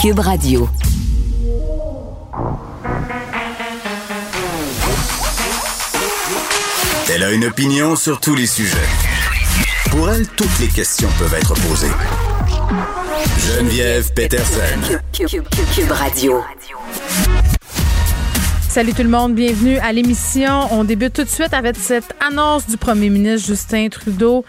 Cube Radio. Elle a une opinion sur tous les sujets. Pour elle, toutes les questions peuvent être posées. Geneviève Peterson. Cube, Radio. Salut tout le monde, bienvenue à l'émission. On débute tout de suite avec cette annonce du premier ministre Justin Trudeau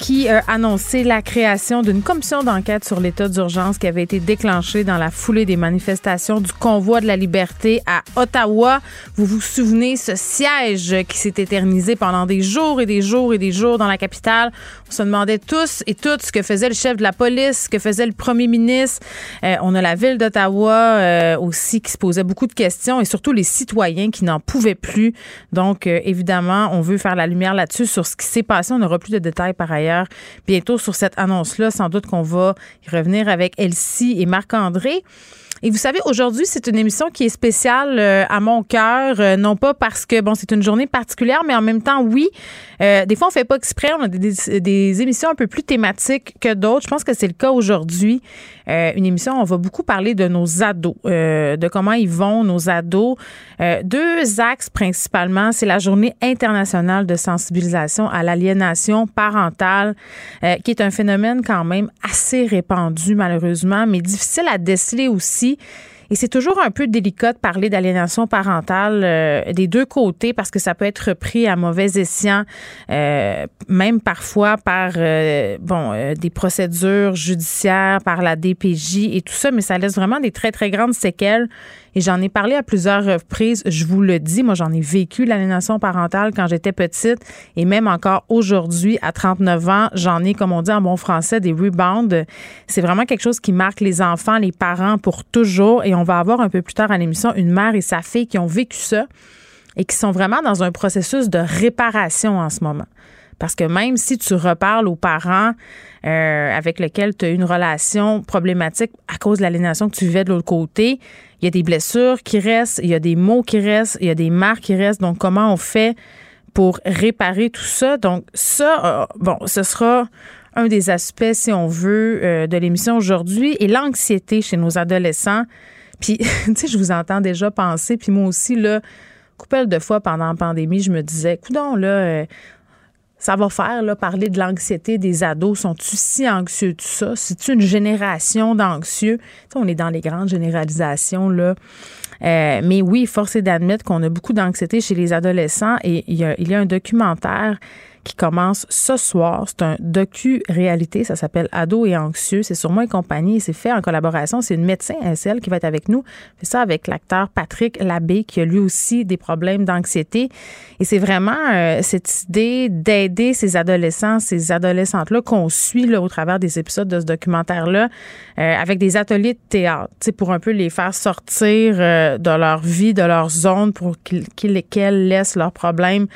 qui a annoncé la création d'une commission d'enquête sur l'état d'urgence qui avait été déclenchée dans la foulée des manifestations du convoi de la liberté à Ottawa. Vous vous souvenez ce siège qui s'est éternisé pendant des jours et des jours et des jours dans la capitale. On se demandait tous et toutes ce que faisait le chef de la police, ce que faisait le premier ministre. Euh, on a la ville d'Ottawa euh, aussi qui se posait beaucoup de questions et surtout les citoyens qui n'en pouvaient plus. Donc, euh, évidemment, on veut faire la lumière là-dessus sur ce qui s'est passé. On n'aura plus de détails par ailleurs bientôt sur cette annonce-là. Sans doute qu'on va y revenir avec Elsie et Marc-André. Et vous savez, aujourd'hui, c'est une émission qui est spéciale euh, à mon cœur, euh, non pas parce que, bon, c'est une journée particulière, mais en même temps, oui. Euh, des fois, on fait pas exprès, on a des, des, émissions un peu plus thématiques que d'autres. Je pense que c'est le cas aujourd'hui. une émission, on va beaucoup parler de nos ados, de comment ils vont, nos ados. deux axes principalement, c'est la journée internationale de sensibilisation à l'aliénation parentale, qui est un phénomène quand même assez répandu, malheureusement, mais difficile à déceler aussi et c'est toujours un peu délicat de parler d'aliénation parentale euh, des deux côtés parce que ça peut être repris à mauvais escient, euh, même parfois par euh, des procédures judiciaires, par la DPJ et tout ça, mais ça laisse vraiment des très très grandes séquelles et j'en ai parlé à plusieurs reprises. Je vous le dis, moi, j'en ai vécu l'aliénation parentale quand j'étais petite et même encore aujourd'hui, à 39 ans, j'en ai, comme on dit en bon français, des rebounds. C'est vraiment quelque chose qui marque les enfants, les parents pour toujours. Et on va avoir un peu plus tard à l'émission une mère et sa fille qui ont vécu ça et qui sont vraiment dans un processus de réparation en ce moment. Parce que même si tu reparles aux parents euh, avec lesquels tu as une relation problématique à cause de l'aliénation que tu vivais de l'autre côté, il y a des blessures qui restent, il y a des mots qui restent, il y a des marques qui restent. Donc, comment on fait pour réparer tout ça? Donc, ça, euh, bon, ce sera un des aspects, si on veut, euh, de l'émission aujourd'hui. Et l'anxiété chez nos adolescents. Puis, tu sais, je vous entends déjà penser, puis moi aussi, là, coupelle de fois pendant la pandémie, je me disais, coudon, là, ça va faire, là, parler de l'anxiété des ados. Sont-ils si anxieux de ça? C'est-tu une génération d'anxieux? on est dans les grandes généralisations, là. Euh, mais oui, force est d'admettre qu'on a beaucoup d'anxiété chez les adolescents et il y a un documentaire qui commence ce soir. C'est un docu-réalité. Ça s'appelle Ado et anxieux. C'est sur moi et compagnie. C'est fait en collaboration. C'est une médecin, celle qui va être avec nous. C'est ça avec l'acteur Patrick Labbé, qui a lui aussi des problèmes d'anxiété. Et c'est vraiment euh, cette idée d'aider ces adolescents, ces adolescentes-là qu'on suit là, au travers des épisodes de ce documentaire-là, euh, avec des ateliers de théâtre, pour un peu les faire sortir euh, de leur vie, de leur zone, pour qu'ils, qu'ils laissent leurs problèmes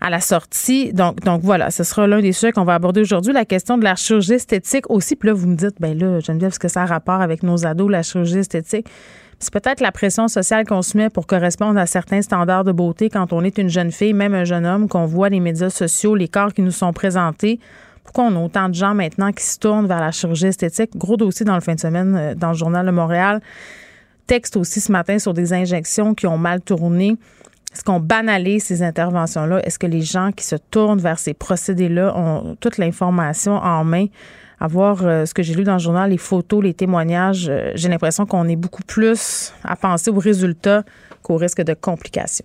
à la sortie. Donc, donc voilà, ce sera l'un des sujets qu'on va aborder aujourd'hui. La question de la chirurgie esthétique aussi. Puis là, vous me dites, ben là, Geneviève, est-ce que ça a rapport avec nos ados, la chirurgie esthétique? C'est peut-être la pression sociale qu'on se met pour correspondre à certains standards de beauté quand on est une jeune fille, même un jeune homme, qu'on voit les médias sociaux, les corps qui nous sont présentés. Pourquoi on a autant de gens maintenant qui se tournent vers la chirurgie esthétique? Gros dossier dans le fin de semaine euh, dans le Journal de Montréal. Texte aussi ce matin sur des injections qui ont mal tourné. Est-ce qu'on banalise ces interventions-là? Est-ce que les gens qui se tournent vers ces procédés-là ont toute l'information en main? À voir euh, ce que j'ai lu dans le journal, les photos, les témoignages, euh, j'ai l'impression qu'on est beaucoup plus à penser aux résultats qu'au risque de complications.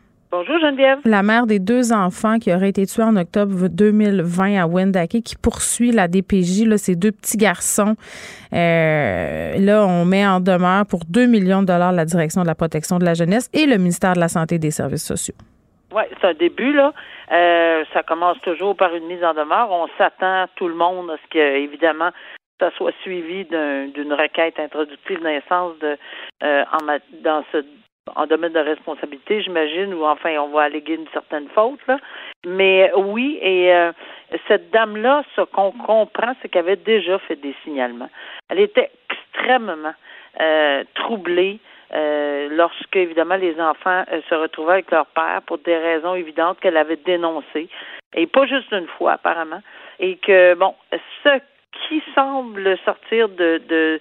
Bonjour Geneviève. La mère des deux enfants qui auraient été tués en octobre 2020 à Wendake qui poursuit la DPJ, là, ces deux petits garçons. Euh, là, on met en demeure pour 2 millions de dollars la direction de la protection de la jeunesse et le ministère de la Santé et des Services sociaux. Oui, c'est un début, là. Euh, ça commence toujours par une mise en demeure. On s'attend, tout le monde, à ce que, évidemment, ça soit suivi d'une requête introductive naissance de, euh, en, dans ce en domaine de responsabilité, j'imagine, ou enfin, on va alléguer une certaine faute, là. Mais oui, et euh, cette dame-là, ce qu'on comprend, c'est qu'elle avait déjà fait des signalements. Elle était extrêmement euh, troublée. Euh, lorsque, évidemment, les enfants se retrouvaient avec leur père pour des raisons évidentes qu'elle avait dénoncées, et pas juste une fois, apparemment, et que, bon, ce qui semble sortir de, de,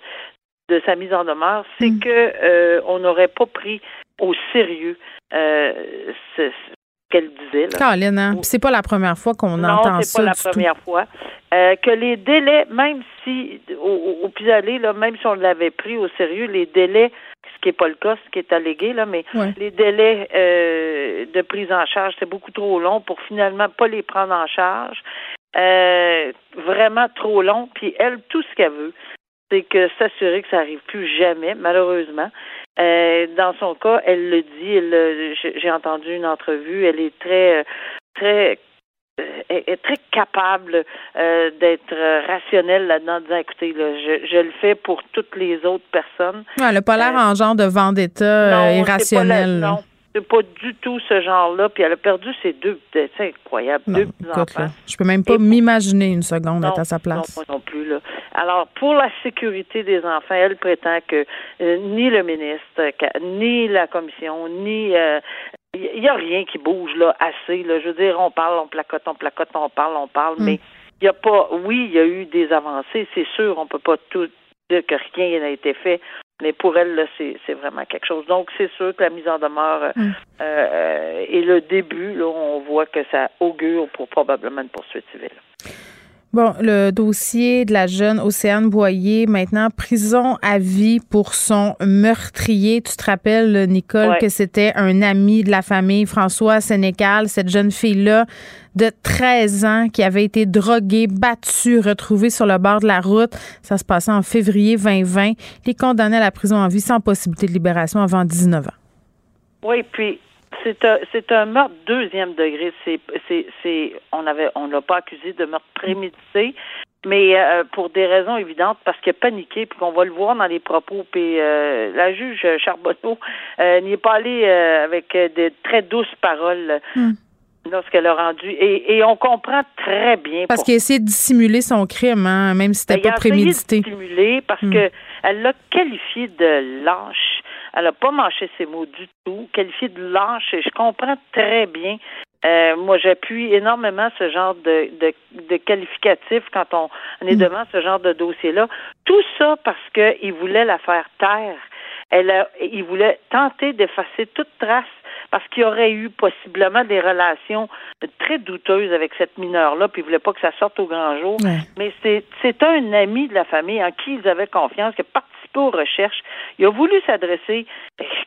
de sa mise en demeure, c'est mm. que euh, on n'aurait pas pris au sérieux euh, ce, qu'elle disait. Là. Caroline, hein? c'est pas la première fois qu'on entend ça. Non, c'est pas la première fois. Euh, que les délais, même si au, au pis-aller, là, même si on l'avait pris au sérieux, les délais, ce qui n'est pas le cas, ce qui est allégué, là, mais Ouais. les délais euh, de prise en charge, c'est beaucoup trop long pour finalement pas les prendre en charge. Euh, vraiment trop long. Puis elle, tout ce qu'elle veut, c'est que s'assurer que ça arrive plus jamais, malheureusement. Euh, dans son cas, elle le dit. Elle, le- j'ai entendu une entrevue. Elle est très, euh, très euh, est, très capable euh, d'être euh, rationnelle là-dedans, en disant écoutez, là, je, je le fais pour toutes les autres personnes. Ouais, elle n'a pas l'air Euh, en genre de vendetta euh, Non, c'est irrationnel. pas la- là. non, c'est pas du tout ce genre-là. Puis elle a perdu ses deux, c'est incroyable, Non, deux écoute, là, je peux même pas m'imaginer une seconde Non, être à sa place. Non, moi non plus. Là. Alors, pour la sécurité des enfants, elle prétend que euh, ni le ministre, ni la commission, ni euh, il n'y a rien qui bouge là assez. Là. Je veux dire, on parle, on placote, on placote, on parle, on parle, Mm. mais il n'y a pas. Oui, il y a eu des avancées, c'est sûr. On peut pas tout dire que rien n'a été fait. Mais pour elle, là, c'est, vraiment quelque chose. Donc, c'est sûr que la mise en demeure euh, Mm. euh, est le début. Là, on voit que ça augure pour probablement une poursuite civile. Bon, le dossier de la jeune Océane Boyer, maintenant prison à vie pour son meurtrier. Tu te rappelles, Nicole, Ouais. que c'était un ami de la famille, François Sénécal, cette jeune fille-là de 13 ans qui avait été droguée, battue, retrouvée sur le bord de la route. Ça se passait en février 2020. Il est condamné à la prison à vie sans possibilité de libération avant 19 ans. Oui, puis c'est un c'est un meurtre deuxième degré. C'est c'est c'est on avait on l'a pas accusé de meurtre prémédité, mais euh, pour des raisons évidentes parce qu'il a paniqué puis qu'on va le voir dans les propos. Puis euh, la juge Charbonneau euh, n'y est pas allée avec de très douces paroles. Hmm. Lorsqu'elle a rendu et, et on comprend très bien Parce a essayé de dissimuler son crime, hein, même si c'était Ben, a pas prémédité. de stimuler parce Hmm. que elle l'a qualifié de lâche. Elle n'a pas mâché ses mots du tout. Qualifié de lâche, et je comprends très bien. Euh, moi, j'appuie énormément ce genre de, de, de qualificatif quand on, on est Hmm. devant ce genre de dossier-là. Tout ça parce qu'il voulait la faire taire. Elle a, il voulait tenter d'effacer toute trace parce qu'il y aurait eu possiblement des relations très douteuses avec cette mineure-là, puis il voulait pas que ça sorte au grand jour. Ouais. Mais c'est c'est un ami de la famille en qui ils avaient confiance, qui a participé aux recherches. Il a voulu s'adresser.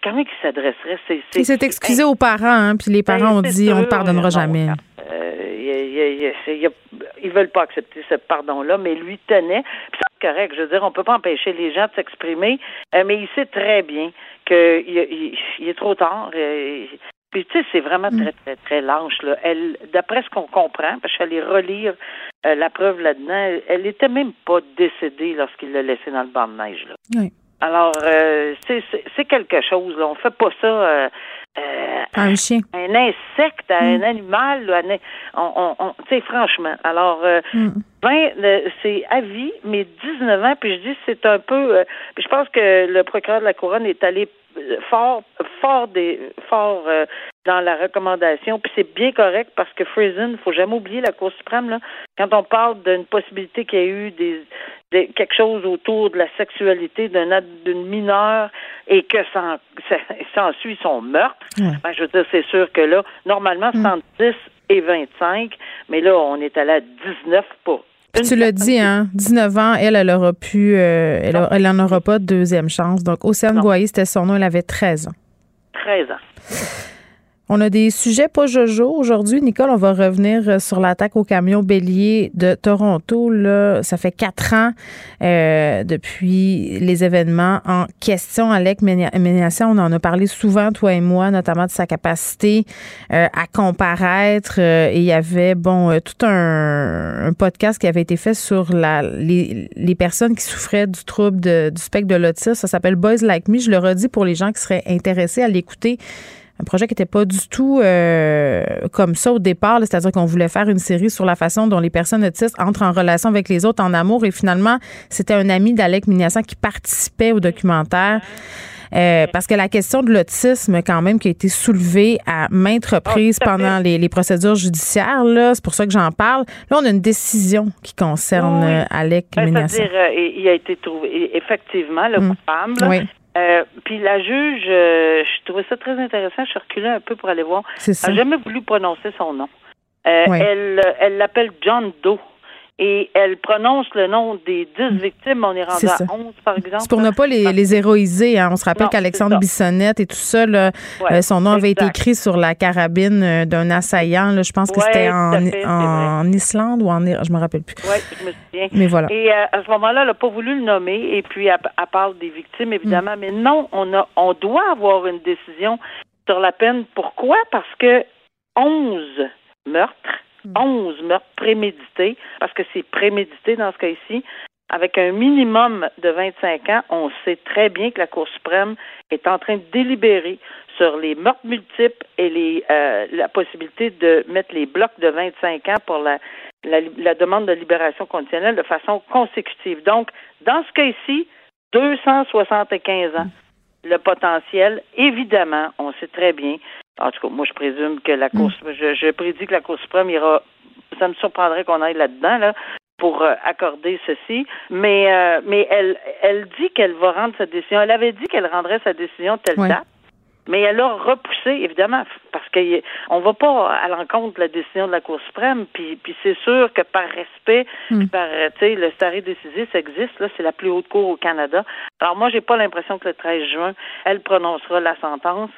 Comment il s'adresserait? Il s'est excusé aux parents, hein, puis les parents Ben, ont dit on ne pardonnera non, jamais. euh, ils veulent pas accepter ce pardon-là, mais lui tenait. Puis c'est correct. Je veux dire, on peut pas empêcher les gens de s'exprimer, euh, mais il sait très bien qu'il il, il est trop tard. euh, puis tu sais, c'est vraiment Mm. très, très, très lâche. Là. Elle, d'après ce qu'on comprend, parce que je suis allée relire euh, la preuve là-dedans, elle, elle était même pas décédée lorsqu'il l'a laissée dans le banc de neige. Là. Oui. Alors, euh, c'est, c'est, quelque chose. Là. On fait pas ça. Euh, euh, Un chien. un insecte, à un animal, là, on, on- tu sais, franchement. Alors, euh, Mm. 20, euh, c'est à vie, mais 19 ans, puis je dis c'est un peu, euh, puis je pense que le procureur de la couronne est allé euh, fort, fort des, fort euh, dans la recommandation, puis c'est bien correct parce que Friesen, faut jamais oublier la Cour suprême là, quand on parle d'une possibilité qu'il y ait eu des, des- quelque chose autour de la sexualité d'un d'une mineure et que ça, ça s'ensuit son meurtre, ben, je veux dire, c'est sûr que là, normalement, c'est entre 10 et 25, mais là, on est allé à 19 pour une Tu l'as dit, hein, 19 ans, elle, elle aura pu, euh, elle, a- elle en aura pas de deuxième chance. Donc, Océane. Boyer, c'était son nom, elle avait 13 ans. 13 ans. On a des sujets pas jojo aujourd'hui. Nicole, on va revenir euh, sur l'attaque au camion bélier de Toronto. Là, ça fait quatre ans euh, depuis les événements en question. Alec Méniassian, on en a parlé souvent, toi et moi, notamment de sa capacité euh, à comparaître. et il y avait, bon, tout un, podcast qui avait été fait sur la, les, les personnes qui souffraient du trouble du spectre de l'autisme. Ça s'appelle Boys Like Me. Je le redis pour les gens qui seraient intéressés à l'écouter un projet qui n'était pas du tout euh, comme ça au départ, c'est-à-dire qu'on voulait faire une série sur la façon dont les personnes autistes entrent en relation avec les autres en amour et finalement, c'était un ami d'Alec Mignassan qui participait au documentaire. Euh, parce que la question de l'autisme, quand même, qui a été soulevée à maintes reprises oh, pendant les, procédures judiciaires, là, c'est pour ça que j'en parle. Là, on a une décision qui concerne euh, Alec ben, C'est-à-dire, il a été trouvé effectivement le hum. coupable. Oui. Euh, puis la juge, euh, je trouvais ça très intéressant. Je suis reculée un peu pour aller voir. Elle n'a jamais voulu prononcer son nom. Euh, Elle elle l'appelle John Doe et elle prononce le nom des 10 mm. victimes. On est rendu à 11, par exemple. C'est pour ne pas les, les héroïser. Hein. On se rappelle qu'Alexandre Bissonnette et tout ça, là, euh, son nom avait été écrit sur la carabine euh, d'un assaillant. Là, je pense que c'était en, en, Islande ou en je me rappelle plus. Oui, je me souviens. Mais voilà. Et euh, à ce moment-là, elle n'a pas voulu le nommer. Et puis, elle, parle des victimes, évidemment. Mm. Mais non, on, a, on doit avoir une décision sur la peine. Pourquoi? Parce que 11 meurtres 11 hmm. meurtres prémédités, parce que c'est prémédité dans ce cas-ci, avec un minimum de 25 ans, on sait très bien que la Cour suprême est en train de délibérer sur les meurtres multiples et les, euh, la possibilité de mettre les blocs de 25 ans pour la, la, demande de libération conditionnelle de façon consécutive. Donc, dans ce cas-ci, 275 ans. Hmm. Le potentiel, évidemment, on sait très bien en tout cas, moi, je présume que la Cour, mm. je, je, prédis que la Cour suprême ira. Ça me surprendrait qu'on aille là-dedans, là, pour euh, accorder ceci. Mais, euh, mais elle, elle dit qu'elle va rendre sa décision. Elle avait dit qu'elle rendrait sa décision telle date. Mais elle a repoussé, évidemment, parce qu'on ne va pas à l'encontre de la décision de la Cour suprême. Puis, puis c'est sûr que par respect, mm. par, tu sais, le stare décisif existe. Là, c'est la plus haute cour au Canada. Alors moi, j'ai pas l'impression que le 13 juin, elle prononcera la sentence.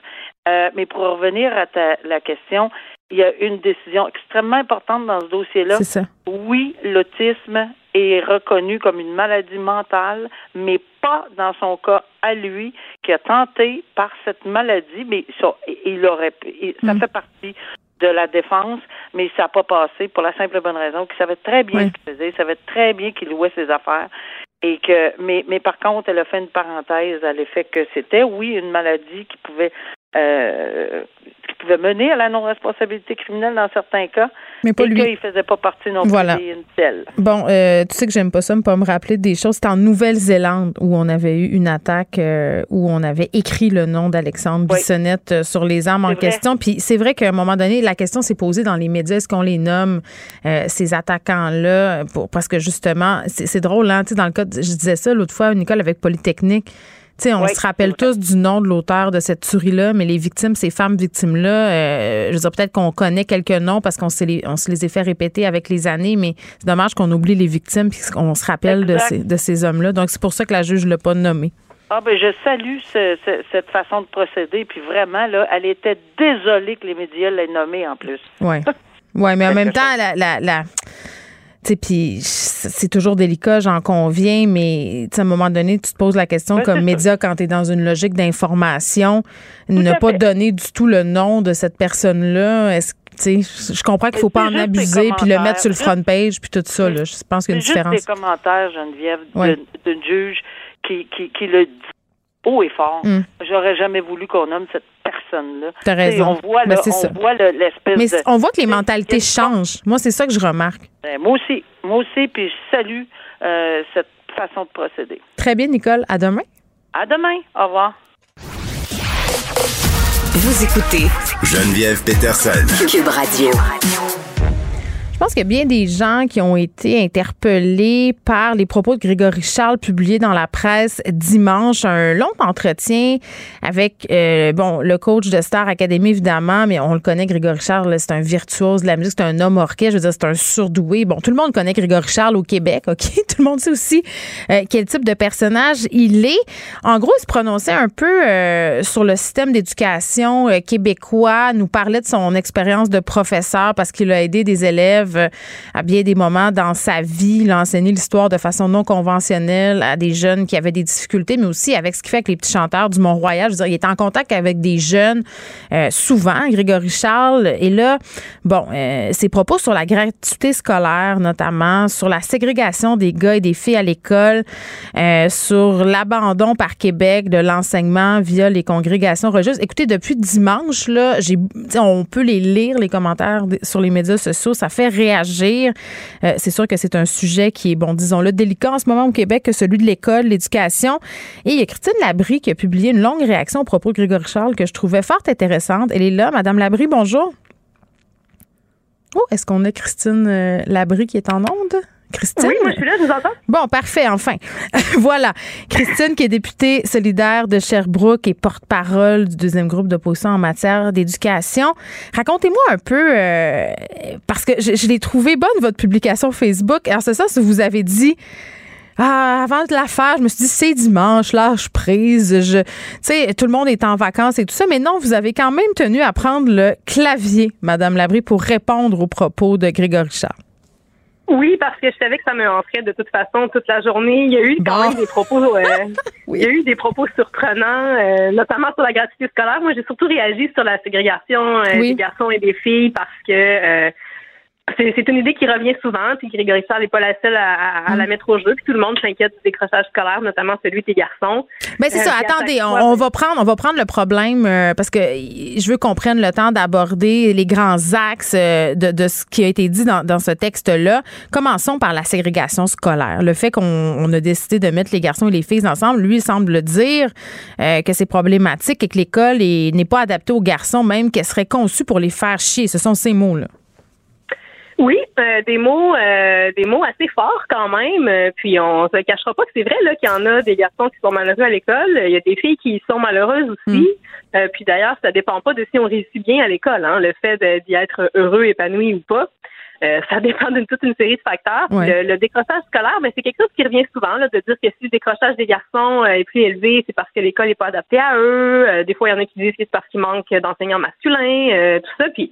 Euh, mais pour revenir à ta, la question, il y a une décision extrêmement importante dans ce dossier-là. Oui, l'autisme est reconnu comme une maladie mentale, mais pas dans son cas à lui, qui a tenté par cette maladie, mais ça, il aurait, ça mm. fait partie de la défense, mais ça n'a pas passé pour la simple et bonne raison qu'il savait très bien ce qu'il faisait, il savait très bien qu'il louait ses affaires. Et que, mais, mais par contre, elle a fait une parenthèse à l'effet que c'était, oui, une maladie qui pouvait euh, qui pouvait mener à la non-responsabilité criminelle dans certains cas. Mais pas et lui. qu'il faisait pas partie non plus voilà. d'une telle. Bon, euh, tu sais que j'aime pas ça, me pas me rappeler des choses. C'était en Nouvelle-Zélande où on avait eu une attaque euh, où on avait écrit le nom d'Alexandre Bissonnette euh, sur les armes en question. Puis c'est vrai qu'à un moment donné, la question s'est posée dans les médias, est-ce qu'on les nomme, ces attaquants-là, parce que justement, c'est drôle, hein? Tu sais, dans le cas, je disais ça l'autre fois, Nicole, avec Polytechnique, sais, on se rappelle tous du nom de l'auteur de cette tuerie-là, mais les victimes, ces femmes victimes-là, euh, je veux peut-être qu'on connaît quelques noms parce qu'on se, les, on se les a fait répéter avec les années, mais c'est dommage qu'on oublie les victimes puis qu'on se rappelle de ces, de ces hommes-là. Donc, c'est pour ça que la juge ne l'a pas nommé. Ah ben je salue cette façon de procéder, puis vraiment là, elle était désolée que les médias l'aient nommée en plus. Oui. Ouais, mais en même temps, la, la, la puis c'est toujours délicat, j'en conviens, mais à un moment donné, tu te poses la question comme média quand tu es dans une logique d'information, ne pas donner du tout le nom de cette personne-là. Est-ce je comprends qu'il faut pas en abuser puis le mettre sur le front page puis tout ça. Là. Je pense qu'il y a une différence. Juste des commentaires, Geneviève, d'une juge qui, qui, qui le dit haut et fort. Mm. J'aurais jamais voulu qu'on nomme cette personne-là. T'as raison. on voit, ben, on voit l'espèce Mais on voit que les mentalités changent. Moi, c'est ça que je remarque. Ben, moi aussi. Moi aussi, puis je salue euh, cette façon de procéder. Très bien, Nicole. À demain. À demain. Au revoir. Vous écoutez Geneviève Peterson. Cube Radio. Je pense qu'il y a bien des gens qui ont été interpellés par les propos de Grégory Charles publiés dans la presse dimanche. Un long entretien avec euh, bon le coach de Star Academy évidemment, mais on le connaît Grégory Charles, c'est un virtuose de la musique, c'est un homme orchestre, je veux dire c'est un surdoué. Bon, tout le monde connaît Grégory Charles au Québec, ok? Tout le monde sait aussi euh, quel type de personnage il est. En gros, il se prononçait un peu euh, sur le système d'éducation québécois, nous parlait de son expérience de professeur parce qu'il a aidé des élèves euh, à bien des moments dans sa vie. Il a enseigné l'histoire de façon non conventionnelle à des jeunes qui avaient des difficultés, mais aussi avec ce qu'il fait avec les petits chanteurs du Mont-Royal. Je veux dire, il est en contact avec des jeunes euh, souvent, Grégory Charles. Et là, bon, euh, ses propos sur la gratuité scolaire, notamment, sur la ségrégation des gars et des filles à l'école, sur l'abandon par Québec de l'enseignement via les congrégations religieuses. Écoutez, depuis dimanche, là, on peut les lire, les commentaires sur les médias sociaux. Ça fait réagir. Euh, c'est sûr que c'est un sujet qui est, bon, disons-le, délicat en ce moment au Québec que celui de l'école, l'éducation. Et il y a Christine Labrie qui a publié une longue réaction au propos de Grégory Charles que je trouvais fort intéressante. Elle est là. Madame Labrie, bonjour. Oh, est-ce qu'on a Christine euh, Labrie qui est en onde? Christine? Oui, moi je suis là, je vous entends. Bon, parfait, enfin. voilà. Christine, qui est députée solidaire de Sherbrooke et porte-parole du deuxième groupe d'opposition en matière d'éducation. Racontez-moi un peu, euh, parce que je, l'ai trouvé bonne, votre publication Facebook. Alors, c'est ça, si vous avez dit. Ah, avant de la faire, je me suis dit c'est dimanche, lâche prise. Je, tu sais, tout le monde est en vacances et tout ça, mais non, vous avez quand même tenu à prendre le clavier, Madame Labrie, pour répondre aux propos de Grégory Charles. Oui, parce que je savais que ça me rentrait de toute façon toute la journée. Il y a eu quand même des propos, euh, il y a eu des propos surprenants, euh, notamment sur la gratuité scolaire. Moi, j'ai surtout réagi sur la ségrégation euh, des garçons et des filles parce que c'est une idée qui revient souvent, puis Grégory Charles n'est pas la seule à, la mm. mettre au jeu, puis tout le monde s'inquiète du décrochage scolaire, notamment celui des garçons. Mais ben, c'est ça. Euh, attendez, on, va prendre, on va prendre le problème euh, parce que je veux qu'on prenne le temps d'aborder les grands axes euh, de, ce qui a été dit dans, dans ce texte-là. Commençons par la ségrégation scolaire. Le fait qu'on a décidé de mettre les garçons et les filles ensemble, lui il semble dire que c'est problématique et que l'école n'est pas adaptée aux garçons, même qu'elle serait conçue pour les faire chier. Ce sont ces mots-là. Oui, euh, des mots, euh, des mots assez forts quand même. Euh, puis on se cachera pas que c'est vrai là qu'il y en a des garçons qui sont malheureux à l'école. Il y a des filles qui sont malheureuses aussi. Mm. puis d'ailleurs, ça dépend pas de si on réussit bien à l'école. Hein, le fait d'y être heureux, épanoui ou pas. ça dépend d'une toute une série de facteurs. Le, décrochage scolaire, ben, c'est quelque chose qui revient souvent, là, de dire que si le décrochage des garçons est plus élevé, c'est parce que l'école n'est pas adaptée à eux. des fois, il y en a qui disent que c'est parce qu'il manque d'enseignants masculins, tout ça. Puis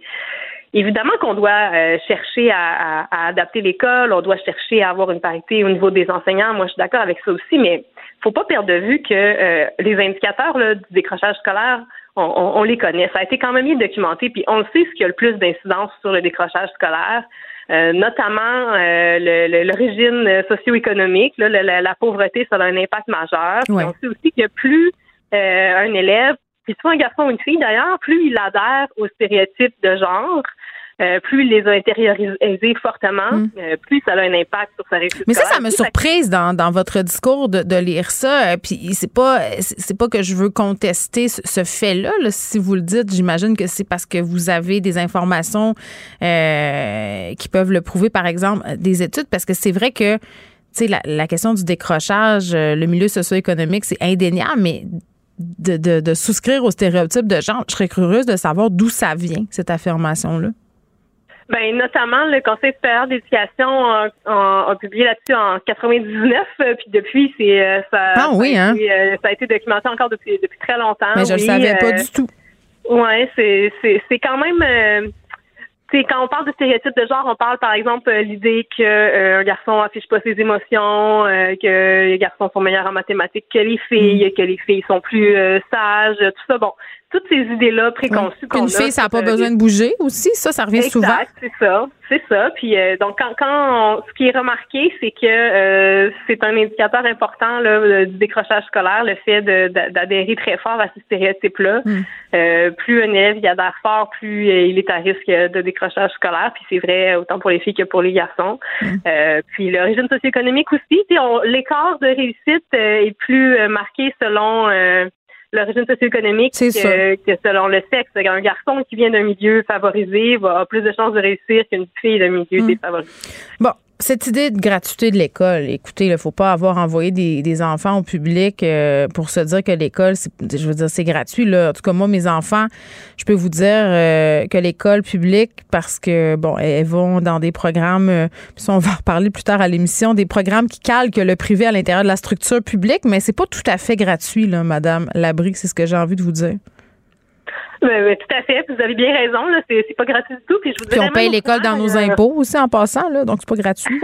Évidemment qu'on doit euh, chercher à, adapter l'école, on doit chercher à avoir une parité au niveau des enseignants. Moi, je suis d'accord avec ça aussi, mais faut pas perdre de vue que euh, les indicateurs du décrochage scolaire, on, les connaît. Ça a été quand même bien documenté, puis on le sait ce qui a le plus d'incidence sur le décrochage scolaire. Euh, notamment l'origine socio-économique, la, pauvreté, ça a un impact majeur. on sait aussi que plus un élève, puis soit un garçon ou une fille d'ailleurs, plus il adhère aux stéréotypes de genre, euh, plus il les a intériorisés fortement, hmm. euh, plus ça a un impact sur sa réussite. Mais ça, ça me surprise dans, dans votre discours de, de lire ça. Euh, puis c'est pas c'est pas que je veux contester ce, fait-là. Si vous le dites, j'imagine que c'est parce que vous avez des informations qui peuvent le prouver, par exemple, des études, parce que c'est vrai que tu sais, la, la question du décrochage, le milieu socio-économique, c'est indéniable, mais de, de, de, souscrire aux stéréotypes de genre, je serais curieuse de savoir d'où ça vient, cette affirmation-là. Ben, notamment, le Conseil supérieur d'éducation a, a, publié là-dessus en 99, euh, puis depuis, c'est euh, ça, ah, oui, ça, a hein? été, euh, ça a été documenté encore depuis, depuis très longtemps. Mais je ne le savais pas du tout. Oui, c'est, c'est, c'est quand même c'est quand on parle de stéréotypes de genre, on parle par exemple l'idée que un garçon affiche pas ses émotions, que les garçons sont meilleurs en mathématiques que les filles, mm. que les filles sont plus sages, tout ça. Bon, toutes ces idées-là préconçues qu'on Une fille, ça n'a pas besoin de bouger aussi, ça, ça revient exact, souvent. c'est ça, c'est ça. Puis euh, donc quand, quand ce qui est remarqué, c'est que euh, c'est un indicateur important là, du décrochage scolaire, le fait d'adhérer très fort à ces stéréotypes-là. Hmm. Euh, plus un élève y adhère fort, plus il est à risque de décrochage scolaire. Puis c'est vrai autant pour les filles que pour les garçons. Hmm. puis l'origine socio-économique aussi. L'écart de réussite est plus marqué selon l'origine socio-économique que, que, selon le sexe. Un garçon qui vient d'un milieu favorisé va avoir plus de chances de réussir qu'une fille d'un milieu mm. défavorisé. Bon, cette idée de gratuité de l'école, écoutez, il faut pas avoir envoyé des, enfants au public euh, pour se dire que l'école, je veux dire, c'est gratuit. Là. En tout cas, moi, mes enfants, je peux vous dire euh, que l'école publique, parce que, bon, elles vont dans des programmes, euh, on va en reparler plus tard à l'émission, des programmes qui calquent le privé à l'intérieur de la structure publique, mais c'est pas tout à fait gratuit, là, Madame Labrie, c'est ce que j'ai envie de vous dire. Ben, tout à fait. Vous avez bien raison. Là. C'est, pas gratuit du tout. Puis, je vous on paye l'école dans nos impôts aussi en passant, là, donc c'est pas gratuit.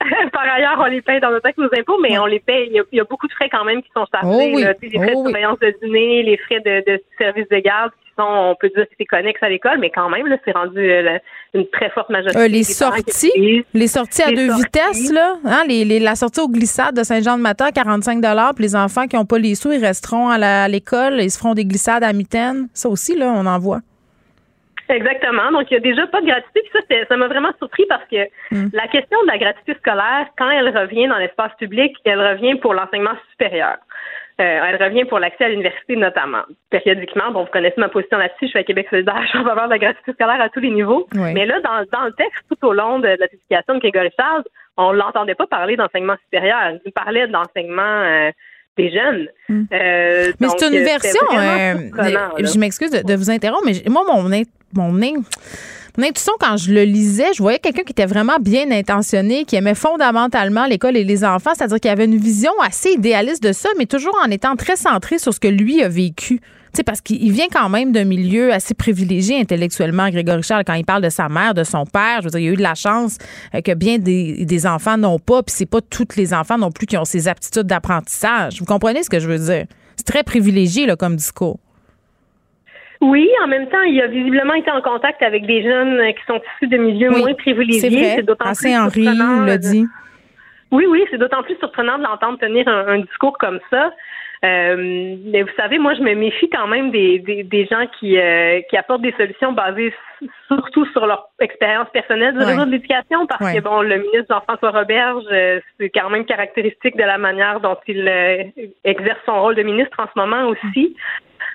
Par ailleurs, on les paye dans nos taxes, nos impôts, mais on les paye. Il y, a, beaucoup de frais quand même qui sont chargés. Oh les frais de oh surveillance de dîner, les frais de, de service de garde on peut dire que c'est connexe à l'école, mais quand même, là, c'est rendu euh, une très forte majorité. Euh, les sorties, les sorties à deux vitesses, là, hein, les, la sortie aux glissades de Saint-Jean-de-Matin, 45 puis les enfants qui n'ont pas les sous, ils resteront à l'école, ils se feront des glissades à mitaine. Ça aussi, là, on en voit. Exactement. Donc, il n'y a déjà pas de gratuité. Puis ça, ça m'a vraiment surpris parce que hmm. la question de la gratuité scolaire, quand elle revient dans l'espace public, elle revient pour l'enseignement supérieur. Euh, elle revient pour l'accès à l'université notamment. Périodiquement, bon, vous connaissez ma position là-dessus, je suis à Québec solidaire, je suis en faveur de la gratuité scolaire à tous les niveaux. Mais là, dans, dans le texte, tout au long de, la publication de Grégory Charles, on l'entendait pas parler d'enseignement supérieur. Il parlait d'enseignement euh, des jeunes. Hmm. Euh, mais c'est une version. je m'excuse de, vous interrompre, mais moi, mon, mon, mon intuition, quand je le lisais, je voyais quelqu'un qui était vraiment bien intentionné, qui aimait fondamentalement l'école et les enfants, c'est-à-dire qu'il avait une vision assez idéaliste de ça, mais toujours en étant très centré sur ce que lui a vécu. sais, parce qu'il vient quand même d'un milieu assez privilégié intellectuellement, Grégory Charles, quand il parle de sa mère, de son père. Je veux dire, il a eu de la chance euh, que bien des, des enfants n'ont pas, puis c'est pas tous les enfants non plus qui ont ces aptitudes d'apprentissage. Vous comprenez ce que je veux dire? C'est très privilégié là, comme discours. Oui, en même temps, il a visiblement été en contact avec des jeunes qui sont issus de milieux moins privilégiés. C'est d'autant plus Henri l'a dit. Oui, oui, c'est d'autant plus surprenant de l'entendre tenir un, discours comme ça. Euh, mais vous savez, moi, je me méfie quand même des, des, gens qui, euh, qui apportent des solutions basées surtout sur leur expérience personnelle du réseau de l'éducation, parce que bon, le ministre Jean-François Roberge, euh, c'est quand même caractéristique de la manière dont il exerce son rôle de ministre en ce moment aussi.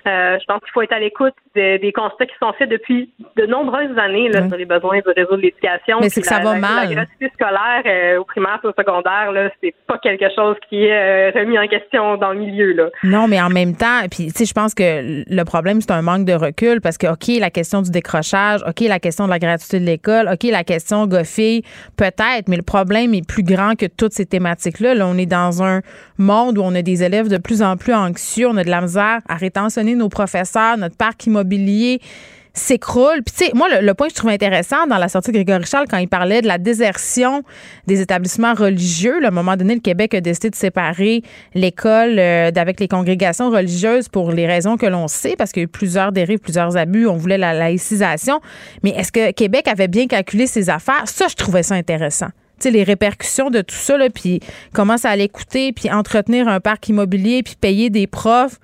Euh, je pense qu'il faut être à l'écoute des constats qui sont faits depuis de nombreuses années là, sur les besoins du réseau de l'éducation. Mais c'est que ça va mal. La gratuité scolaire euh, au primaire et au secondaire, là, c'est pas quelque chose qui est euh, remis en question dans le milieu. Là. Non, mais en même temps, puis tu sais, je pense que le problème, c'est un manque de recul parce que, OK, la question du décrochage, OK, la question de la gratuité de l'école, OK, la question goffée, peut-être, mais le problème est plus grand que toutes ces thématiques-là. Là, on est dans un monde où on a des élèves de plus en plus anxieux, on a de la misère à rétentionner nos professeurs, notre parc immobilier s'écroule. Puis, tu sais, moi, le, point que je trouve intéressant dans la sortie de Grégory Charles, quand il parlait de la désertion des établissements religieux, à un moment donné, le Québec a décidé de séparer l'école euh, d'avec les congrégations religieuses pour les raisons que l'on sait, parce qu'il y a eu plusieurs dérives, plusieurs abus, on voulait la laïcisation. Mais est-ce que Québec avait bien calculé ses affaires? Ça, je trouvais ça intéressant. Tu sais, les répercussions de tout ça, là, puis comment ça allait coûter, puis entretenir un parc immobilier, puis payer des profs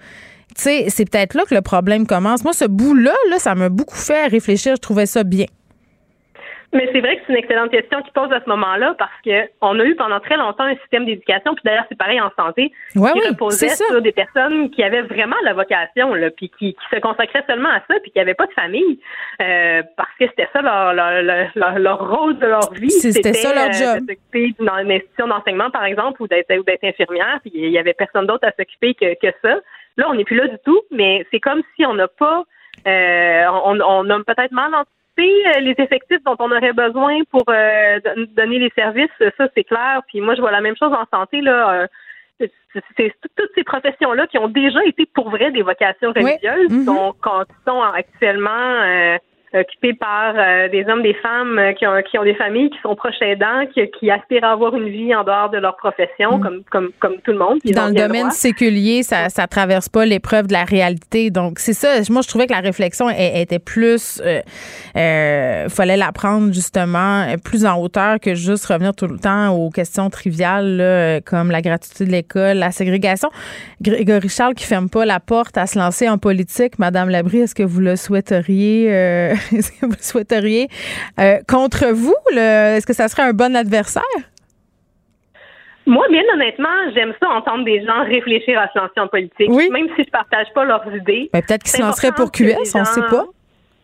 sais, c'est peut-être là que le problème commence. Moi, ce bout-là, là, ça m'a beaucoup fait réfléchir. Je trouvais ça bien. Mais c'est vrai que c'est une excellente question qui pose à ce moment-là parce que on a eu pendant très longtemps un système d'éducation, puis d'ailleurs c'est pareil en santé, qui reposait sur des personnes qui avaient vraiment la vocation, là, puis qui, se consacraient seulement à ça, puis qui n'avaient pas de famille, euh, parce que c'était ça leur, leur, leur, rôle de leur vie. C'était ça leur euh, job. dans une institution d'enseignement, par exemple, ou d'être infirmière, puis il y avait personne d'autre à s'occuper que, que ça. Là, on n'est plus là du tout, mais c'est comme si on n'a pas, euh, on, on a peut-être mal anticipé euh, les effectifs dont on aurait besoin pour euh, donner les services. Ça, c'est clair. Puis moi, je vois la même chose en santé là. c'est toutes ces professions-là qui ont déjà été pour vrai des vocations religieuses, mm-hmm. donc quand sont actuellement occupés par euh, des hommes, des femmes euh, qui, ont, qui ont des familles, qui sont proches aidants, qui, qui aspirent à avoir une vie en dehors de leur profession, mm. comme, comme, comme tout le monde. Dans le domaine séculier, ça ça traverse pas l'épreuve de la réalité. Donc, c'est ça. Moi, je trouvais que la réflexion était plus... Euh, euh, fallait la prendre, justement, plus en hauteur que juste revenir tout le temps aux questions triviales, là, comme la gratuité de l'école, la ségrégation. Grégory Charles qui ferme pas la porte à se lancer en politique. Madame Labrie, est-ce que vous le souhaiteriez... Vous souhaiteriez euh, contre vous? Est-ce que ça serait un bon adversaire? Moi, bien honnêtement, j'aime ça entendre des gens réfléchir à se lancer en politique, Oui. même si je partage pas leurs idées. Ben, peut-être qu'ils se lanceraient pour QS, on sait gens- pas.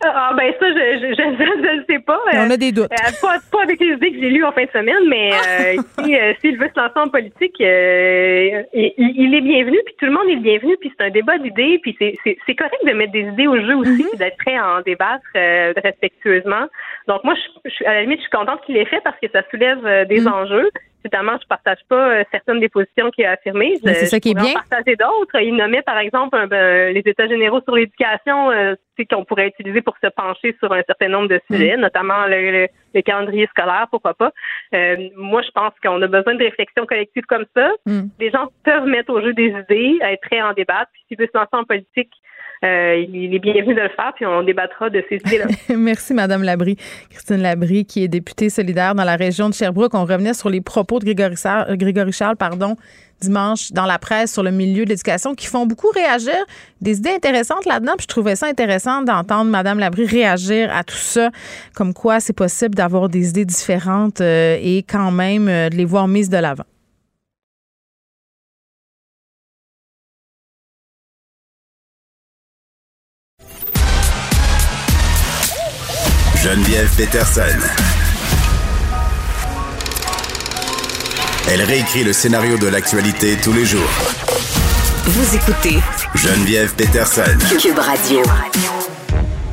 Ah ben ça, je je, je, je ne sais pas. Mais on Euh, a des doutes. euh, pas, pas avec les idées que j'ai lues en fin de semaine, mais euh, si, euh, s'il veut se lancer en politique, euh, il, il est bienvenu, puis tout le monde est bienvenu, puis c'est un débat d'idées, puis c'est, c'est, c'est correct de mettre des idées au jeu aussi, puis d'être prêt à en débattre euh, respectueusement. Donc moi, je, je suis à la limite, je suis contente qu'il l'ait fait parce que ça soulève euh, des enjeux. Évidemment, je partage pas euh, certaines des positions qu'il a affirmées. C'est ça qui est bien. partager d'autres. Il nommait, par exemple, un- ben, les États généraux sur l'éducation, euh, qu'on pourrait utiliser pour se pencher sur un certain nombre de Mm. sujets, notamment le, le- le calendrier scolaire, pourquoi pas. Euh, moi, je pense qu'on a besoin de réflexion collective comme ça. Mm. Les gens peuvent mettre au jeu des idées, être prêts à en débattre. Puis s'il veut se lancer en politique, euh, il est bienvenu de le faire, puis on débattra de ces idées-là. Merci, Madame Labrie. Christine Labrie, qui est députée solidaire dans la région de Sherbrooke. On revenait sur les propos de Grégory, Charles pardon, dimanche dans la presse sur le milieu de l'éducation qui font beaucoup réagir. Des idées intéressantes là-dedans. Puis je trouvais ça intéressant d'entendre Madame Labrie réagir à tout ça, comme quoi c'est possible d'avoir des idées différentes euh, et quand même euh, de les voir mises de l'avant. Geneviève Peterson. Elle réécrit le scénario de l'actualité tous les jours. Vous écoutez Geneviève Peterson. Cube Radio.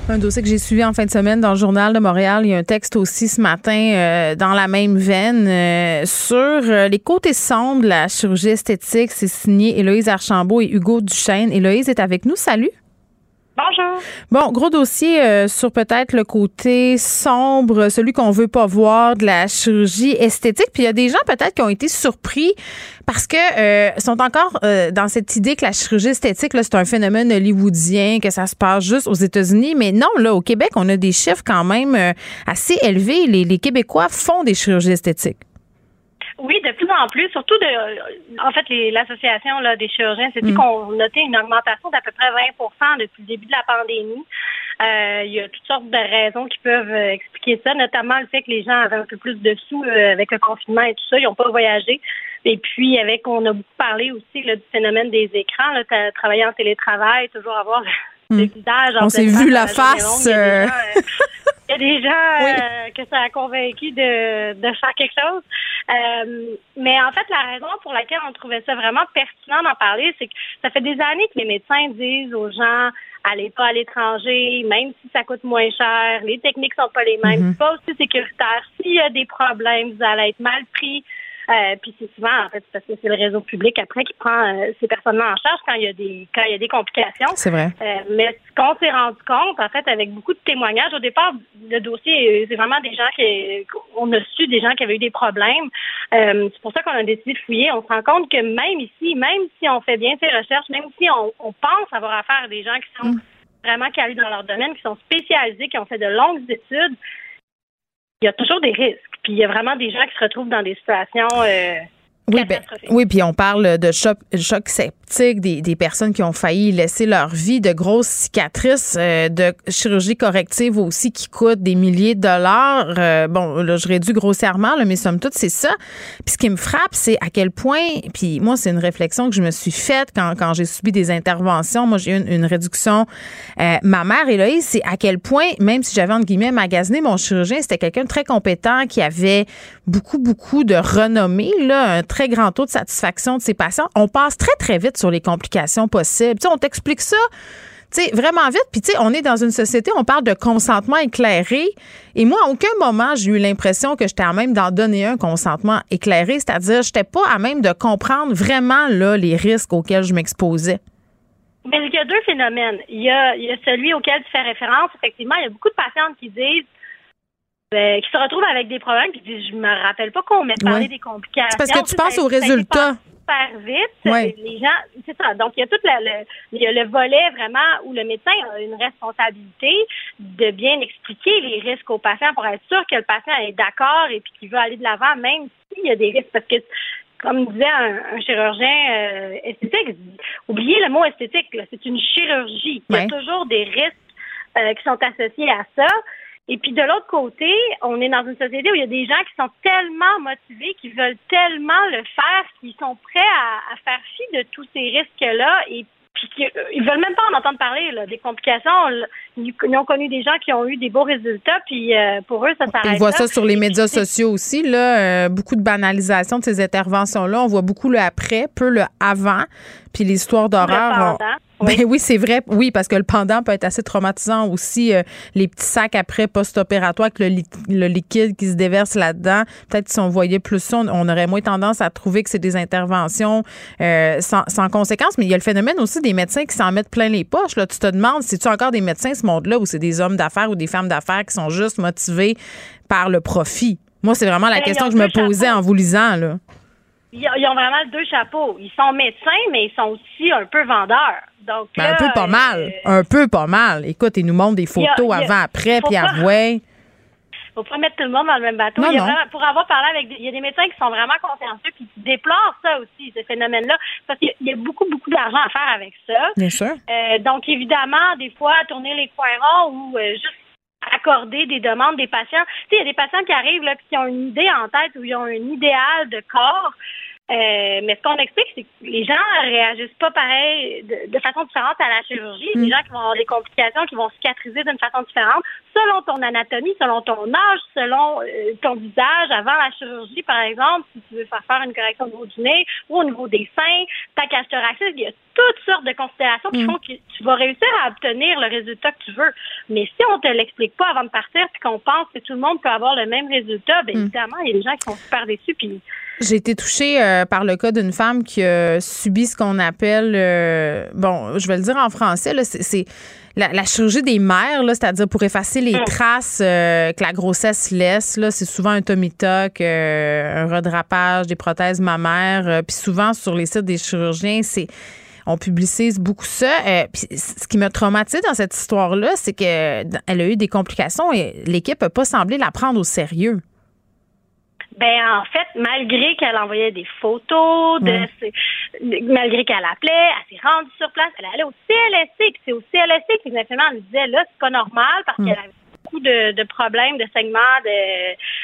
Un dossier que j'ai suivi en fin de semaine dans le Journal de Montréal. Il y a un texte aussi ce matin euh, dans la même veine euh, sur euh, les côtés sombres de la chirurgie esthétique. C'est signé Héloïse Archambault et Hugo Duchesne. Héloïse est avec nous. Salut. Bonjour. Bon, gros dossier euh, sur peut-être le côté sombre, celui qu'on veut pas voir de la chirurgie esthétique. Puis il y a des gens peut-être qui ont été surpris parce que euh, sont encore euh, dans cette idée que la chirurgie esthétique là, c'est un phénomène hollywoodien, que ça se passe juste aux États-Unis. Mais non, là, au Québec, on a des chiffres quand même euh, assez élevés. Les, les Québécois font des chirurgies esthétiques. Oui, de plus en plus, surtout de, en fait, les- l'association des chirurgiens, c'est dit qu'on notait une augmentation d'à peu près 20% depuis le début de la pandémie. Euh, il y a toutes sortes de raisons qui peuvent euh, expliquer ça, notamment le fait que les gens avaient un peu plus de sous euh, avec le confinement et tout ça, ils n'ont pas voyagé. Et puis, avec, on a beaucoup parlé aussi là, du phénomène des écrans, là, travailler en télétravail, toujours avoir en On s'est vu la face euh. Il y a des gens, euh, Oui. gens, euh, que ça a convaincu de, de faire quelque chose. Euh, mais en fait, la raison pour laquelle on trouvait ça vraiment pertinent d'en parler, c'est que ça fait des années que les médecins disent aux gens allez pas à l'étranger, même si ça coûte moins cher, les techniques sont pas les mêmes, c'est pas aussi sécuritaire. S'il y a des problèmes, vous allez être mal pris. Euh, puis c'est souvent en fait parce que c'est le réseau public après qui prend euh, ces personnes-là en charge quand il y a des quand il y a des complications. C'est vrai. Euh, mais ce qu'on s'est rendu compte, en fait, avec beaucoup de témoignages, au départ, le dossier, c'est vraiment des gens qui, on a su des gens qui avaient eu des problèmes. C'est pour ça qu'on a décidé de fouiller. On se rend compte que même ici, même si on fait bien ces recherches, même si on, on pense avoir affaire à des gens qui sont vraiment calés dans leur domaine, qui sont spécialisés, qui ont fait de longues études, il y a toujours des risques. Puis il y a vraiment des gens qui se retrouvent dans des situations euh, Oui, ben, oui, puis on parle de choc, choc septique, des, des personnes qui ont failli laisser leur vie, de grosses cicatrices, euh, de chirurgie corrective aussi qui coûtent des milliers de dollars. Euh, bon, là, je réduis grossièrement, là, mais somme toute, c'est ça. Puis ce qui me frappe, c'est à quel point, puis moi, c'est une réflexion que je me suis faite quand, quand j'ai subi des interventions. Moi, j'ai eu une, une réduction euh, mammaire, Héloïse, c'est à quel point, même si j'avais, entre guillemets, magasiné mon chirurgien, c'était quelqu'un de très compétent qui avait beaucoup, beaucoup de renommée, là, un très grand taux de satisfaction de ses patients. On passe très, très vite sur les complications possibles. Tu sais, on t'explique ça. Tu sais, vraiment vite. Puis, tu sais, on est dans une société, on parle de consentement éclairé. Et moi, à aucun moment, j'ai eu l'impression que j'étais à même d'en donner un consentement éclairé. C'est-à-dire, j'étais pas à même de comprendre vraiment, là, les risques auxquels je m'exposais. Mais il y a deux phénomènes. Il y a, il y a celui auquel tu fais référence. Effectivement, il y a beaucoup de patientes qui disent, euh, qui se retrouvent avec des problèmes, puis disent, je me rappelle pas qu'on m'ait parlé Ouais. des complications. C'est parce que tu a aux résultats. Super vite. Ouais. Les gens, c'est ça. Donc, il y a tout la- le, il y a le volet vraiment où le médecin a une responsabilité de bien expliquer les risques au patient pour être sûr que le patient est d'accord et puis qu'il veut aller de l'avant, même s'il y a des risques. Parce que comme disait un, un chirurgien euh, esthétique, oubliez le mot esthétique, c'est une chirurgie. Il y a toujours des risques euh, qui sont associés à ça. Et puis de l'autre côté, on est dans une société où il y a des gens qui sont tellement motivés, qui veulent tellement le faire, qui sont prêts à, à faire fi de tous ces risques-là et puis euh, ils veulent même pas en entendre parler là, des complications. Ils, ont connu des gens qui ont eu des beaux résultats, puis euh, pour eux, ça s'arrête. On voit ça sur les médias sociaux aussi, là, euh, beaucoup de banalisation de ces interventions-là. On voit beaucoup le après, peu le avant, puis l'histoire d'horreur. Ben oui, c'est vrai. Oui, parce que le pendant peut être assez traumatisant aussi. Euh, les petits sacs après post-opératoire avec le, liquide qui se déverse là-dedans. Peut-être si on voyait plus ça, on, aurait moins tendance à trouver que c'est des interventions euh, sans, sans conséquence. Mais il y a le phénomène aussi des médecins qui s'en mettent plein les poches. Là. Tu te demandes si tu encore des médecins ce monde-là ou c'est des hommes d'affaires ou des femmes d'affaires qui sont juste motivés par le profit? Moi, c'est vraiment la ben, question que je me posais en vous lisant. Là. Ils ont vraiment deux chapeaux. Ils sont médecins, mais ils sont aussi un peu vendeurs. Donc, ben, un peu pas mal. Euh, un peu pas mal. Écoute, ils nous montrent des photos avant, après, puis après. faut pas mettre tout le monde dans le même bateau. pour avoir parlé avec il y a des médecins qui sont vraiment consciencieux puis qui déplorent ça aussi, ce phénomène-là, parce qu'il y a beaucoup, beaucoup d'argent à faire avec ça. Bien sûr. Euh, donc, évidemment, des fois, tourner les coins ronds ou euh, juste accorder des demandes des patients. Tu sais, il y a des patients qui arrivent là, qui ont une idée en tête ou ils ont un idéal de corps. Euh, mais ce qu'on explique, c'est que les gens réagissent pas pareil, de, façon différente à la chirurgie. Mm. Des gens qui vont avoir des complications, qui vont cicatriser d'une façon différente, selon ton anatomie, selon ton âge, selon euh, ton visage. Avant la chirurgie, par exemple, si tu veux faire faire une correction au niveau du nez ou au niveau des seins, ta cage thoracique, il y a toutes sortes de considérations qui mm. font que tu vas réussir à obtenir le résultat que tu veux. Mais si on te l'explique pas avant de partir, puis qu'on pense que tout le monde peut avoir le même résultat, bien mm. évidemment, il y a des gens qui sont super déçus, puis j'ai été touchée euh, par le cas d'une femme qui a subi ce qu'on appelle, euh, bon, je vais le dire en français, c'est la, chirurgie des mères, c'est-à-dire pour effacer les traces euh, que la grossesse laisse. c'est souvent un tummy tuck, un redrapage, des prothèses mammaires. Puis souvent, sur les sites des chirurgiens, c'est on publicise beaucoup ça. puis ce qui m'a traumatisé dans cette histoire-là, c'est qu'elle a eu des complications et l'équipe n'a pas semblé la prendre au sérieux. Ben en fait, malgré qu'elle envoyait des photos, de malgré qu'elle appelait, elle s'est rendue sur place, elle allait au CLSC, puis c'est au CLSC qu'exactement elle disait là, c'est pas normal parce qu'elle avait beaucoup de, de, problèmes de saignements,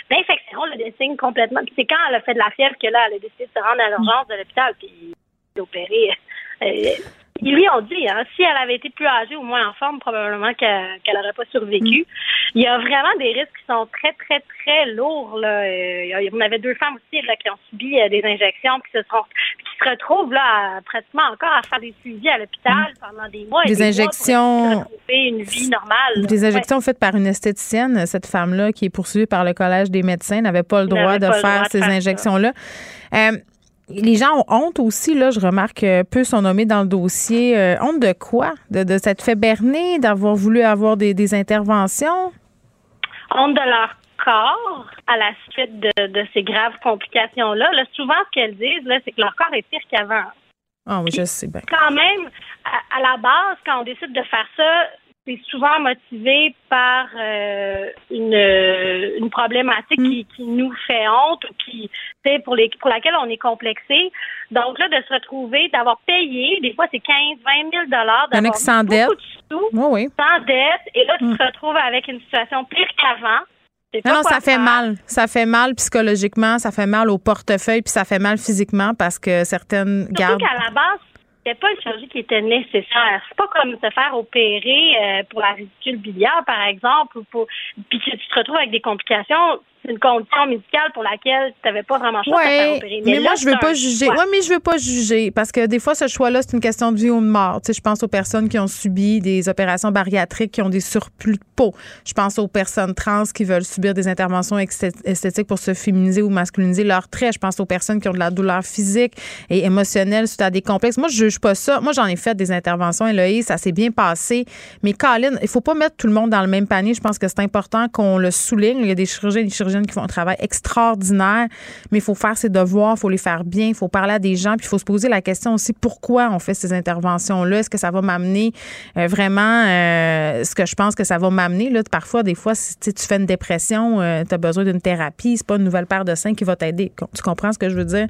d'infection, de signes complètement. Puis c'est quand elle a fait de la fièvre que là, elle a décidé de se rendre à l'urgence de l'hôpital puis d'opérer. Euh, ils lui ont dit, hein, si elle avait été plus âgée ou moins en forme, probablement qu'elle n'aurait pas survécu. Mm. Il y a vraiment des risques qui sont très, très, très lourds. Là. Euh, on avait deux femmes aussi là, qui ont subi euh, des injections qui se, sont, qui se retrouvent là, pratiquement encore à faire des suivis à l'hôpital mm. pendant des mois. des, injections. une vie normale. Des injections faites par une esthéticienne. Cette femme-là, qui est poursuivie par le Collège des médecins, n'avait pas le droit de faire ces injections-là. Les gens ont honte aussi, là, je remarque euh, peu sont nommés dans le dossier. Euh, honte de quoi? De, de s'être fait berner, d'avoir voulu avoir des, interventions? Honte de leur corps à la suite de, ces graves complications-là. Là, souvent, ce qu'elles disent, là, c'est que leur corps est pire qu'avant. Ah oui, je sais bien. Quand même, à, la base, quand on décide de faire ça, c'est souvent motivé par euh, une, une problématique mm. qui, qui, nous fait honte ou qui pour les pour laquelle on est complexé. Donc là, de se retrouver, d'avoir payé, des fois c'est 15, 20 000 dollars, d'avoir sans dette. de sous, sans dette, et là tu mm. te retrouves avec une situation pire qu'avant. Non, non, ça fait mal. Ça fait mal psychologiquement, ça fait mal au portefeuille, puis ça fait mal physiquement parce que certaines Surtout qu'à la base, c'était pas une chirurgie qui était nécessaire. C'est pas comme se faire opérer euh, pour la ridicule biliaire, par exemple, ou pour puis que tu te retrouves avec des complications une condition médicale pour laquelle tu n'avais pas vraiment choix de faire opérer. Mais, moi, je veux pas juger. Oui, mais je veux pas juger parce que des fois, ce choix-là, c'est une question de vie ou de mort. Tu sais, je pense aux personnes qui ont subi des opérations bariatriques, qui ont des surplus de peau. Je pense aux personnes trans qui veulent subir des interventions esthétiques pour se féminiser ou masculiniser leurs traits. Je pense aux personnes qui ont de la douleur physique et émotionnelle suite à des complexes. Moi, je juge pas ça. Moi, j'en ai fait des interventions, Eloïse, ça s'est bien passé. Mais Colin, il faut pas mettre tout le monde dans le même panier. Je pense que c'est important qu'on le souligne. Il y a des chirurgiens et des chirurgiens qui font un travail extraordinaire, mais il faut faire ses devoirs, il faut les faire bien, il faut parler à des gens, puis il faut se poser la question aussi pourquoi on fait ces interventions-là? Est-ce que ça va m'amener euh, vraiment euh, ce que je pense que ça va m'amener? Parfois, des fois, si tu fais une dépression, euh, tu as besoin d'une thérapie, c'est pas une nouvelle paire de seins qui va t'aider. Tu comprends ce que je veux dire?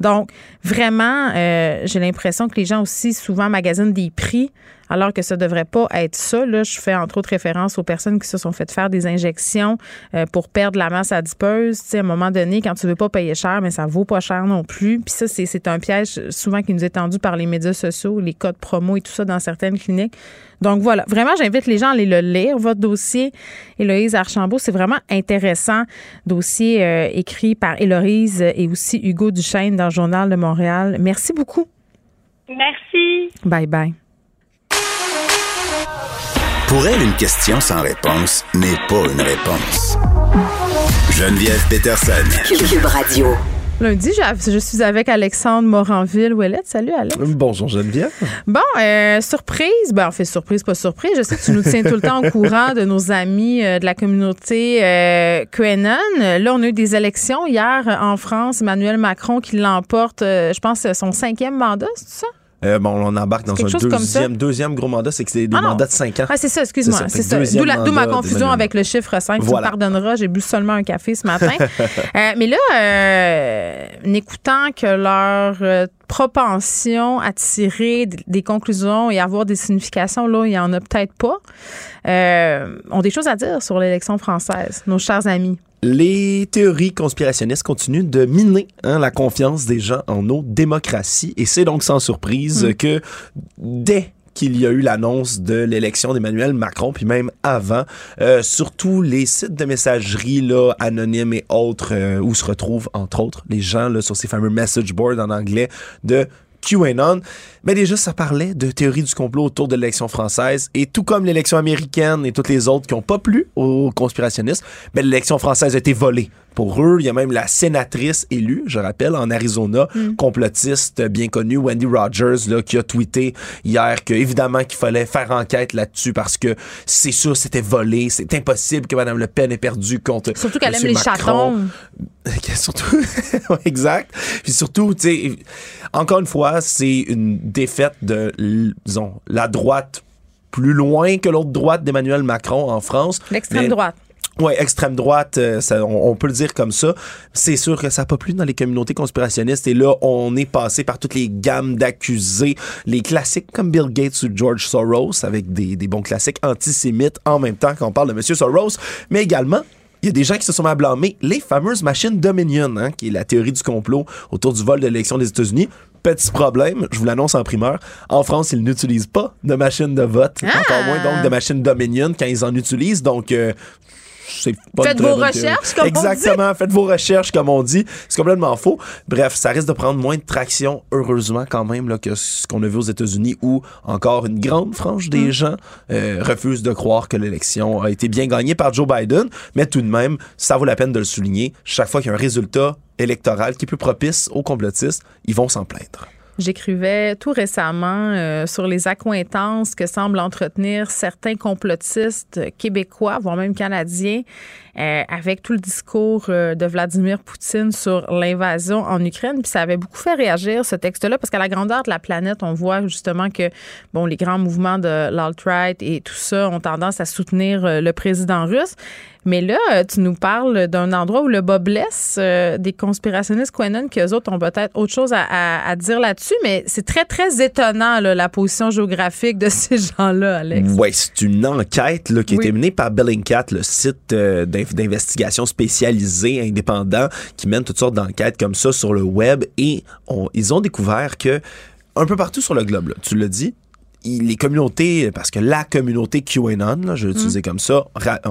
Donc, vraiment, j'ai l'impression que les gens aussi souvent magasinent des prix alors que ça devrait pas être ça. Là, je fais entre autres référence aux personnes qui se sont fait faire des injections euh, pour perdre la masse adipeuse. Tu sais, à un moment donné, quand tu veux pas payer cher, mais ça vaut pas cher non plus. Puis ça, c'est un piège souvent qui nous est tendu par les médias sociaux, les codes promo et tout ça dans certaines cliniques. Donc voilà, vraiment, j'invite les gens à aller le lire. Votre dossier, Héloïse Archambault, c'est vraiment intéressant. Dossier euh, écrit par Héloïse et aussi Hugo Duchesne dans le Journal de Montréal. Merci beaucoup. Merci. Bye bye. Pour elle, une question sans réponse n'est pas une réponse. Geneviève Peterson. Cube Radio. Lundi, je suis avec Alexandre Moranville-Ouellette. Salut, Alex. Bonjour, Geneviève. Bon, euh, surprise. Ben, en fait, surprise, pas surprise. Je sais que tu nous tiens tout le temps au courant de nos amis euh, de la communauté euh, QAnon. Là, on a eu des élections hier en France. Emmanuel Macron qui l'emporte, je pense, son cinquième mandat, c'est ça? Euh, bon, on embarque dans un deuxième, deuxième gros mandat, c'est que c'est des ah mandats de 5 ans. Ah, c'est ça, excuse-moi. C'est ça. D'où ma confusion avec le chiffre 5. Tu me pardonneras, j'ai bu seulement un café ce matin. euh, mais là, euh, en écoutant que leur euh, propension à tirer des conclusions et avoir des significations, là, il n'y en a peut-être pas, euh, ont des choses à dire sur l'élection française, nos chers amis les théories conspirationnistes continuent de miner hein, la confiance des gens en nos démocraties. Et c'est donc sans surprise mm. que dès qu'il y a eu l'annonce de l'élection d'Emmanuel Macron, puis même avant, euh, surtout les sites de messagerie là, anonymes et autres, euh, où se retrouvent entre autres les gens là, sur ces fameux message boards en anglais de QAnon. Mais déjà, ça parlait de théorie du complot autour de l'élection française. Et tout comme l'élection américaine et toutes les autres qui n'ont pas plu aux conspirationnistes, ben, l'élection française a été volée pour eux. Il y a même la sénatrice élue, je rappelle, en Arizona, mm. complotiste bien connue, Wendy Rogers, là, qui a tweeté hier que évidemment qu'il fallait faire enquête là-dessus parce que c'est sûr c'était volé, c'est impossible que Mme Le Pen ait perdu contre Surtout qu'elle aime les chatons. surtout, exact. Puis surtout, tu sais, encore une fois, c'est une défaite de, disons, la droite plus loin que l'autre droite d'Emmanuel Macron en France. L'extrême droite. Oui, extrême droite, euh, ça, on, peut le dire comme ça. C'est sûr que ça n'a pas plu dans les communautés conspirationnistes. Et là, on est passé par toutes les gammes d'accusés, les classiques comme Bill Gates ou George Soros, avec des, des bons classiques antisémites en même temps qu'on parle de M. Soros, mais également il y a des gens qui se sont à blâmer les fameuses machines Dominion, hein, qui est la théorie du complot autour du vol de l'élection des États-Unis. Petit problème, je vous l'annonce en primeur. En France, ils n'utilisent pas de machines de vote, ah! encore moins donc de machines Dominion quand ils en utilisent. Donc, euh, Faites vos recherches, comme Exactement, on dit. faites vos recherches, comme on dit. C'est complètement faux. Bref, ça risque de prendre moins de traction, heureusement, quand même, là, que ce qu'on a vu aux États-Unis, où encore une grande frange des mm. gens euh, refusent de croire que l'élection a été bien gagnée par Joe Biden. Mais tout de même, ça vaut la peine de le souligner. Chaque fois qu'il y a un résultat électoral qui est plus propice aux complotistes, ils vont s'en plaindre. J'écrivais tout récemment euh, sur les accointances que semblent entretenir certains complotistes québécois, voire même canadiens, euh, avec tout le discours euh, de Vladimir Poutine sur l'invasion en Ukraine. Puis ça avait beaucoup fait réagir ce texte-là, parce qu'à la grandeur de la planète, on voit justement que bon, les grands mouvements de l'alt-right et tout ça ont tendance à soutenir le président russe. Mais là, euh, tu nous parles d'un endroit où le bas blesse euh, des conspirationnistes Quenon, qu'eux autres ont peut-être autre chose à, dire là-dessus, mais c'est très, très étonnant, la position géographique de ces gens-là, Alex. Oui, c'est une enquête là, qui a été menée par Bellingcat, le site euh, d'investigation spécialisé, indépendant, qui mène toutes sortes d'enquêtes comme ça sur le web, et ils ont découvert que un peu partout sur le globe, tu l'as dit, les communautés, parce que la communauté QAnon, je vais l'utiliser mm. comme ça,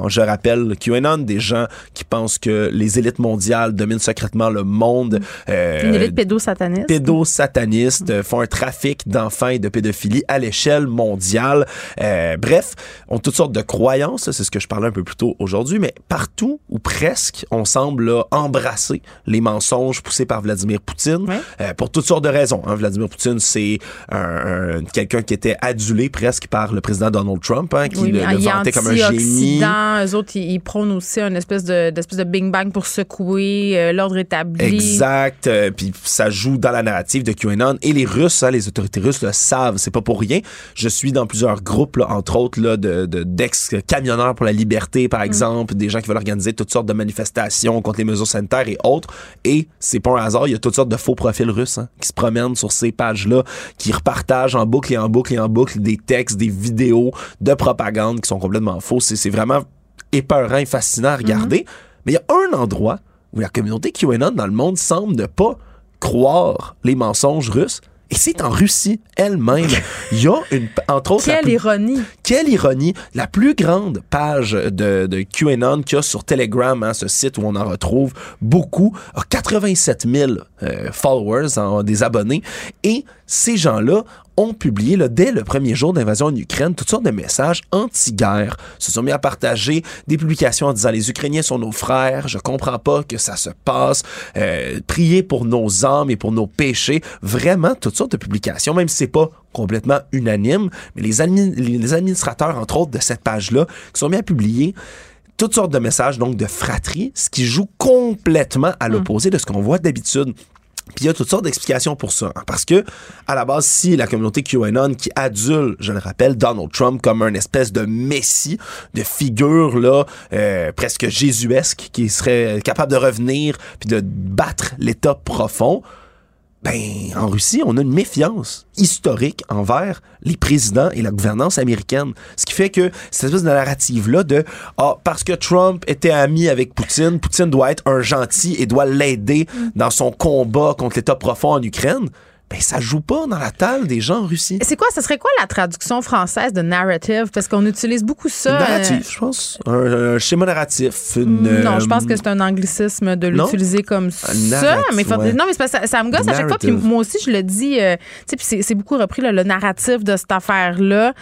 je rappelle QAnon, des gens qui pensent que les élites mondiales dominent secrètement le monde. Mm. Euh, Une élite pédosataniste. Pédosataniste, mm. font un trafic d'enfants et de pédophilie à l'échelle mondiale. Euh, bref, ont toutes sortes de croyances, c'est ce que je parlais un peu plus tôt aujourd'hui, mais partout ou presque, on semble embrasser les mensonges poussés par Vladimir Poutine euh, pour toutes sortes de raisons. Hein. Vladimir Poutine, c'est un quelqu'un qui était adulé presque par le président Donald Trump, hein, qui le, vantait comme un génie. Eux autres, ils, prônent aussi une espèce de, de Bing Bang pour secouer euh, l'ordre établi. Exact. Euh, puis ça joue dans la narrative de QAnon. Et les Russes, hein, les autorités russes le savent. C'est pas pour rien. Je suis dans plusieurs groupes, là, entre autres, là, de, d'ex-camionneurs pour la liberté, par mm. exemple, des gens qui veulent organiser toutes sortes de manifestations contre les mesures sanitaires et autres. Et c'est pas un hasard, il y a toutes sortes de faux profils russes hein, qui se promènent sur ces pages-là, qui repartagent en boucle et en boucle et en boucle des textes, des vidéos de propagande qui sont complètement faux. C'est vraiment épeurant et fascinant à regarder. Mais il y a un endroit où la communauté QAnon dans le monde semble ne pas croire les mensonges russes. Et c'est en Russie elle-même. Il y a une, entre autres, Quelle plus- ironie. quelle ironie! La plus grande page de, de QAnon qu'il y a sur Telegram, hein, ce site où on en retrouve beaucoup, a 87 000 euh, followers, en- des abonnés. Et ces gens-là ont publié, là, dès le premier jour d'invasion en Ukraine, toutes sortes de messages anti-guerre. Se sont mis à partager des publications en disant les Ukrainiens sont nos frères, je comprends pas que ça se passe, euh, priez pour nos âmes et pour nos péchés. Vraiment, toutes sortes de publications, même si c'est pas complètement unanime, mais les, admi- les les administrateurs, entre autres, de cette page-là, qui sont mis à publier toutes sortes de messages, donc de fratrie, ce qui joue complètement à l'opposé de ce qu'on voit d'habitude. Puis il y a toutes sortes d'explications pour ça. hein, parce que, à la base, si la communauté QAnon qui adule, je le rappelle, Donald Trump comme un espèce de messie, de figure là, euh, presque jésuesque, qui serait capable de revenir puis de battre l'État profond, ben, en Russie, on a une méfiance historique envers les présidents et la gouvernance américaine. Ce qui fait que cette espèce de narrative-là de Ah, parce que Trump était ami avec Poutine, Poutine doit être un gentil et doit l'aider dans son combat contre l'État profond en Ukraine, ben, ça joue pas dans la table des gens en Russie. C'est quoi, ce serait quoi la traduction française de narrative? Parce qu'on utilise beaucoup ça. narratif, je pense. Un, un schéma narratif. euh, Une, Non, je pense que euh, c'est un anglicisme de l'utiliser comme ça. mais faut- ouais. Non, mais ça, ça me gosse à chaque fois. Puis moi aussi, je le dis. euh, sais, c'est- beaucoup repris là, le narratif de cette affaire-là.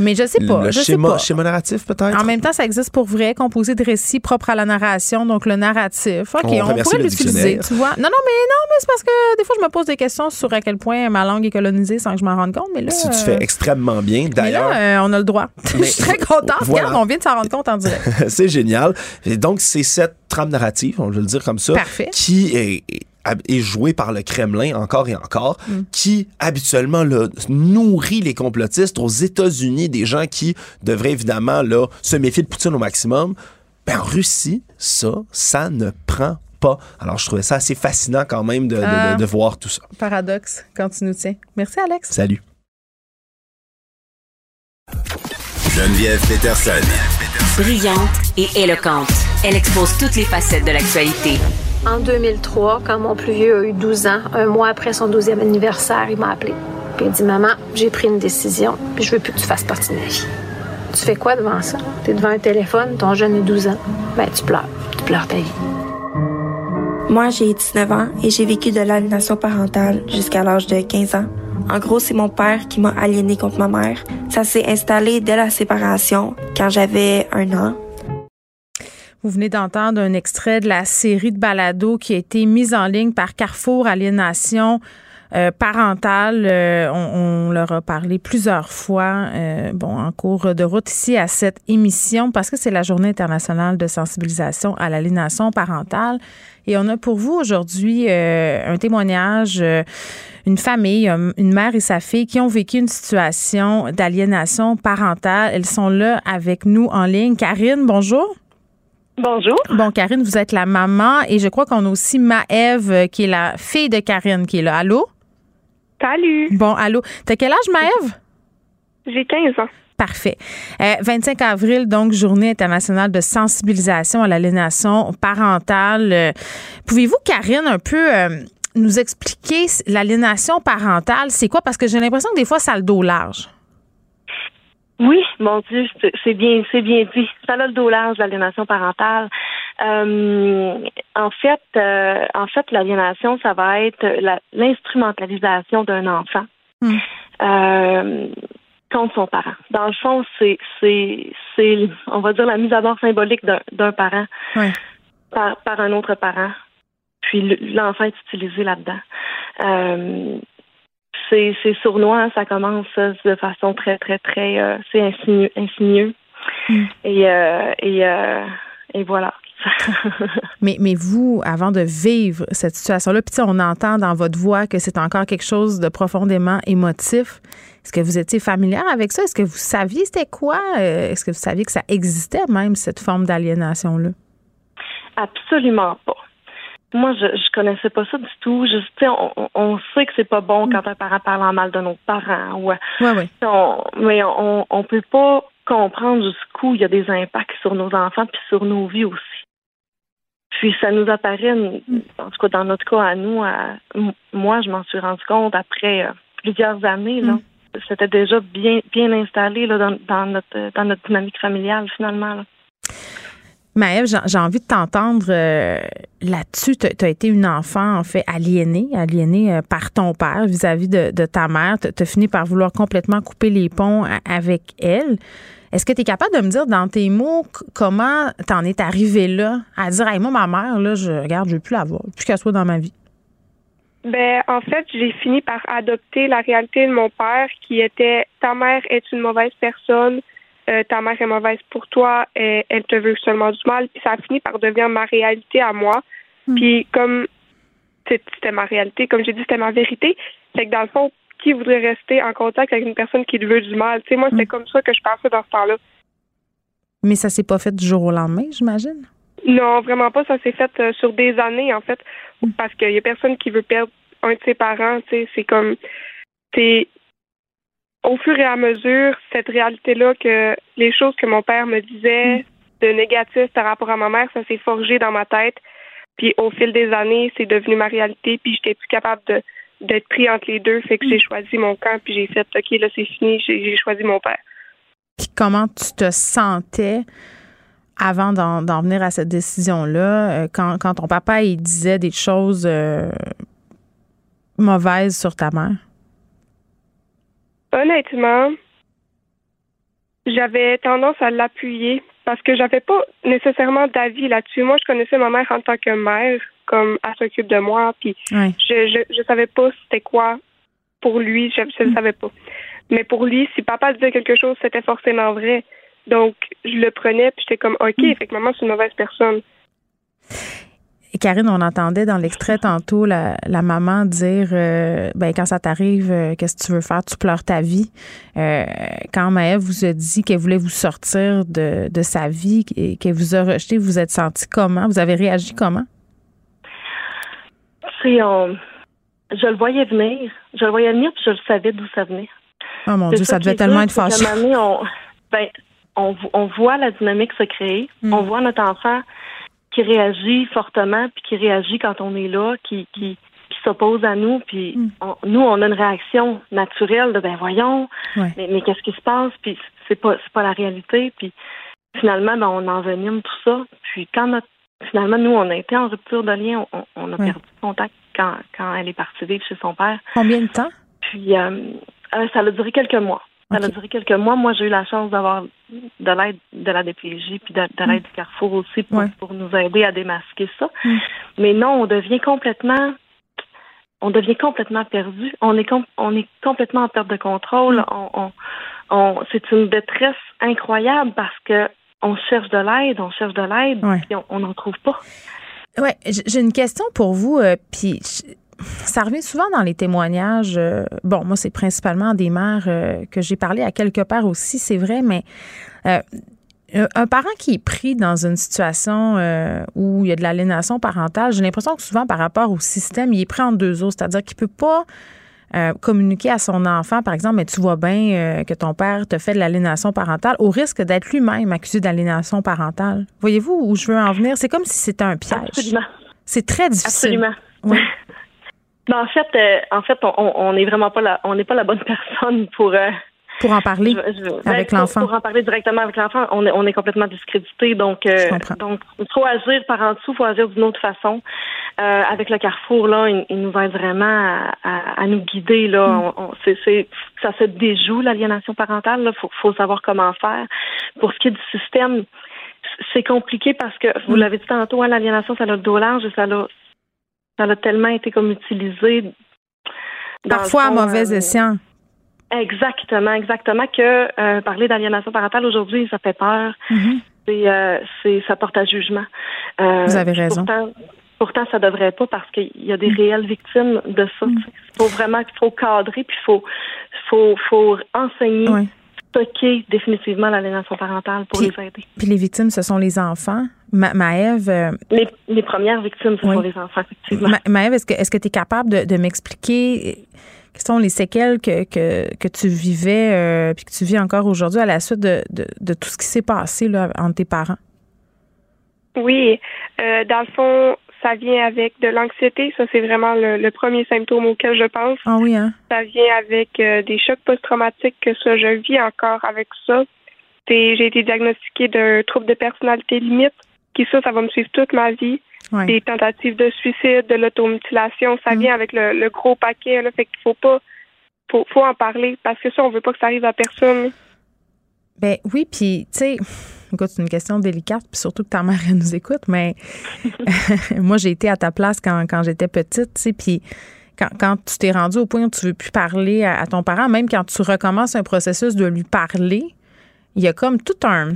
Mais je sais pas. le je sais schéma, pas. schéma narratif, peut-être? En même temps, ça existe pour vrai, composé de récits propres à la narration, donc le narratif. OK, On on, pourrait l'utiliser, tu vois. Non, non, mais non, mais c'est parce que des fois, je me pose des questions sur à quel point ma langue est colonisée sans que je m'en rende compte. Mais là, Si tu euh, fais extrêmement bien. mais D'ailleurs, là, euh, on a le droit. je suis très contente. voilà. Regarde, on vient de s'en rendre compte en direct. c'est génial. Et donc, c'est cette trame narrative, on va le dire comme ça, Parfait. qui est, est jouée par le Kremlin encore et encore, Mm. qui habituellement là, nourrit les complotistes aux États-Unis, des gens qui devraient évidemment là, se méfier de Poutine au maximum. Ben, en Russie, ça, ça ne prend pas. Alors, je trouvais ça assez fascinant quand même de, de- de- Ah. de voir tout ça. Paradoxe quand tu nous tiens. Merci, Alex. Salut. Geneviève Peterson. Brillante et éloquente. Elle expose toutes les facettes de l'actualité. En 2003, quand mon plus vieux a eu 12 ans, un mois après son 12e anniversaire, il m'a appelé. Puis il a dit Maman, j'ai pris une décision, puis je veux plus que tu fasses partie de ma vie. Tu fais quoi devant ça? T'es devant un téléphone, ton jeune a 12 ans. Ben, tu pleures. Tu pleures ta vie. Moi, j'ai 19 ans et j'ai vécu de l'aliénation parentale jusqu'à l'âge de 15 ans. En gros, c'est mon père qui m'a aliéné contre ma mère. Ça s'est installé dès la séparation, quand j'avais un an. Vous venez d'entendre un extrait de la série de balados qui a été mise en ligne par Carrefour Aliénation euh, parentale. Euh, on, leur a parlé plusieurs fois, euh, bon, en cours de route ici à cette émission, parce que c'est la Journée internationale de sensibilisation à l'aliénation parentale. Et on a pour vous aujourd'hui euh, un témoignage, euh, une famille, une mère et sa fille qui ont vécu une situation d'aliénation parentale. Elles sont là avec nous en ligne. Karine, bonjour. Bonjour. Bon, Karine, vous êtes la maman et je crois qu'on a aussi Maëve, euh, qui est la fille de Karine, qui est là. Allô? Salut. Bon, allô. T'as quel âge, Maëve? J'ai 15 ans. Parfait. Euh, 25 avril, donc, journée internationale de sensibilisation à l'aliénation parentale. Euh, Pouvez-vous, Karine, un peu euh, nous expliquer l'aliénation parentale? C'est quoi? Parce que j'ai l'impression que des fois, ça a le dos large. Oui, mon Dieu, c'est bien, c'est bien dit. Ça a le dos large, l'aliénation parentale. Euh, en fait, euh, en fait, l'aliénation, ça va être l'instrumentalisation d'un enfant Hmm. euh, contre son parent. Dans le fond, c'est, c'est, c'est, on va dire la mise à bord symbolique d'un, d'un parent par, par un autre parent. Puis l'enfant est utilisé là-dedans. Euh, c'est, c'est sournois, hein, ça commence euh, de façon très, très, très, euh, c'est insinueux. Mm. Et, euh, et, et voilà. Mais, mais vous, avant de vivre cette situation-là, puis tu sais, on entend dans votre voix que c'est encore quelque chose de profondément émotif. Est-ce que vous étiez familière avec ça? Est-ce que vous saviez c'était quoi? Euh, Est-ce que vous saviez que ça existait même, cette forme d'aliénation-là? Absolument pas. moi, je, je connaissais pas ça du tout. Je, on, on sait que c'est pas bon quand un parent parle en mal de nos parents. Ouais. Ouais, ouais. On, mais on, on peut pas comprendre jusqu'où il y a des impacts sur nos enfants puis sur nos vies aussi. Puis ça nous apparaît, en tout cas dans notre cas à nous, à, moi je m'en suis rendu compte après euh, plusieurs années. Là, c'était déjà bien bien installé là, dans, dans notre dans notre dynamique familiale finalement. Là. Maëve, j'ai envie de t'entendre euh, là-dessus. Tu as été une enfant, en fait, aliénée, aliénée euh, par ton père vis-à-vis de, de, ta mère. Tu as fini par vouloir complètement couper les ponts avec elle. Est-ce que tu es capable de me dire dans tes mots comment t'en es arrivé là? À dire hey, moi ma mère là je regarde je veux plus la voir plus qu'elle soit dans ma vie. Ben en fait j'ai fini par adopter la réalité de mon père qui était ta mère est une mauvaise personne euh, ta mère est mauvaise pour toi et elle te veut seulement du mal puis ça a fini par devenir ma réalité à moi hmm. puis comme c'était ma réalité comme j'ai dit c'était ma vérité c'est que dans le fond qui voudrait rester en contact avec une personne qui lui veut du mal? Tu sais, moi, c'est mm. comme ça que je pensais dans ce temps-là. Mais ça s'est pas fait du jour au lendemain, j'imagine? Non, vraiment pas. Ça s'est fait euh, sur des années, en fait, parce qu'il y a personne qui veut perdre un de ses parents. Tu sais, c'est comme, c'est au fur et à mesure, cette réalité-là que les choses que mon père me disait mm. de négatif par rapport à ma mère, ça s'est forgé dans ma tête. Puis au fil des années, c'est devenu ma réalité. Puis j'étais plus capable de d'être pris entre les deux. Fait que j'ai mm. choisi mon camp, puis j'ai fait OK, là, c'est fini, j'ai choisi mon père. Puis comment tu te sentais avant d'en venir à cette décision-là, euh, quand, quand ton papa il disait des choses euh, mauvaises sur ta mère? Honnêtement, j'avais tendance à l'appuyer parce que j'avais pas nécessairement d'avis là-dessus. Moi, je connaissais ma mère en tant que mère comme elle s'occupe de moi. Puis je, je, je savais pas c'était quoi pour lui, je ne mm. savais pas. Mais pour lui, si papa disait quelque chose, c'était forcément vrai. Donc je le prenais puis j'étais comme ok, mm. fait que maman c'est une mauvaise personne. Et Karine, on entendait dans l'extrait tantôt la, la maman dire euh, ben quand ça t'arrive, euh, qu'est-ce que tu veux faire? Tu pleures ta vie. Euh, quand Maëve vous a dit qu'elle voulait vous sortir de, de sa vie et qu'elle vous a rejeté, vous êtes senti comment? Vous avez réagi comment? je le voyais venir. Je le voyais venir, puis je le savais d'où ça venait. Oh mon Dieu, ça devait tellement être fâcheux. On, ben, on, on, voit la dynamique se créer. Hmm. On voit notre enfant qui réagit fortement, puis qui réagit quand on est là, qui, qui, qui s'oppose à nous, puis hmm. nous, on a une réaction naturelle de ben voyons, mais, mais qu'est-ce qui se passe, puis c'est pas c'est pas la réalité, puis finalement, ben, on envenime tout ça. Puis quand notre finalement, nous, on a été en rupture de lien. On, a perdu contact quand, quand elle est partie vivre chez son père. Combien de temps? Puis, euh, euh, ça a duré quelques mois. Ça a duré quelques mois. Moi, j'ai eu la chance d'avoir de l'aide de la DPJ puis de, l'aide du Carrefour aussi pour, pour, nous aider à démasquer ça. Mm. Mais non, on devient complètement on devient complètement perdu. On est on est complètement en perte de contrôle. Mm. On, on c'est une détresse incroyable parce que on cherche de l'aide, on cherche de l'aide, puis on n'en trouve pas. Oui, j'ai une question pour vous, euh, puis ça revient souvent dans les témoignages. Euh, bon, moi, c'est principalement des mères euh, que j'ai parlé à quelque part aussi, c'est vrai, mais un parent qui est pris dans une situation où il y a de l'aliénation parentale, j'ai l'impression que souvent, par rapport au système, il est pris en deux eaux, c'est-à-dire qu'il peut pas euh, communiquer à son enfant, par exemple, mais tu vois bien euh, que ton père te fait de l'aliénation parentale, au risque d'être lui-même accusé d'aliénation parentale. Voyez-vous où je veux en venir? C'est comme si c'était un piège. Absolument. C'est très difficile. Absolument. Oui. Ben, en fait, euh, en fait, on n'est vraiment pas la, on n'est pas la bonne personne pour pour en parler avec ben, l'enfant. Pour, en parler directement avec l'enfant, on est, on est complètement discrédité. Donc, euh, donc, il faut agir par en dessous, il faut agir d'une autre façon. Euh, avec le Carrefour, là, il, nous aide vraiment à, nous guider. Là, mm. on, c'est, ça se déjoue l'aliénation parentale. Il faut, faut savoir comment faire. Pour ce qui est du système, c'est compliqué parce que vous mm. l'avez dit tantôt, hein, l'aliénation, ça a le dos large et ça a, ça a tellement été comme utilisé. Parfois à mauvais euh, escient. Exactement, exactement. Que euh, parler d'aliénation parentale aujourd'hui, ça fait peur. Mm-hmm. Euh, c'est, ça porte à jugement. Vous avez raison. Pourtant, pourtant, ça devrait pas parce qu'il y a des mm. réelles victimes de ça. Mm. Il faut vraiment, faut cadrer, puis il faut, faut, faut enseigner. Stocker définitivement l'aliénation parentale pour les aider. Puis les victimes, ce sont les enfants. Ma Maëve. Euh, les, les, premières victimes, ce sont les enfants, effectivement. Ma Maëve, est-ce que est-ce que tu es capable de, de m'expliquer quelles sont les séquelles que, que, que tu vivais euh, puis que tu vis encore aujourd'hui à la suite de, de, de tout ce qui s'est passé là, entre tes parents? Oui. Euh, dans le fond, ça vient avec de l'anxiété. Ça, c'est vraiment le, premier symptôme auquel je pense. Ah oui, hein? Ça vient avec euh, des chocs post-traumatiques que ça, je vis encore avec ça. J'ai été diagnostiquée d'un trouble de personnalité limite, qui ça, ça va me suivre toute ma vie. Des tentatives de suicide, de l'automutilation, ça mm. vient avec le, gros paquet. Là, fait qu'il faut pas, faut, faut en parler parce que ça, on veut pas que ça arrive à personne. Ben oui, puis tu sais, écoute, c'est une question délicate, puis surtout que ta mère elle nous écoute, mais moi j'ai été à ta place quand, quand j'étais petite, tu sais, puis quand, quand, tu t'es rendu au point où tu veux plus parler à, ton parent, même quand tu recommences un processus de lui parler, il y a comme tout un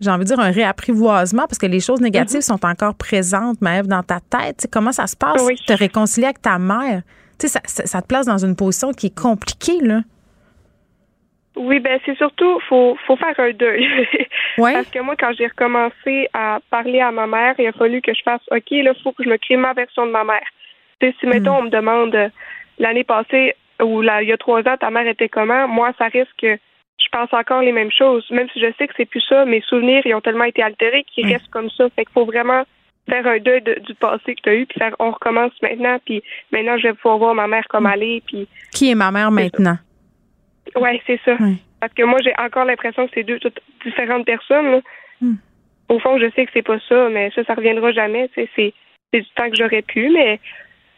j'ai envie de dire un réapprivoisement parce que les choses négatives mm-hmm. sont encore présentes, Maëve, dans ta tête. comment ça se passe? Te réconcilier avec ta mère? Ça, ça, te place dans une position qui est compliquée, là. Oui, ben c'est surtout faut faut faire un deuil. Parce que moi, quand j'ai recommencé à parler à ma mère, il a fallu que je fasse OK, là, faut que je me crée ma version de ma mère. sais, si mettons hmm. on me demande euh, l'année passée ou là, il y a trois ans, ta mère était comment, moi, ça risque que je pense encore les mêmes choses. Même si je sais que c'est plus ça, mes souvenirs ils ont tellement été altérés qu'ils restent comme ça. Fait qu'il faut vraiment faire un deuil du passé que tu as eu, puis faire on recommence maintenant, puis maintenant je vais pouvoir voir ma mère comme aller. Puis qui est ma mère maintenant? Oui, c'est ça. Parce que moi, j'ai encore l'impression que c'est deux toutes différentes personnes. Hmm. Au fond, je sais que c'est pas ça, mais ça, ça reviendra jamais. C'est, c'est du temps que j'aurais pu, mais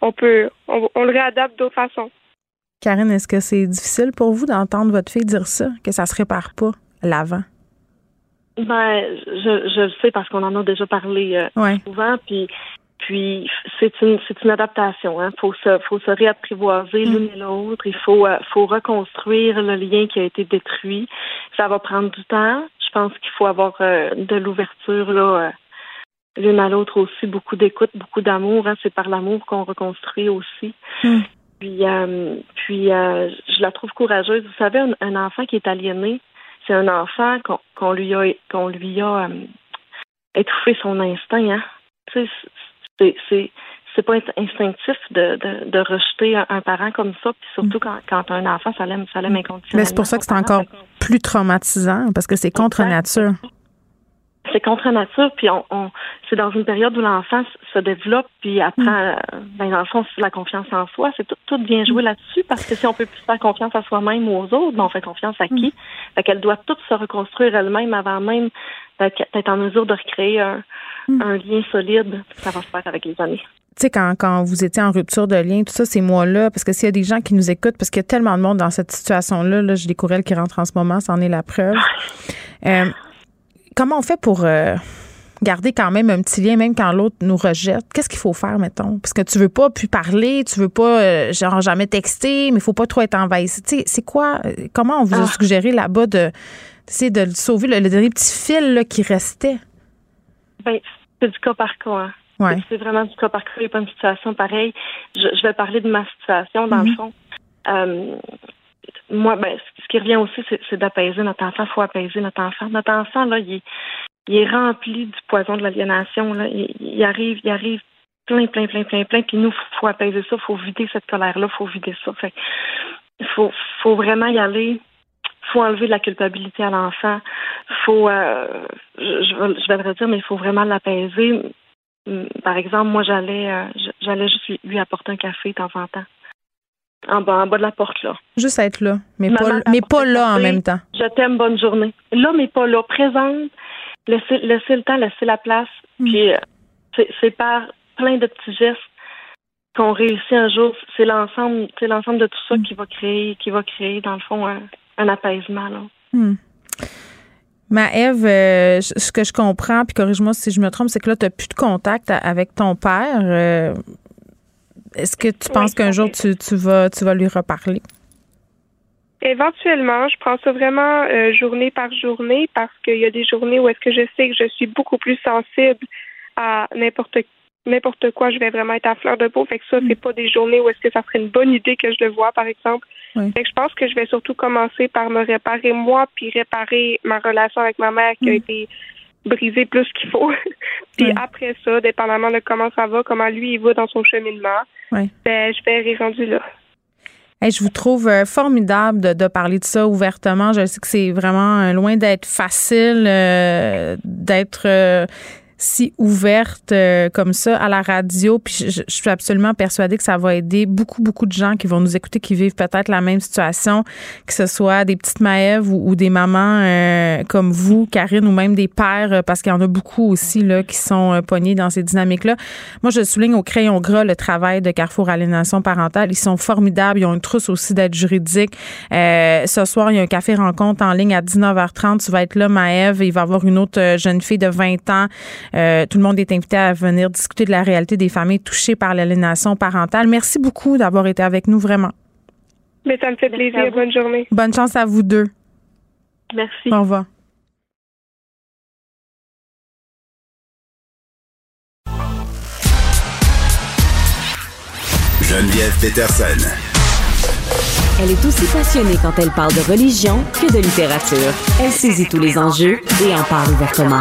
on peut, on, le réadapte d'autres façons. Karine, est-ce que c'est difficile pour vous d'entendre votre fille dire ça, que ça se répare pas l'avant? Ben, je, je le sais parce qu'on en a déjà parlé euh, souvent. Puis puis c'est une c'est une adaptation. Hein. Faut se faut se réapprivoiser mm. l'une et l'autre. Il faut euh, faut reconstruire le lien qui a été détruit. Ça va prendre du temps. Je pense qu'il faut avoir euh, de l'ouverture là. Euh, l'une à l'autre aussi, beaucoup d'écoute, beaucoup d'amour. Hein. C'est par l'amour qu'on reconstruit aussi. Mm. Puis, puis je la trouve courageuse. Vous savez, un, enfant qui est aliéné, c'est un enfant qu'on lui a qu'on lui a étouffé son instinct. Hein c'est c'est pas instinctif de, de, de rejeter un, parent comme ça, puis surtout quand, quand un enfant, ça l'aime, ça l'aime inconditionnellement. Mais c'est pour ça que c'est encore plus traumatisant, parce que c'est contre nature. C'est contre nature, puis on, on c'est dans une période où l'enfant se développe, puis apprend, mm. Ben, dans le fond, la confiance en soi. C'est tout, tout bien joué là-dessus, parce que si on peut plus faire confiance à soi-même ou aux autres, ben, on fait confiance à qui? Mm. Fait qu'elle doit tout se reconstruire elle-même avant même d'être en mesure de recréer un, Hmm. un lien solide. Ça va se faire avec les années. Tu sais, quand, quand vous étiez en rupture de lien, tout ça, ces mois-là, parce que s'il y a des gens qui nous écoutent, parce qu'il y a tellement de monde dans cette situation-là, là, j'ai des courriels qui rentrent en ce moment, c'en est la preuve. Euh, comment on fait pour euh, garder quand même un petit lien, même quand l'autre nous rejette? Qu'est-ce qu'il faut faire, mettons? Parce que tu veux pas plus parler, tu veux pas, euh, genre, jamais texter, mais il faut pas trop être envahi. Tu sais, c'est quoi, comment on vous a ah. suggéré là-bas de, de sauver le, dernier petit fil là, qui restait? Ben, c'est du cas par cas. Hein. C'est vraiment du cas par cas. Il n'y a pas une situation pareille. Je, vais parler de ma situation, dans le mhm. fond. Euh, moi, ben, ce qui revient aussi, c'est d'apaiser notre enfant. Il faut apaiser notre enfant. Notre enfant, là, il est, rempli du poison de l'aliénation. Il, arrive, il arrive plein, plein, plein, plein, plein. Puis nous, il faut apaiser ça. Il faut vider cette colère-là. Il faut vider ça. Fait il faut, faut vraiment y aller faut enlever de la culpabilité à l'enfant. Faut, euh, je, je, vais le redire, mais il faut vraiment l'apaiser. Mm, par exemple, moi, j'allais, euh, j'allais juste lui, apporter un café de temps en temps. En bas, en bas de la porte, là. Juste être là, mais pas, mais pas là en même temps. Je t'aime, bonne journée. Là, mais pas là. Présente, laisser, laisser le temps, laisser la place. Mm. Puis, euh, c'est par plein de petits gestes qu'on réussit un jour. C'est l'ensemble, c'est l'ensemble de tout ça mm. qui va créer, qui va créer, dans le fond, un, un apaisement. Là. Hmm. Maëve, euh, ce que je comprends, puis corrige-moi si je me trompe, c'est que là, tu n'as plus de contact avec ton père. Euh, est-ce que tu penses qu'un jour, tu, tu, vas, tu vas lui reparler? Éventuellement, je prends ça vraiment euh, journée par journée parce qu'il y a des journées où est-ce que je sais que je suis beaucoup plus sensible à n'importe n'importe quoi, je vais vraiment être à fleur de peau. Fait que ça, c'est pas des journées où est-ce que ça serait une bonne idée que je le vois, par exemple. Fait que je pense que je vais surtout commencer par me réparer moi, puis réparer ma relation avec ma mère qui a été brisée plus qu'il faut. puis après ça, dépendamment de comment ça va, comment lui il va dans son cheminement, ben je vais être rendu là. je vous trouve euh, formidable de, de, parler de ça ouvertement. Je sais que c'est vraiment euh, loin d'être facile euh, d'être si ouverte euh, comme ça à la radio. Puis je, suis absolument persuadée que ça va aider beaucoup, beaucoup de gens qui vont nous écouter, qui vivent peut-être la même situation, que ce soit des petites Maëves ou, des mamans euh, comme vous, Karine, ou même des pères, euh, parce qu'il y en a beaucoup aussi là, qui sont pognés dans ces dynamiques-là. Moi, je souligne au crayon gras le travail de Carrefour Aliénation parentale. Ils sont formidables. Ils ont une trousse aussi d'aide juridique. ce soir, il y a un café rencontre en ligne à 19h30. Tu vas être là, Maëve. Il va y avoir une autre jeune fille de 20 ans euh, tout le monde est invité à venir discuter de la réalité des familles touchées par l'aliénation parentale. Merci beaucoup d'avoir été avec nous, vraiment. Mais ça me fait plaisir. Bonne journée. Bonne chance à vous deux. Merci. Au revoir. Geneviève Peterson. Elle est aussi passionnée quand elle parle de religion que de littérature. Elle saisit tous les enjeux et en parle ouvertement.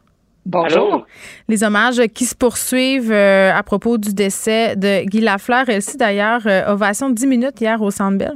Bonjour. Les hommages qui se poursuivent euh, à propos du décès de Guy Lafleur. Aussi, d'ailleurs, euh, ovation de 10 minutes hier au Centre Bell.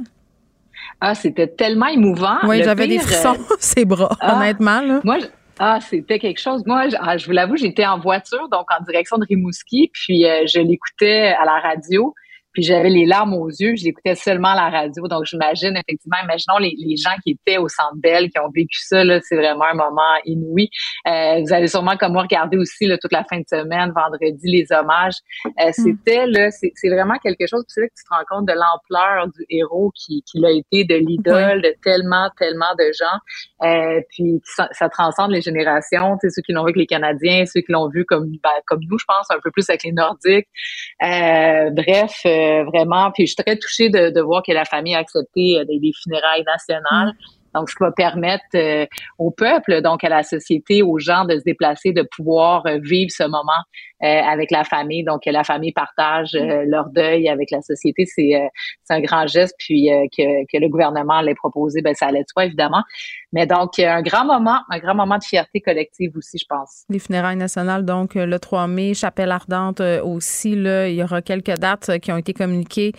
Ah, c'était tellement émouvant. Oui, j'avais des frissons, euh, ses bras, ah, honnêtement. Là. Moi, ah, c'était quelque chose. Moi, je, ah, je vous l'avoue, j'étais en voiture, donc en direction de Rimouski, puis je l'écoutais à la radio. Puis j'avais les larmes aux yeux, j'écoutais seulement la radio. Donc j'imagine effectivement, imaginons les, les, gens qui étaient au Centre Bell, qui ont vécu ça, là, c'est vraiment un moment inouï. Euh, vous avez sûrement comme moi regardé aussi là, toute la fin de semaine, vendredi, les hommages. Euh, mm. C'était là, c'est vraiment quelque chose. C'est là que tu te rends compte de l'ampleur du héros qui, qui l'a été, de l'idole de tellement, tellement de gens. Euh, puis ça, ça, transcende les générations. Tu sais, ceux qui l'ont vu avec les Canadiens, ceux qui l'ont vu comme ben, comme nous, je pense, un peu plus avec les Nordiques. Euh, bref. Euh, euh, vraiment. Puis je suis très touchée de, de voir que la famille a accepté euh, des, des funérailles nationales. Mm. Donc, ce qui va permettre euh, au peuple, donc à la société, aux gens de se déplacer, de pouvoir vivre ce moment avec la famille. Donc, la famille partage mm. leur deuil avec la société. C'est un grand geste. Puis que, que, le gouvernement l'ait proposé, ben ça allait de soi, évidemment. Mais donc, un grand moment, un grand moment de fierté collective aussi, je pense. Les funérailles nationales, donc le 3 mai, Chapelle Ardente aussi, là, il y aura quelques dates qui ont été communiquées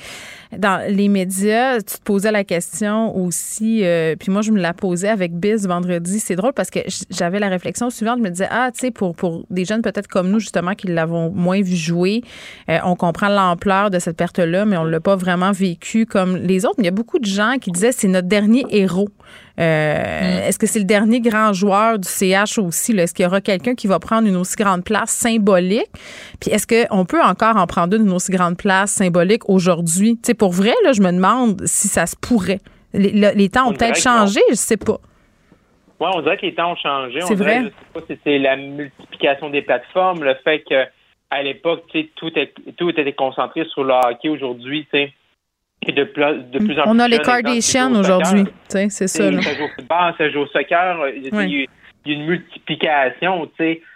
dans les médias. Tu te posais la question aussi, euh, puis moi, je me la posais avec Biz vendredi. C'est drôle parce que j'avais la réflexion suivante. Je me disais, ah, tu sais, pour, pour des jeunes peut-être comme nous, justement, qui l'avons moins vu jouer, euh, on comprend l'ampleur de cette perte-là, mais on ne l'a pas vraiment vécu comme les autres. Mais il y a beaucoup de gens qui disaient, c'est notre dernier héros. Euh, mm. Est-ce que c'est le dernier grand joueur du CH aussi? Est-ce qu'il y aura quelqu'un qui va prendre une aussi grande place symbolique? Puis est-ce qu'on peut encore en prendre une, aussi grande place symbolique aujourd'hui? Tu sais, pour vrai, là, je me demande si ça se pourrait. Les, temps ont peut-être changé, je sais pas. Oui, on dirait que les temps ont changé. C'est vrai. je sais pas si c'est la multiplication des plateformes, le fait que à l'époque, tout, tout était concentré sur le hockey. Aujourd'hui, tu sais, de plus, de plus en On a les Kardashians aujourd'hui, c'est ça. Ça joue au football, ça joue au soccer. Il y a une multiplication,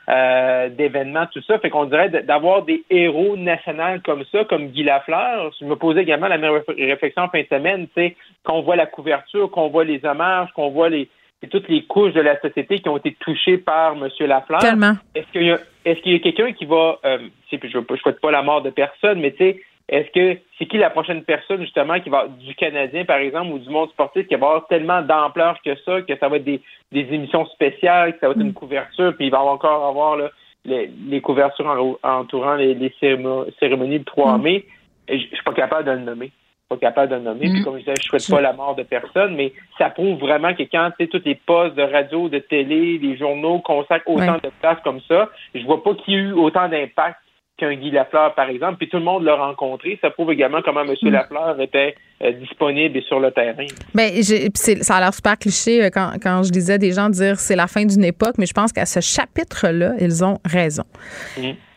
euh, d'événements, tout ça. Fait qu'on dirait d'avoir des héros nationaux comme ça, comme Guy Lafleur. Je me posais également la même réflexion en fin de semaine, tu sais, qu'on voit la couverture, qu'on voit les hommages, qu'on voit les toutes les couches de la société qui ont été touchées par M. Lafleur. Tellement. Est-ce qu'il y a, est-ce qu'il y a quelqu'un qui va, euh, je ne souhaite pas la mort de personne, mais tu sais, est-ce que c'est qui la prochaine personne justement qui va du Canadien par exemple ou du monde sportif qui va avoir tellement d'ampleur que ça que ça va être des, émissions spéciales, que ça va être une couverture, puis il va encore avoir les, couvertures entourant les, cérémonies du 3 mm. mai? Je, je suis pas capable de le nommer pas capable de le nommer. Puis mm. comme je disais, je souhaite pas la mort de personne, mais ça prouve vraiment que quand tu sais, tous les postes de radio, de télé, les journaux consacrent autant de place comme ça, je vois pas qu'il y ait eu autant d'impact qu'un Guy Lafleur, par exemple, puis tout le monde l'a rencontré. Ça prouve également comment M. Mm. Lafleur était disponible et sur le terrain. Ben, ça a l'air super cliché euh, quand, quand je disais des gens dire c'est la fin d'une époque, mais je pense qu'à ce chapitre-là, ils ont raison.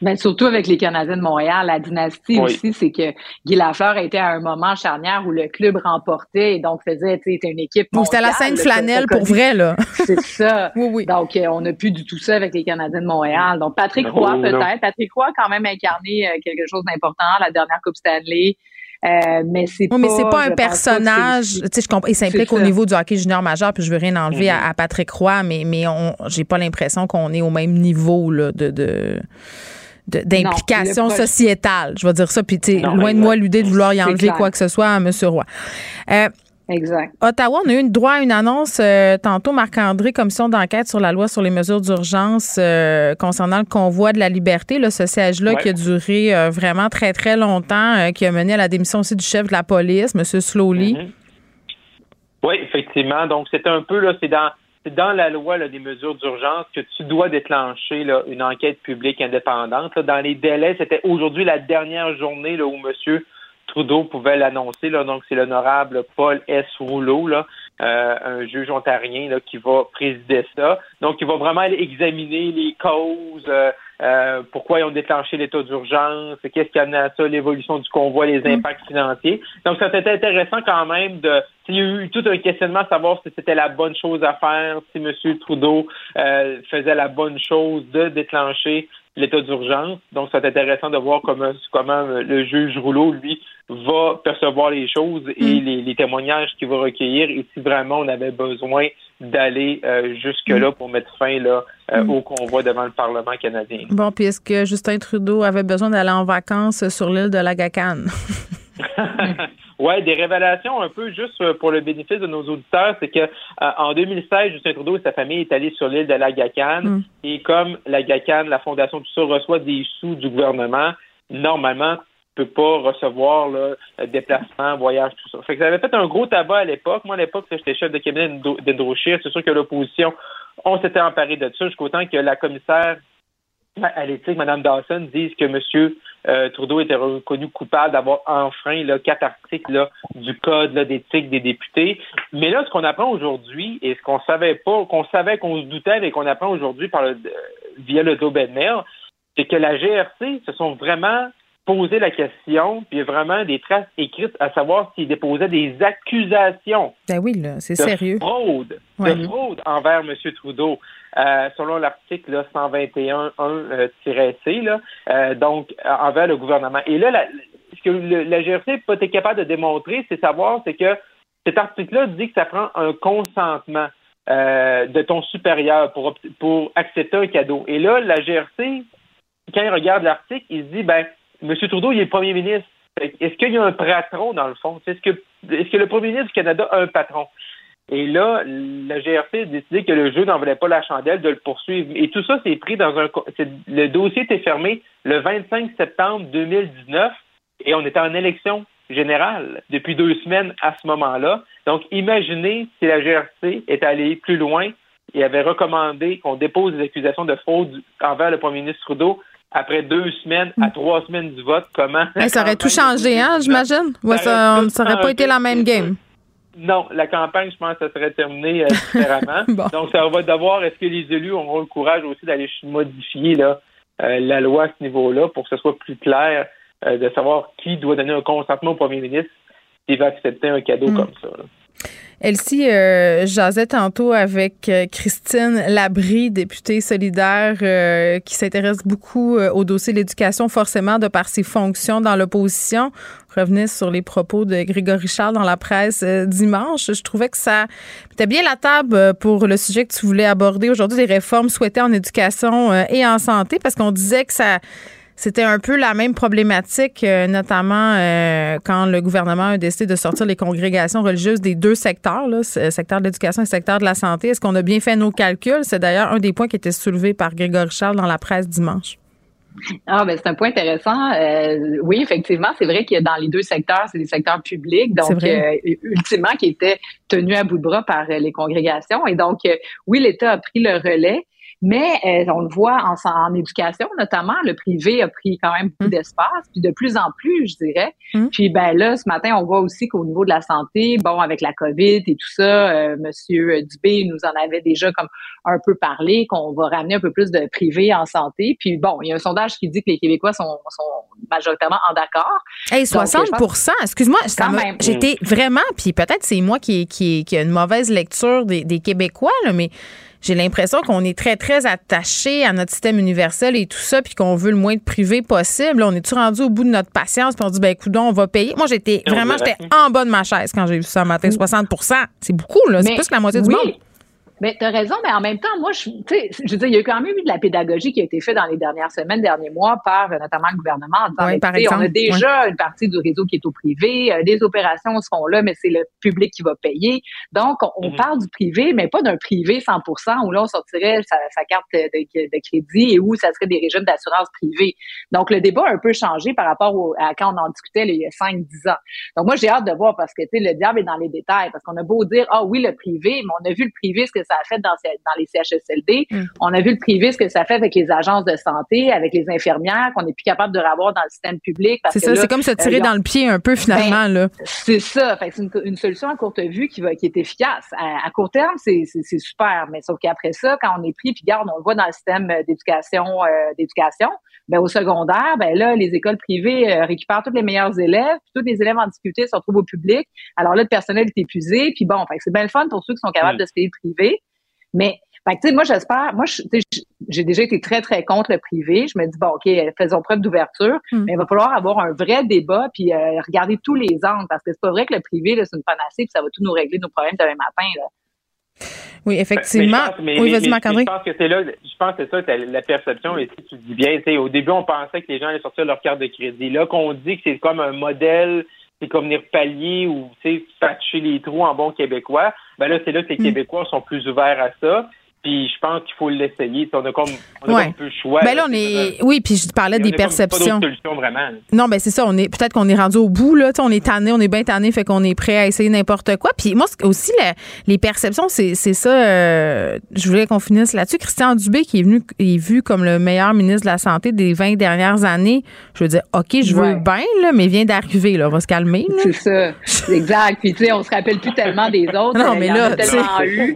Ben, surtout avec les Canadiens de Montréal, la dynastie Oui. aussi, c'est que Guy Lafleur était à un moment charnière où le club remportait et donc faisait, tu sais, une équipe Donc, c'était la scène flanelle pour vrai, là. C'est ça. Donc, euh, on n'a plus du tout ça avec les Canadiens de Montréal. Donc, Patrick Roy, peut-être. Patrick Roy a quand même incarné euh, quelque chose d'important, la dernière Coupe Stanley. Euh, mais c'est Oui, mais c'est pas un personnage. Tu sais, je comprends. Il s'implique au niveau du hockey junior majeur, puis je veux rien enlever Mhm. à, à Patrick Roy, mais, mais on, j'ai pas l'impression qu'on est au même niveau là, de. d'implication sociétale, je vais dire ça, puis loin de moi l'idée de vouloir y enlever quoi que ce soit à M. Roy. Euh, Exact. Ottawa, on a eu une droit à une annonce euh, tantôt, Marc-André, commission d'enquête sur la loi sur les mesures d'urgence euh, concernant le convoi de la liberté, là, ce siège-là Ouais. qui a duré euh, vraiment très, très longtemps, euh, qui a mené à la démission aussi du chef de la police, M. Slowly. Mhm. Oui, effectivement. Donc, c'est un peu, là, c'est dans, c'est dans la loi là, des mesures d'urgence que tu dois déclencher là, une enquête publique indépendante. là. Dans les délais, c'était aujourd'hui la dernière journée là, où M. Trudeau pouvait l'annoncer. Là. Donc, c'est l'honorable Paul S. Rouleau, là, euh, un juge ontarien là, qui va présider ça. Donc, il va vraiment aller examiner les causes, euh, euh, pourquoi ils ont déclenché l'état d'urgence, qu'est-ce qui a amené à ça, l'évolution du convoi, les impacts financiers. Donc, ça c'était intéressant quand même de. Il y a eu tout un questionnement à savoir si c'était la bonne chose à faire, si M. Trudeau euh, faisait la bonne chose de déclencher l'état d'urgence. Donc, c'est intéressant de voir comment, comment le juge Rouleau, lui, va percevoir les choses et les, les témoignages qu'il va recueillir et si vraiment on avait besoin d'aller euh, jusque-là pour mettre fin là, euh, Mm. au convoi devant le Parlement canadien. Bon, puis est-ce que Justin Trudeau avait besoin d'aller en vacances sur l'île de Lagacan? Ouais, des révélations un peu juste euh, pour le bénéfice de nos auditeurs, c'est que euh, en 2016, Justin Trudeau et sa famille est allé sur l'île de Lagacan Mm. et comme Lagacan, la fondation tout ça reçoit des sous du gouvernement, normalement peut pas recevoir là, euh, déplacement, voyage, tout ça. Fait que ça avait fait un gros tabac à l'époque. Moi, à l'époque, j'étais chef de cabinet Scheer. C'est sûr que l'opposition, on s'était emparé de ça jusqu'au temps que la commissaire à l'éthique, Mme Dawson, dise que M. euh, Trudeau était reconnu coupable d'avoir enfreint là, quatre articles là, du code d'éthique des députés. Mais là, ce qu'on apprend aujourd'hui, et ce qu'on savait pas, qu'on savait, qu'on se doutait, mais qu'on apprend aujourd'hui par le, euh, via le Mail, c'est que la GRC se sont vraiment posé la question, puis vraiment des traces écrites à savoir s'ils déposaient des accusations Ben oui, là, c'est de sérieux. fraude, Ouais. de fraude envers M. Trudeau, euh, selon l'article là, 121.1-C, là, euh, donc euh, envers le gouvernement. Et là, la, ce que le- la GRC n'a pas été capable de démontrer, c'est savoir, c'est que cet article-là dit que ça prend un consentement euh, de ton supérieur pour, pour accepter un cadeau. Et là, la GRC, quand il regarde l'article, il se dit, ben, M. Trudeau, il est premier ministre. Est-ce qu'il y a un patron, dans le fond? Est-ce que, que le premier ministre du Canada a un patron? Et là, la GRC a décidé que le jeu n'en valait pas la chandelle de le poursuivre. Et tout ça, c'est pris dans un. Le dossier était fermé le 25 septembre 2019 et on était en élection générale depuis deux semaines à ce moment-là. Donc, imaginez si la GRC est allée plus loin et avait recommandé qu'on dépose des accusations de fraude envers le premier ministre Trudeau après deux semaines à trois semaines du vote. Comment. Hey, ça aurait tout changé, hein, j'imagine? Ouais, ça aurait tout ça aurait pas été la même game. Non, la campagne, je pense que ça serait terminé euh, différemment. Donc, ça va devoir, est-ce que les élus auront le courage aussi d'aller modifier là, euh, la loi à ce niveau-là pour que ce soit plus clair euh, de savoir qui doit donner un consentement au premier ministre s'il va accepter un cadeau Mm. comme ça. là. Elsie, euh, jasais tantôt avec euh, Christine Labrie, députée solidaire, euh, qui s'intéresse beaucoup euh, au dossier de l'éducation, forcément, de par ses fonctions dans l'opposition. Revenait sur les propos de Grégory Charles dans la presse dimanche. Je trouvais que ça mettait bien la table pour le sujet que tu voulais aborder aujourd'hui, les réformes souhaitées en éducation et en santé, parce qu'on disait que ça c'était un peu la même problématique, euh, notamment euh, quand le gouvernement a décidé de sortir les congrégations religieuses des deux secteurs, là, secteur de l'éducation et secteur de la santé. Est-ce qu'on a bien fait nos calculs? C'est d'ailleurs un des points qui était soulevé par Grégory Charles dans la presse dimanche. Ah, ben c'est un point intéressant. Euh, oui, effectivement, c'est vrai que dans les deux secteurs, c'est des secteurs publics, donc euh, ultimement qui étaient tenus à bout de bras par euh, les congrégations. Et donc, oui, l'État a pris le relais. Mais euh, on le voit en, en, éducation, notamment, le privé a pris quand même beaucoup mm. d'espace, puis de plus en plus, je dirais. Mm. Puis ben là, ce matin, on voit aussi qu'au niveau de la santé, bon, avec la COVID et tout ça, euh, Monsieur Dubé nous en avait déjà comme un peu parlé, qu'on va ramener un peu plus de privé en santé. Puis bon, il y a un sondage qui dit que les Québécois sont, sont majoritairement en d'accord. Hey, 60% excuse-moi, j'étais vraiment, puis peut-être c'est moi qui, qui, qui a une mauvaise lecture des, des Québécois, là, mais j'ai l'impression qu'on est très, très attaché à notre système universel et tout ça, puis qu'on veut le moins de privé possible. on est-tu rendu au bout de notre patience, puis on dit, ben, écoute, on va payer. Moi, j'étais vraiment, j'étais en bas de ma chaise quand j'ai vu ça matin, 60% C'est beaucoup, là. C'est plus que la moitié du monde. Mais tu as raison, mais en même temps, moi, je, je veux dire, il y a quand même eu de la pédagogie qui a été faite dans les dernières semaines, derniers mois par euh, notamment le gouvernement en disant, par exemple, on a déjà une partie du réseau qui est au privé, euh, des opérations se font là, mais c'est le public qui va payer. Donc, on, mhm. parle du privé, mais pas d'un privé 100 où là, on sortirait sa, sa carte de, de, crédit et où ça serait des régimes d'assurance privée. Donc, le débat a un peu changé par rapport à quand on en discutait il y a 5-10 ans. Donc, moi, j'ai hâte de voir parce que, tu sais, le diable est dans les détails, parce qu'on a beau dire, ah oui, le privé, mais on a vu le privé, ce que ça a fait dans, dans les CHSLD. Mm. On a vu le privé, ce que ça fait avec les agences de santé, avec les infirmières, qu'on n'est plus capable de revoir dans le système public. C'est ça, c'est comme se tirer euh, dans le pied un peu finalement. Ben, c'est ça. c'est une, solution à courte vue qui, va, qui est efficace. À, court terme, c'est super, mais sauf qu'après ça, quand on est pris, puis garde, on le voit dans le système d'éducation, euh, d'éducation, ben, au secondaire, ben là, les écoles privées euh, récupèrent tous les meilleurs élèves, puis tous les élèves en difficulté se retrouvent au public. Alors là, le personnel est épuisé, puis bon, c'est bien le fun pour ceux qui sont capables mm. de se payer privé. Mais fait tu sais, moi, j'espère, moi, j'ai déjà été très, très contre le privé. Je me dis, bon, OK, faisons preuve d'ouverture, mm. mais il va falloir avoir un vrai débat puis euh, regarder tous les angles parce que c'est pas vrai que le privé, c'est une panacée puis ça va tout nous régler nos problèmes demain matin, là. Oui, effectivement. oui, vas-y, Je pense que c'est là, je pense que c'est ça, la perception, et si tu dis bien, au début, on pensait que les gens allaient sortir leur carte de crédit. Là, qu'on dit que c'est comme un modèle c'est comme venir pallier ou patcher les trous en bon québécois, ben là, c'est là que les mm. Québécois sont plus ouverts à ça. Puis je pense qu'il faut l'essayer. On a comme, on a un peu le choix. Ben là, on est. Oui, puis je parlais des perceptions. Pas solution vraiment. Non, ben c'est ça. On est peut-être qu'on est rendu au bout là. on est tanné, on est bien tanné, fait qu'on est prêt à essayer n'importe quoi. Puis moi aussi les perceptions, c'est ça. Euh, je voulais qu'on finisse là-dessus. Christian Dubé qui est venu, est vu comme le meilleur ministre de la santé des 20 dernières années. Je veux dire, ok, je veux bien là, mais vient d'arriver là. On va se calmer. C'est ça. Exact. Puis tu sais, on se rappelle plus tellement des autres. Non, mais là,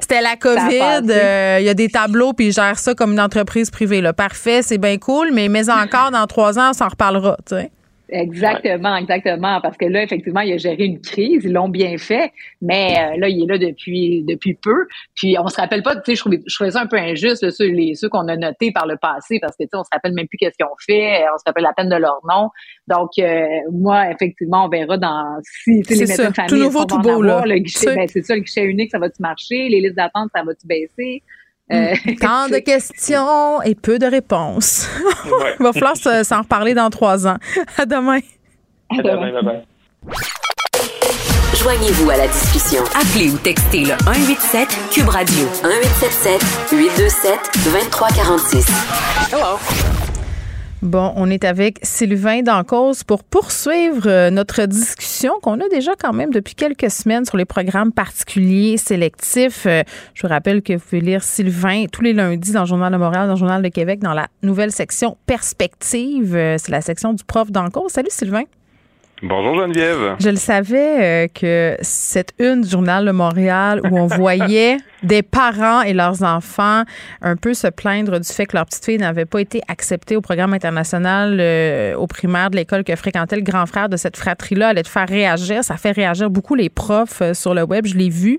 c'était la COVID il y a des tableaux puis ils gèrent ça comme une entreprise privée. Là. Parfait, c'est bien cool, mais mais encore dans trois ans, on s'en reparlera. Tu sais. Exactement, exactement. Parce que là, effectivement, il a géré une crise, ils l'ont bien fait, mais euh, là, il est là depuis depuis peu. Puis on se rappelle pas, tu sais, je trouvais, je trouvais ça un peu injuste, ceux, les, ceux qu'on a notés par le passé, parce que tu sais, on se rappelle même plus qu'est-ce qu'ils ont fait, on se rappelle la peine de leur nom. Donc, euh, moi, effectivement, on verra dans si les médecins de famille tout nouveau, tout beau, là. le guichet, ben, c'est ça, le guichet unique, ça va-tu marcher? Les listes d'attente, ça va-tu baisser? Euh, Tant de questions et peu de réponses. Il va falloir s'en reparler dans trois ans. À demain. À demain, bye bye. Joignez-vous à la discussion. Appelez ou textez le 187 Cube Radio 1877 827 2346. Hello. Bon, on est avec Sylvain Dancause pour poursuivre euh, notre discussion qu'on a déjà quand même depuis quelques semaines sur les programmes particuliers sélectifs. Euh, je vous rappelle que vous pouvez lire Sylvain tous les lundis dans le Journal de Montréal, dans le Journal de Québec, dans la nouvelle section Perspective. Euh, c'est la section du prof Dancause. Salut Sylvain. Bonjour Geneviève. Je le savais que cette une du Journal de Montréal où on voyait des parents et leurs enfants un peu se plaindre du fait que leur petite fille n'avait pas été acceptée au programme international euh, au primaire de l'école que fréquentait le grand frère de cette fratrie-là allait te faire réagir. Ça fait réagir beaucoup les profs euh, sur le web. Je l'ai vu.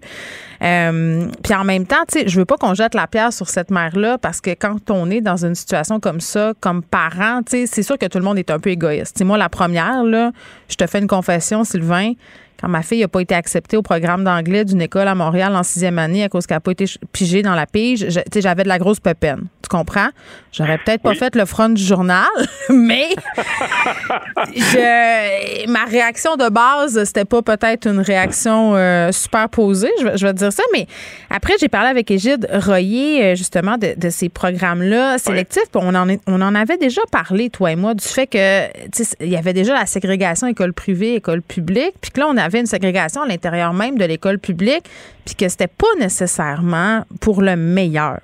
puis en même temps, tu sais, je veux pas qu'on jette la pierre sur cette mère-là parce que quand on est dans une situation comme ça, comme parent, tu sais, c'est sûr que tout le monde est un peu égoïste. C'est moi la première là je te fais une confession, Sylvain. Quand ma fille n'a pas été acceptée au programme d'anglais d'une école à Montréal en sixième année à cause qu'elle n'a pas été pigée dans la pige, j'avais de la grosse pépine. Tu comprends? J'aurais peut-être pas fait le front du journal, mais ma réaction de base, c'était pas peut-être une réaction euh, super posée, je, vais te dire ça, mais après, j'ai parlé avec Égide Royer, euh, justement, de, ces programmes-là sélectifs. On en, on en avait déjà parlé, toi et moi, du fait que il y avait déjà la ségrégation école privée, école publique, puis que là, on avait une ségrégation à l'intérieur même de l'école publique, puis que c'était pas nécessairement pour le meilleur.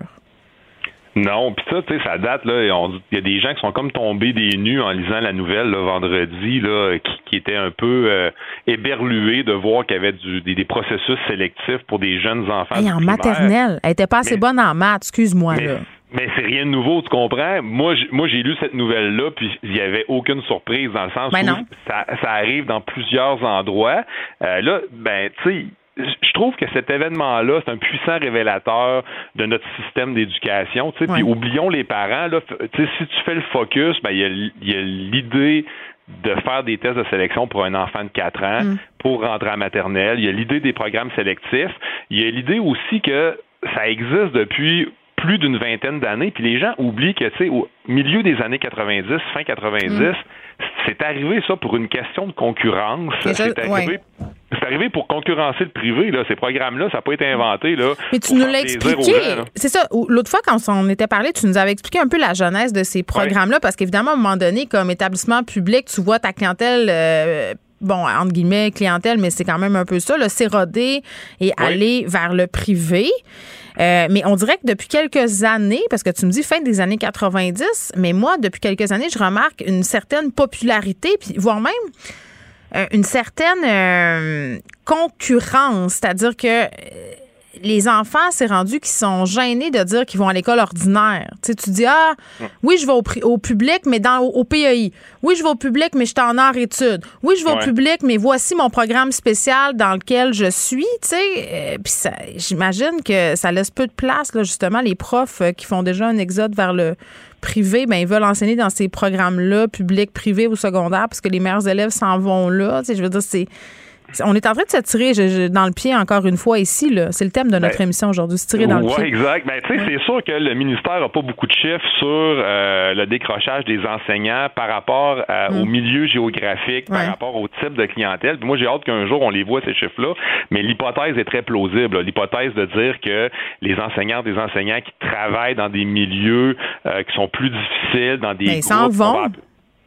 Non, puis ça, tu sais, ça date, là. Il y a des gens qui sont comme tombés des nues en lisant la nouvelle, là, vendredi, là, qui, qui étaient un peu euh, éberlués de voir qu'il y avait du, des, des processus sélectifs pour des jeunes enfants. Du en primaire. maternelle, elle était pas assez Mais- bonne en maths, excuse-moi. là. Mais c'est rien de nouveau, tu comprends? Moi, j'ai lu cette nouvelle-là, puis il n'y avait aucune surprise dans le sens Ben où non. ça, ça arrive dans plusieurs endroits. Euh, là, ben, tu sais. Je trouve que cet événement-là, c'est un puissant révélateur de notre système d'éducation. tu sais. Puis oublions les parents. Là, F- tu sais, si tu fais le focus, ben, il y a l- il y a l'idée de faire des tests de sélection pour un enfant de 4 ans Mm. pour rentrer à maternelle. Il y a l'idée des programmes sélectifs. Il y a l'idée aussi que ça existe depuis plus d'une vingtaine d'années, puis les gens oublient que, tu sais, au milieu des années 90, fin 90, Mm. c'est arrivé ça pour une question de concurrence. C'est arrivé, ouais. arrivé pour concurrencer le privé, là. Ces programmes-là, ça n'a pas été inventé, là. Mais tu nous l'as expliqué. C'est ça. L'autre fois, quand on était parlé, tu nous avais expliqué un peu la jeunesse de ces programmes-là, parce qu'évidemment, à un moment donné, comme établissement public, tu vois ta clientèle. euh, Bon, entre guillemets, clientèle, mais c'est quand même un peu ça, s'éroder et aller vers le privé. Euh, mais on dirait que depuis quelques années, parce que tu me dis fin des années 90, mais moi, depuis quelques années, je remarque une certaine popularité, puis voire même euh, une certaine euh, concurrence, c'est-à-dire que euh, les enfants, c'est rendu qu'ils sont gênés de dire qu'ils vont à l'école ordinaire. Tu sais, tu dis, ah, oui, je vais au, public, mais dans, au, au PEI. Oui, je vais au public, mais je suis en art études. Oui, je vais au public, mais voici mon programme spécial dans lequel je suis. Tu sais, Euh, puis ça- j'imagine que ça laisse peu de place, là, justement, les profs euh, qui font déjà un exode vers le privé, ben ils veulent enseigner dans ces programmes-là, public, privé ou secondaire, parce que les meilleurs élèves s'en vont là. Tu sais, je veux dire, c'est- on est en train de se tirer je- je- dans le pied encore une fois ici. là. C'est le thème de notre Ben, émission aujourd'hui, se tirer dans le Ouais, pied. exact. Ben, c'est sûr que le ministère n'a pas beaucoup de chiffres sur euh, le décrochage des enseignants par rapport à- Mm. au milieu géographique, par Ouais. rapport au type de clientèle. Puis moi, j'ai hâte qu'un jour on les voit ces chiffres-là. Mais l'hypothèse est très plausible. là. L'hypothèse de dire que les enseignants, des enseignants qui travaillent dans des milieux euh, qui sont plus difficiles, dans des Ben, ils s'en vont.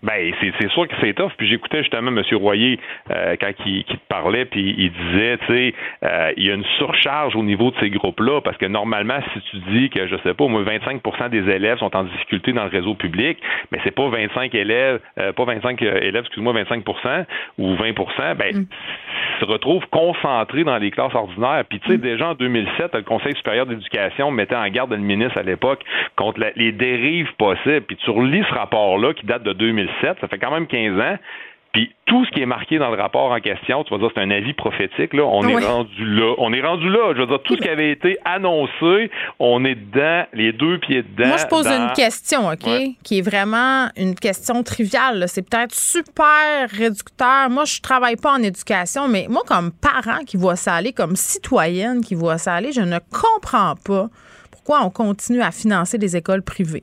Ben, c'est, sûr que c'est tough. Puis j'écoutais justement M. Royer euh, quand il, te parlait, puis il disait, tu sais, euh, il y a une surcharge au niveau de ces groupes-là, parce que normalement, si tu dis que, je sais pas, au moins 25% des élèves sont en difficulté dans le réseau public, mais c'est pas 25 élèves, euh, pas 25 élèves, excuse-moi, 25% ou 20% ben, se retrouvent concentrés dans les classes ordinaires. Puis, tu sais, déjà en 2007, le Conseil supérieur d'éducation mettait en garde le ministre à l'époque contre la- les dérives possibles. Puis, tu relis ce rapport-là qui date de 2007, ça fait quand même 15 ans. Puis tout ce qui est marqué dans le rapport en question, tu vas dire c'est un avis prophétique là, on est rendu là, on est rendu là. Je veux dire tout ce qui avait été annoncé, on est dedans, les deux pieds dedans. Moi, je pose dans- une question, OK, Ouais. qui est vraiment une question triviale. C'est peut-être super réducteur. Moi, je travaille pas en éducation, mais moi, comme parent qui voit ça aller, comme citoyenne qui voit ça aller, je ne comprends pas pourquoi on continue à financer des écoles privées.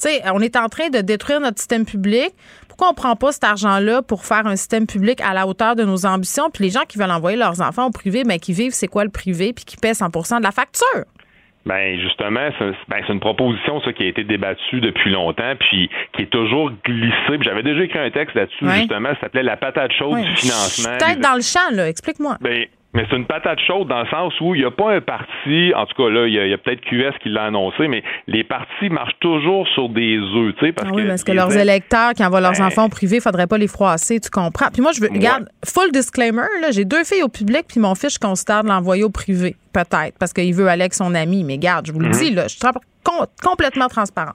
Tu sais, on est en train de détruire notre système public. Pourquoi on prend pas cet argent-là pour faire un système public à la hauteur de nos ambitions? Puis les gens qui veulent envoyer leurs enfants au privé, mais qui vivent, c'est quoi le privé, puis qui paient 100% de la facture? Ben justement, c'est ben, c'est une proposition ça qui a été débattue depuis longtemps, puis qui est toujours glissée. J'avais déjà écrit un texte là-dessus justement, ça s'appelait la patate chaude du financement. Peut-être dans le champ, là. Explique-moi. Ben, mais c'est une patate chaude dans le sens où il n'y a pas un parti, en tout cas là, il y a, peut-être QS qui l'a annoncé, mais les partis marchent toujours sur des œufs, tu sais, parce oui, que parce que leurs électeurs qui envoient leurs Ben- enfants au privé, faudrait pas les froisser, tu comprends? Puis moi, je veux, regarde, full disclaimer, là, j'ai deux filles au public, puis mon fils, je considère de l'envoyer au privé, peut-être, parce qu'il veut aller avec son ami. Mais garde, je vous le Mhm. dis, là, je suis com- complètement transparent.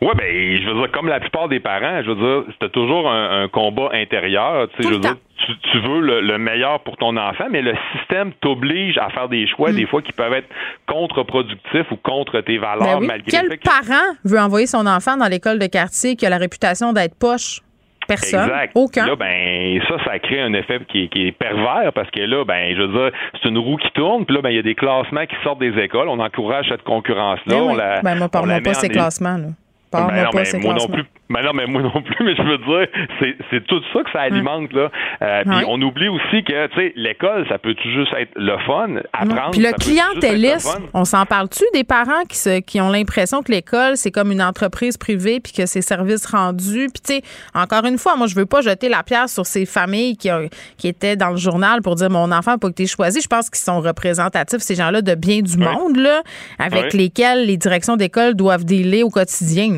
Ouais, ben, je veux dire, comme la plupart des parents, je veux dire, c'était toujours un, un combat intérieur. Tu sais, je veux dire, tu, tu veux le, le meilleur pour ton enfant, mais le système t'oblige à faire des choix, des fois, qui peuvent être contre-productifs ou contre tes valeurs, Ben oui. malgré Quel le fait que- parent veut envoyer son enfant dans l'école de quartier qui a la réputation d'être poche? Personne. Exact. Aucun. Là, ben, ça, ça crée un effet qui est, qui est pervers parce que là, ben, je veux dire, c'est une roue qui tourne, puis là, ben, il y a des classements qui sortent des écoles. On encourage cette concurrence-là. Ben on oui. la, Ben, moi, on la parle-moi met pas en ces classements, là. Ben non, pas mais moi non plus. Mais non, mais moi non plus, mais je veux dire, c'est, tout ça que ça alimente, là. Euh, Puis on oublie aussi que, tu sais, l'école, ça peut juste être le fun, apprendre. Puis le clientélisme, on s'en parle-tu des parents qui, se, qui ont l'impression que l'école, c'est comme une entreprise privée puis que c'est services rendus. Puis tu sais, encore une fois, moi, je veux pas jeter la pierre sur ces familles qui, ont- qui étaient dans le journal pour dire mon enfant n'a pas été choisi. Je pense qu'ils sont représentatifs, ces gens-là, de bien du monde, là, avec Oui. lesquels les directions d'école doivent dealer au quotidien.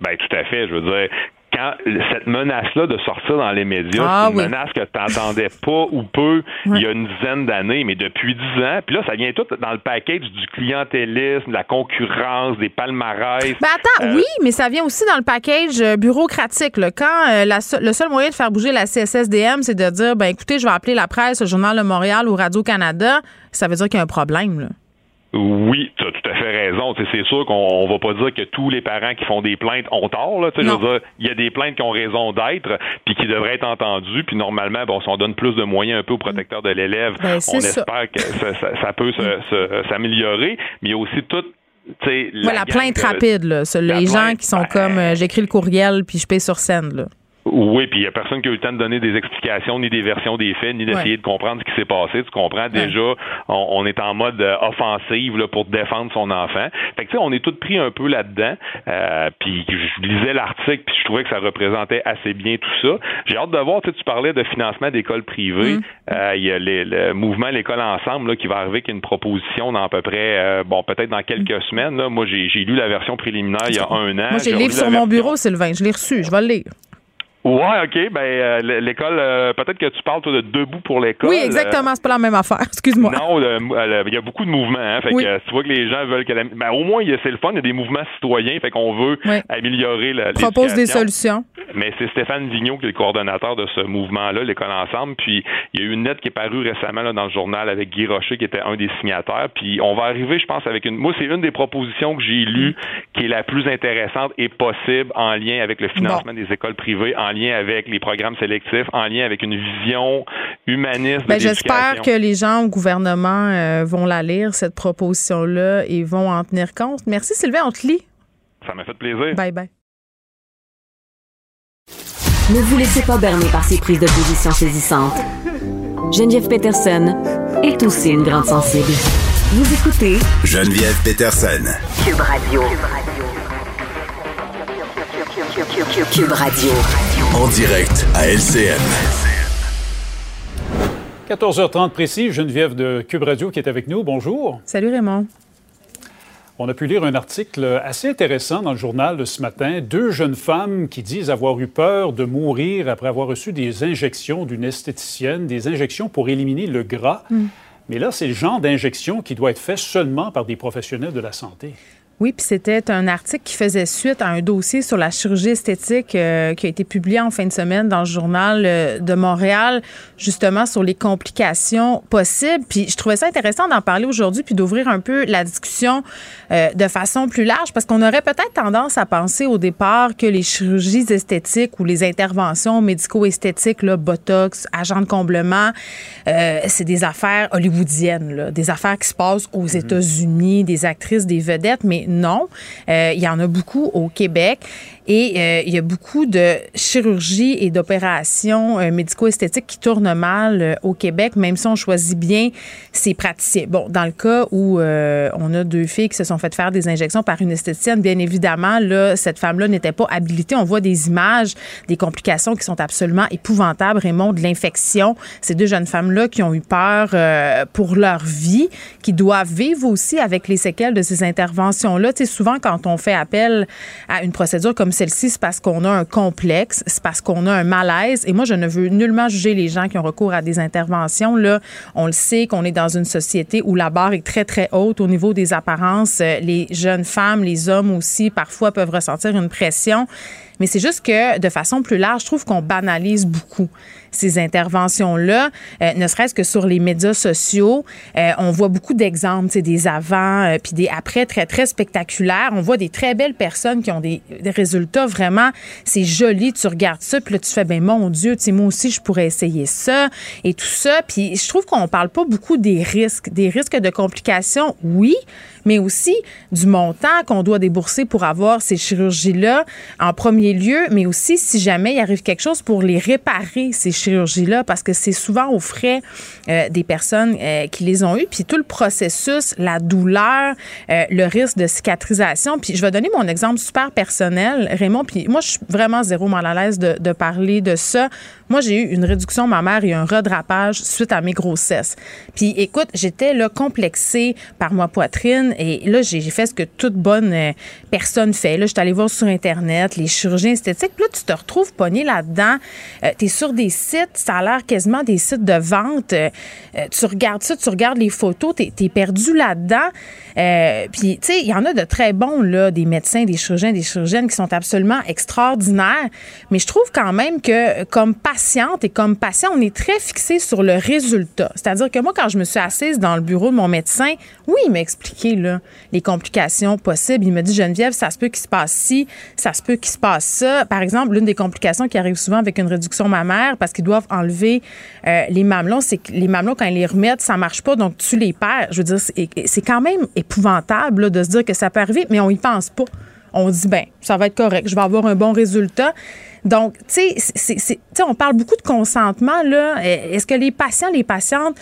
Ben, tout à fait. Je veux dire, quand cette menace-là de sortir dans les médias, Ah c'est une oui. menace que tu n'entendais pas ou peu il y a une dizaine d'années, mais depuis dix ans. Puis là, ça vient tout dans le package du clientélisme, de la concurrence, des palmarès. Ben attends, Euh, oui, mais ça vient aussi dans le package euh, bureaucratique. là. Quand euh, la le seul moyen de faire bouger la CSSDM, c'est de dire, ben écoutez, je vais appeler la presse, le Journal de Montréal ou Radio-Canada, ça veut dire qu'il y a un problème. Là. Oui, tu as tout à fait raison. C'est sûr qu'on on va pas dire que tous les parents qui font des plaintes ont tort. Là. Tu sais, Je veux dire, il y a des plaintes qui ont raison d'être, puis qui devraient être entendues. Puis normalement, bon, si on donne plus de moyens un peu aux protecteurs de l'élève, Ben, on ça. espère que ça, ça- ça peut s'améliorer. Mais il y a aussi tout. tu sais, Ouais, la, plainte de- rapide, là. La les gens qui sont ben, comme euh, j'écris le courriel puis je paye sur scène. Là. Oui, puis il n'y a personne qui a eu le temps de donner des explications, ni des versions des faits, ni d'essayer Ouais. de comprendre ce qui s'est passé. Tu comprends? Déjà, on, on est en mode euh, offensive là, pour défendre son enfant. Fait que tu sais, on est tous pris un peu là-dedans. Euh, puis je lisais l'article, puis je trouvais que ça représentait assez bien tout ça. J'ai hâte de voir, tu sais, tu parlais de financement d'écoles privées. Euh, Il y a les- le mouvement L'école ensemble là, qui va arriver avec une proposition dans à peu près, euh, bon, peut-être dans quelques semaines. Là. Moi, j'ai lu la version préliminaire il y a un an. Moi, j'ai le livre sur mon bureau, Sylvain. Je l'ai reçu. Je vais le lire. Ouais, OK. Ben, euh, l'école, euh, peut-être que tu parles toi, de debout pour l'école. Oui, exactement. C'est pas la même affaire. Excuse-moi. Non, euh, il y a beaucoup de mouvements. Hein, fait Oui. que, euh, tu vois que les gens veulent que la... ben, au moins, c'est le fun. Il y a des mouvements citoyens. Fait qu'on veut Oui. améliorer la. Propose des solutions. Mais c'est Stéphane Vigneault qui est le coordonnateur de ce mouvement-là, l'École Ensemble. Puis il y a eu une lettre qui est parue récemment là, dans le journal avec Guy Rocher, qui était un des signataires. Puis on va arriver, je pense, avec une. Moi, c'est une des propositions que j'ai lues qui est la plus intéressante et possible en lien avec le financement des écoles privées, en lien avec les programmes sélectifs, en lien avec une vision humaniste. Ben, J'espère que les gens au gouvernement euh, vont la lire, cette proposition-là, et vont en tenir compte. Merci, Sylvain. On te lit. Ça m'a fait plaisir. Bye bye. Ne vous laissez pas berner par ces prises de position saisissantes. Geneviève Peterson est aussi une grande sensible. Vous écoutez Geneviève Peterson. Cube Radio. Cube Radio. En direct à LCN. 14h30 précis, Geneviève de Cube Radio qui est avec nous. Bonjour. Salut Raymond. On a pu lire un article assez intéressant dans le journal de ce matin. Deux jeunes femmes qui disent avoir eu peur de mourir après avoir reçu des injections d'une esthéticienne, des injections pour éliminer le gras. Mais là, c'est le genre d'injection qui doit être fait seulement par des professionnels de la santé. Oui, puis c'était un article qui faisait suite à un dossier sur la chirurgie esthétique euh, qui a été publié en fin de semaine dans le journal euh, de Montréal, justement sur les complications possibles. Puis je trouvais ça intéressant d'en parler aujourd'hui puis d'ouvrir un peu la discussion euh, de façon plus large parce qu'on aurait peut-être tendance à penser au départ que les chirurgies esthétiques ou les interventions médico-esthétiques, là, botox, agents de comblement, c'est des affaires hollywoodiennes, là, des affaires qui se passent aux États-Unis, des actrices, des vedettes, mais non, euh, il y en a beaucoup au Québec. Et euh, il y a beaucoup de chirurgies et d'opérations euh, médico-esthétiques qui tournent mal euh, au Québec, même si on choisit bien ses praticiens. Bon, dans le cas où euh, on a deux filles qui se sont faites faire des injections par une esthéticienne, bien évidemment, là, cette femme-là n'était pas habilitée. On voit des images, des complications qui sont absolument épouvantables, Raymond, de l'infection. Ces deux jeunes femmes-là qui ont eu peur euh, pour leur vie, qui doivent vivre aussi avec les séquelles de ces interventions-là. Tu sais, souvent, quand on fait appel à une procédure comme celle-ci, c'est parce qu'on a un complexe, c'est parce qu'on a un malaise. Et moi, je ne veux nullement juger les gens qui ont recours à des interventions. Là, on le sait qu'on est dans une société où la barre est très, très haute au niveau des apparences. Les jeunes femmes, les hommes aussi, parfois peuvent ressentir une pression. Mais c'est juste que, de façon plus large, je trouve qu'on banalise beaucoup ces interventions-là, euh, ne serait-ce que sur les médias sociaux. Euh, on voit beaucoup d'exemples, des avant euh, puis des après très, très spectaculaires. On voit des très belles personnes qui ont des, résultats vraiment, c'est joli, tu regardes ça, puis là, tu fais, ben mon Dieu, moi aussi, je pourrais essayer ça et tout ça. Puis je trouve qu'on parle pas beaucoup des risques. Des risques de complications, oui, mais aussi du montant qu'on doit débourser pour avoir ces chirurgies-là en premier lieu, mais aussi si jamais il arrive quelque chose pour les réparer, ces parce que c'est souvent aux frais euh, des personnes euh, qui les ont eues, puis tout le processus, la douleur, euh, le risque de cicatrisation. Puis je vais donner mon exemple super personnel, Raymond, puis moi, je suis vraiment zéro mal à l'aise de, parler de ça. Moi, j'ai eu une réduction mammaire et un redrapage suite à mes grossesses. Puis écoute, j'étais là complexée par ma poitrine et là, j'ai fait ce que toute bonne personne fait. Là, je suis allée voir sur Internet les chirurgiens esthétiques. Puis là, tu te retrouves pogné là-dedans. Euh, tu es sur des ça a l'air quasiment des sites de vente. Euh, tu regardes ça, tu regardes les photos, tu es, perdu là-dedans. puis, tu sais, il y en a de très bons, là, des médecins, des chirurgiens, des chirurgiennes qui sont absolument extraordinaires. Mais je trouve quand même que, comme patiente et comme patient, on est très fixé sur le résultat. C'est-à-dire que moi, quand je me suis assise dans le bureau de mon médecin, oui, il m'a expliqué les complications possibles. Il m'a dit, Geneviève, ça se peut qu'il se passe ci, ça se peut qu'il se passe ça. Par exemple, l'une des complications qui arrive souvent avec une réduction mammaire, parce qu'ils doivent enlever euh, les mamelons, c'est que les mamelons, quand ils les remettent, ça marche pas, donc tu les perds. Je veux dire, c'est quand même épouvantable de se dire que ça peut arriver, mais on y pense pas on dit, ben, ça va être correct, je vais avoir un bon résultat. Donc, tu sais, on parle beaucoup de consentement, là. Est-ce que les patients, les patientes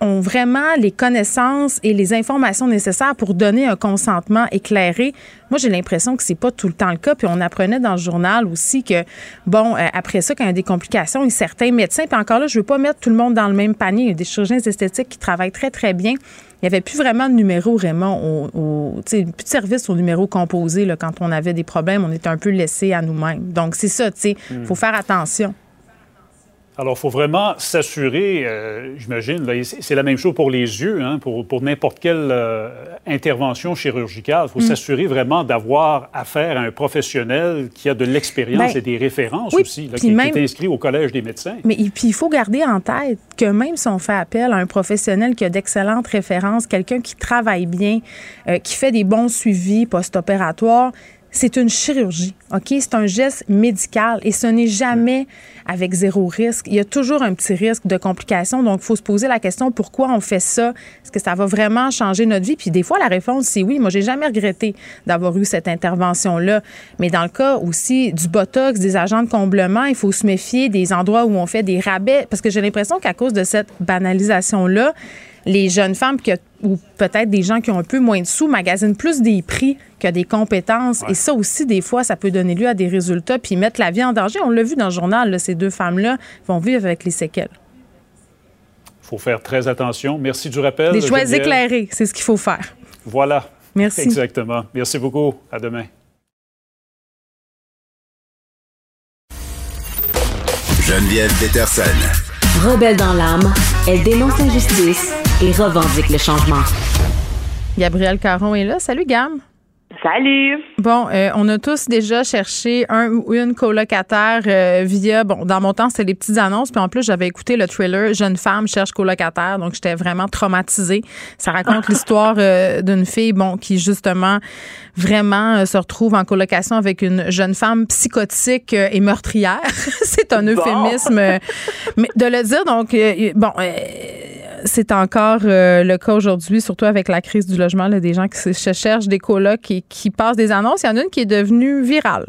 ont vraiment les connaissances et les informations nécessaires pour donner un consentement éclairé. Moi, j'ai l'impression que c'est pas tout le temps le cas. Puis on apprenait dans le journal aussi que, bon, euh, après ça, quand il y a des complications, il y a certains médecins, puis encore là, je veux pas mettre tout le monde dans le même panier. Il y a des chirurgiens esthétiques qui travaillent très, très bien. Il n'y avait plus vraiment de numéro, Raymond, au, plus de service au numéro composé. Là, quand on avait des problèmes, on était un peu laissé à nous-mêmes. Donc, c'est ça, tu sais, il faut faire attention. Alors, il faut vraiment s'assurer, euh, j'imagine, c'est la même chose pour les yeux, hein, pour, pour n'importe quelle euh, intervention chirurgicale. Il faut mm. s'assurer vraiment d'avoir affaire à un professionnel qui a de l'expérience ben, et des références aussi, qui, est inscrit au Collège des médecins. Mais puis, il faut garder en tête que même si on fait appel à un professionnel qui a d'excellentes références, quelqu'un qui travaille bien, euh, qui fait des bons suivis post-opératoires, c'est une chirurgie, OK? C'est un geste médical et ce n'est jamais avec zéro risque. Il y a toujours un petit risque de complications. Donc, il faut se poser la question pourquoi on fait ça? Est-ce que ça va vraiment changer notre vie? Puis des fois, la réponse, c'est oui. Moi, j'ai jamais regretté d'avoir eu cette intervention-là. Mais dans le cas aussi du Botox, des agents de comblement, il faut se méfier des endroits où on fait des rabais parce que j'ai l'impression qu'à cause de cette banalisation-là, les jeunes femmes ou peut-être des gens qui ont un peu moins de sous magasinent plus des prix que des compétences. Et ça aussi, des fois, ça peut donner lieu à des résultats puis mettre la vie en danger. On l'a vu dans le journal, ces deux femmes-là vont vivre avec les séquelles. Il faut faire très attention. Merci du rappel. Des choix éclairés, c'est ce qu'il faut faire. Voilà. Merci. Exactement. Merci beaucoup. À demain. Geneviève Peterson. Rebelle dans l'âme, elle dénonce l'injustice et revendique le changement. Gabriel Caron est là. Salut, Gam. Salut. Bon, euh, on a tous déjà cherché un ou une colocataire euh, via, bon, dans mon temps, c'était les petites annonces, puis en plus, j'avais écouté le thriller Jeune femme cherche colocataire, donc j'étais vraiment traumatisée. Ça raconte l'histoire euh, d'une fille, bon, qui justement vraiment se retrouve en colocation avec une jeune femme psychotique et meurtrière. C'est un euphémisme. Mais de le dire, donc, bon c'est encore euh, le cas aujourd'hui, surtout avec la crise du logement, des gens qui cherchent des colocs et qui passent des annonces. Il y en a une qui est devenue virale.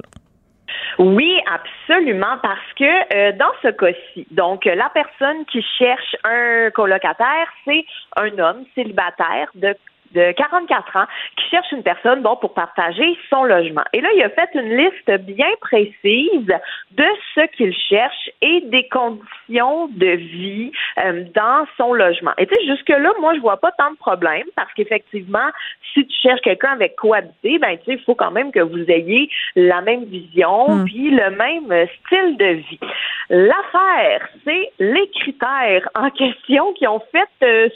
Oui, absolument, parce que euh, dans ce cas-ci, donc la personne qui cherche un colocataire, c'est un homme célibataire de de 44 ans qui cherche une personne bon pour partager son logement. Et là, il a fait une liste bien précise de ce qu'il cherche et des conditions de vie euh, dans son logement. Et tu sais, jusque-là, moi, je vois pas tant de problèmes parce qu'effectivement, si tu cherches quelqu'un avec quoi habiter, ben tu sais, il faut quand même que vous ayez la même vision hmm. puis le même style de vie. L'affaire, c'est les critères en question qui ont fait euh,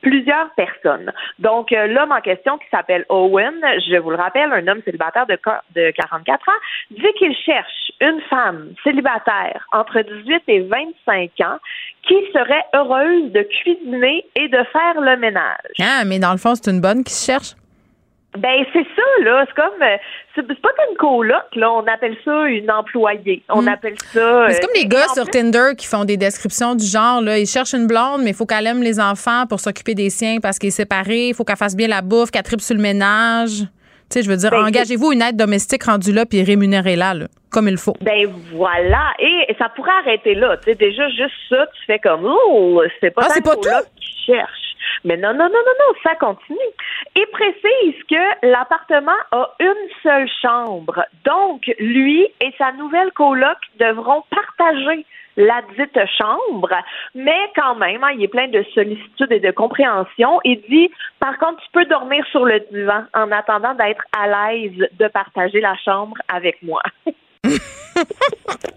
plusieurs personnes. Donc, euh, l'homme en question qui s'appelle Owen, je vous le rappelle, un homme célibataire de, de 44 ans, dit qu'il cherche une femme célibataire entre 18 et 25 ans qui serait heureuse de cuisiner et de faire le ménage. Ah, mais dans le fond, c'est une bonne qui se cherche? Ben c'est ça là, c'est comme euh, c'est pas une coloc là, on appelle ça une employée. On Mm. appelle ça. Mais C'est euh, comme les gars sur Tinder qui font des descriptions du genre, là, ils cherchent une blonde, mais il faut qu'elle aime les enfants pour s'occuper des siens parce qu'il est séparé, il faut qu'elle fasse bien la bouffe, qu'elle tripe sur le ménage. Tu sais, je veux dire, Ben, engagez-vous une aide domestique rendue là puis rémunérez-la, là, comme il faut. Ben voilà, et ça pourrait arrêter là. Tu sais, déjà juste ça, tu fais comme oh, c'est pas Ah, c'est pas coloc qui cherche. Mais non, non, non, non, non, ça continue. Et précise que l'appartement a une seule chambre. Donc, lui et sa nouvelle coloc devront partager la dite chambre, mais quand même, hein, il est plein de sollicitude et de compréhension. Il dit, par contre, tu peux dormir sur le divan en attendant d'être à l'aise de partager la chambre avec moi.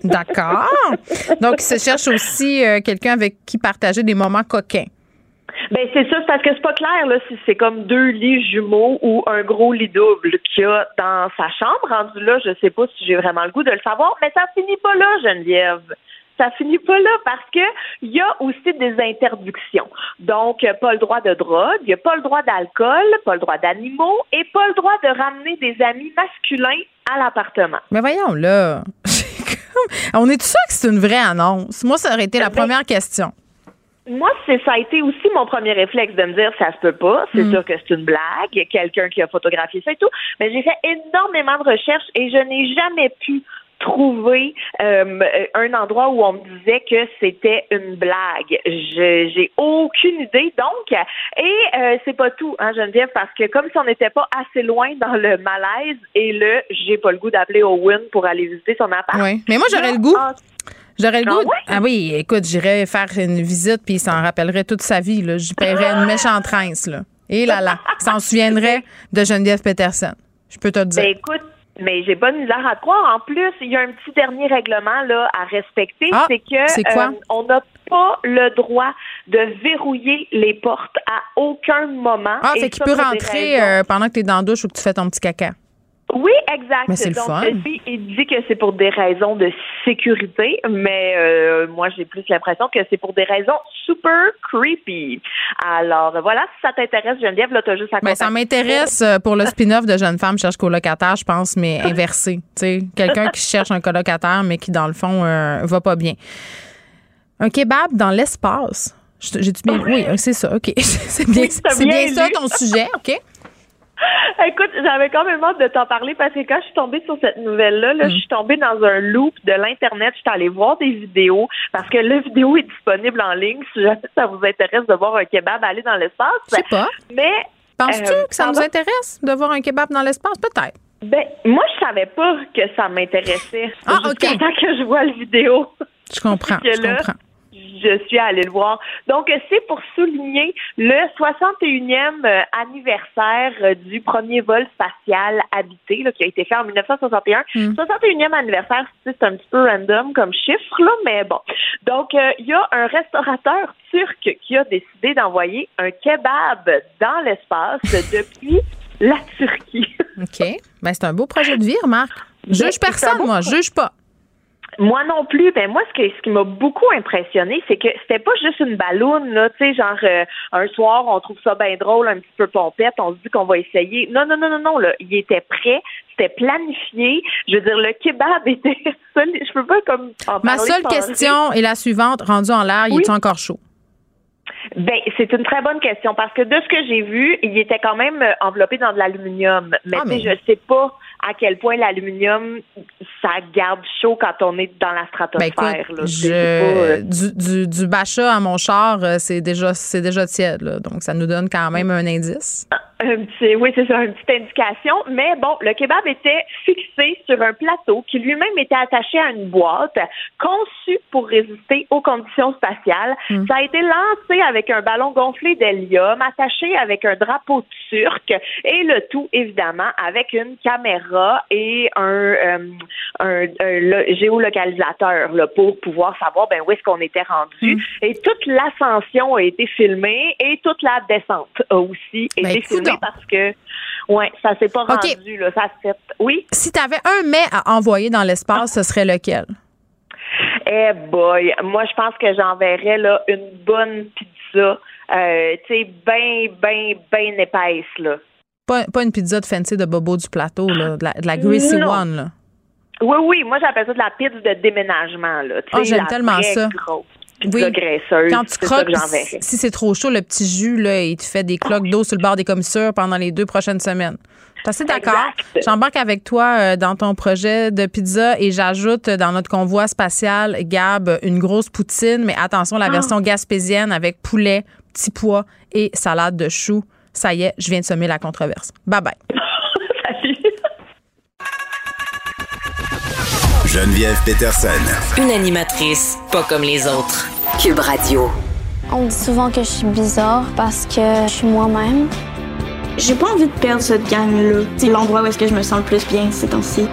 D'accord. Donc, il se cherche aussi euh, quelqu'un avec qui partager des moments coquins. Ben c'est ça, c'est parce que c'est pas clair là si c'est comme deux lits jumeaux ou un gros lit double qu'il y a dans sa chambre. Rendu là, je sais pas si j'ai vraiment le goût de le savoir, mais ça finit pas là, Geneviève. Ça finit pas là parce que il y a aussi des interdictions. Donc, pas le droit de drogue, il y a pas le droit d'alcool, pas le droit d'animaux et pas le droit de ramener des amis masculins à l'appartement. Mais voyons, là. On est sûr que c'est une vraie annonce? Moi, ça aurait été la Ben, première question. Moi, c'est ça a été aussi mon premier réflexe de me dire ça se peut pas, c'est Mm. sûr que c'est une blague, quelqu'un qui a photographié ça et tout. Mais j'ai fait énormément de recherches et je n'ai jamais pu trouver euh, un endroit où on me disait que c'était une blague. Je j'ai aucune idée donc et euh, c'est pas tout hein Geneviève parce que comme si on n'était pas assez loin dans le malaise et le j'ai pas le goût d'appeler Owen pour aller visiter son appart. Oui. Mais moi, j'aurais le goût. J'aurais le Ah goût. Ah oui, écoute, j'irais faire une visite puis il s'en rappellerait toute sa vie. Là. J'y paierais une méchante rince. Là. Et là là, il s'en souviendrait de Geneviève Peterson. Je peux te le dire. Ben écoute, mais j'ai de misère à croire. En plus, il y a un petit dernier règlement là à respecter, Ah, c'est que quoi? euh, on n'a pas le droit de verrouiller les portes à aucun moment. ah, Et fait qu'il peut rentrer euh, pendant que tu es dans la douche ou que tu fais ton petit caca. Oui, exact. Mais c'est le Donc, fun. lui, il dit que c'est pour des raisons de sécurité, mais euh, moi, j'ai plus l'impression que c'est pour des raisons super creepy. Alors, voilà, si ça t'intéresse, Geneviève, là, t'as juste à Ben, ça m'intéresse euh, pour le spin-off de Jeune femme cherche colocataire, je pense, mais inversé. Tu sais, quelqu'un qui cherche un colocataire, mais qui, dans le fond, euh, va pas bien. Un kebab dans l'espace. J'ai-tu bien. Oui, c'est ça, OK. C'est bien, Oui, t'as c'est bien bien ça ton sujet, OK? Écoute, j'avais quand même hâte de t'en parler parce que quand je suis tombée sur cette nouvelle-là, là, Mm. je suis tombée dans un loop de l'Internet. Je suis allée voir des vidéos parce que la vidéo est disponible en ligne. Si jamais ça vous intéresse de voir un kebab aller dans l'espace. Je sais pas. Mais. Penses-tu euh, que ça nous intéresse de voir un kebab dans l'espace? Peut-être. Ben, moi, je savais pas que ça m'intéressait. Ah, OK. temps que je vois la vidéo. Je comprends. Je comprends. Je suis allée le voir. Donc, c'est pour souligner le 61e euh, anniversaire euh, du premier vol spatial habité là, qui a été fait en 1961. Mm. 61e anniversaire, tu sais, c'est un petit peu random comme chiffre, là, mais bon. Donc, euh, il y a un restaurateur turc qui a décidé d'envoyer un kebab dans l'espace depuis la Turquie. OK. Ben, c'est un beau projet de vie, Marc. Juge personne, moi. Juge pas. Moi non plus. Ben moi, ce, que, ce qui m'a beaucoup impressionné, c'est que c'était pas juste une balloune, là, tu sais, genre euh, un soir, on trouve ça bien drôle, un petit peu pompette, on se dit qu'on va essayer. Non, non, non, non, non, là, il était prêt, c'était planifié. Je veux dire, le kebab était solide. Je peux pas comme en Ma seule question est la suivante. Rendu en l'air, il est encore chaud? Ben, c'est une très bonne question parce que de ce que j'ai vu, il était quand même euh, enveloppé dans de l'aluminium. Mais Ah, mais- je sais pas à quel point l'aluminium, ça garde chaud quand on est dans la Ben stratosphère. écoute, là. je, C'est pas, euh, du, du, du bachat à mon char, euh, c'est déjà, c'est déjà tiède. Là. Donc, ça nous donne quand même un indice. Un petit, oui, c'est ça, une petite indication. Mais bon, le kebab était fixé sur un plateau qui lui-même était attaché à une boîte conçue pour résister aux conditions spatiales. Hmm. Ça a été lancé avec un ballon gonflé d'hélium, attaché avec un drapeau turc et le tout, évidemment, avec une caméra et un, euh, un, un lo- géolocalisateur là, pour pouvoir savoir ben, où est-ce qu'on était rendu. Hmm. Et toute l'ascension a été filmée et toute la descente a aussi Ben, été filmée parce que ouais, ça s'est pas rendu là, ça fait. Oui? Si tu avais un mets à envoyer dans l'espace, ce serait lequel? Eh boy, moi je pense que j'enverrais là une bonne pizza, euh, tu sais, bien, bien, bien épaisse là. Pas, pas une pizza de fancy de Bobo du plateau, là, de la, de la Greasy Non. One. Là. Oui, oui, moi j'appelle ça de la pizza de déménagement. Là. Sais, j'aime tellement ça. grosse Graisseuse. Quand tu croques, si c'est trop chaud, le petit jus, là, il te fait des cloques d'eau sur le bord des commissures pendant les deux prochaines semaines. Je suis assez d'accord. J'embarque avec toi euh, dans ton projet de pizza et j'ajoute euh, dans notre convoi spatial, Gab, une grosse poutine, mais attention, la Ah. version gaspésienne avec poulet, petit pois et salade de choux. Ça y est, je viens de semer la controverse. Bye bye. Geneviève Peterson. Une animatrice pas comme les autres. Cube Radio. On me dit souvent que je suis bizarre parce que je suis moi-même. J'ai pas envie de perdre cette gang-là. C'est l'endroit où est-ce que je me sens le plus bien ces temps-ci.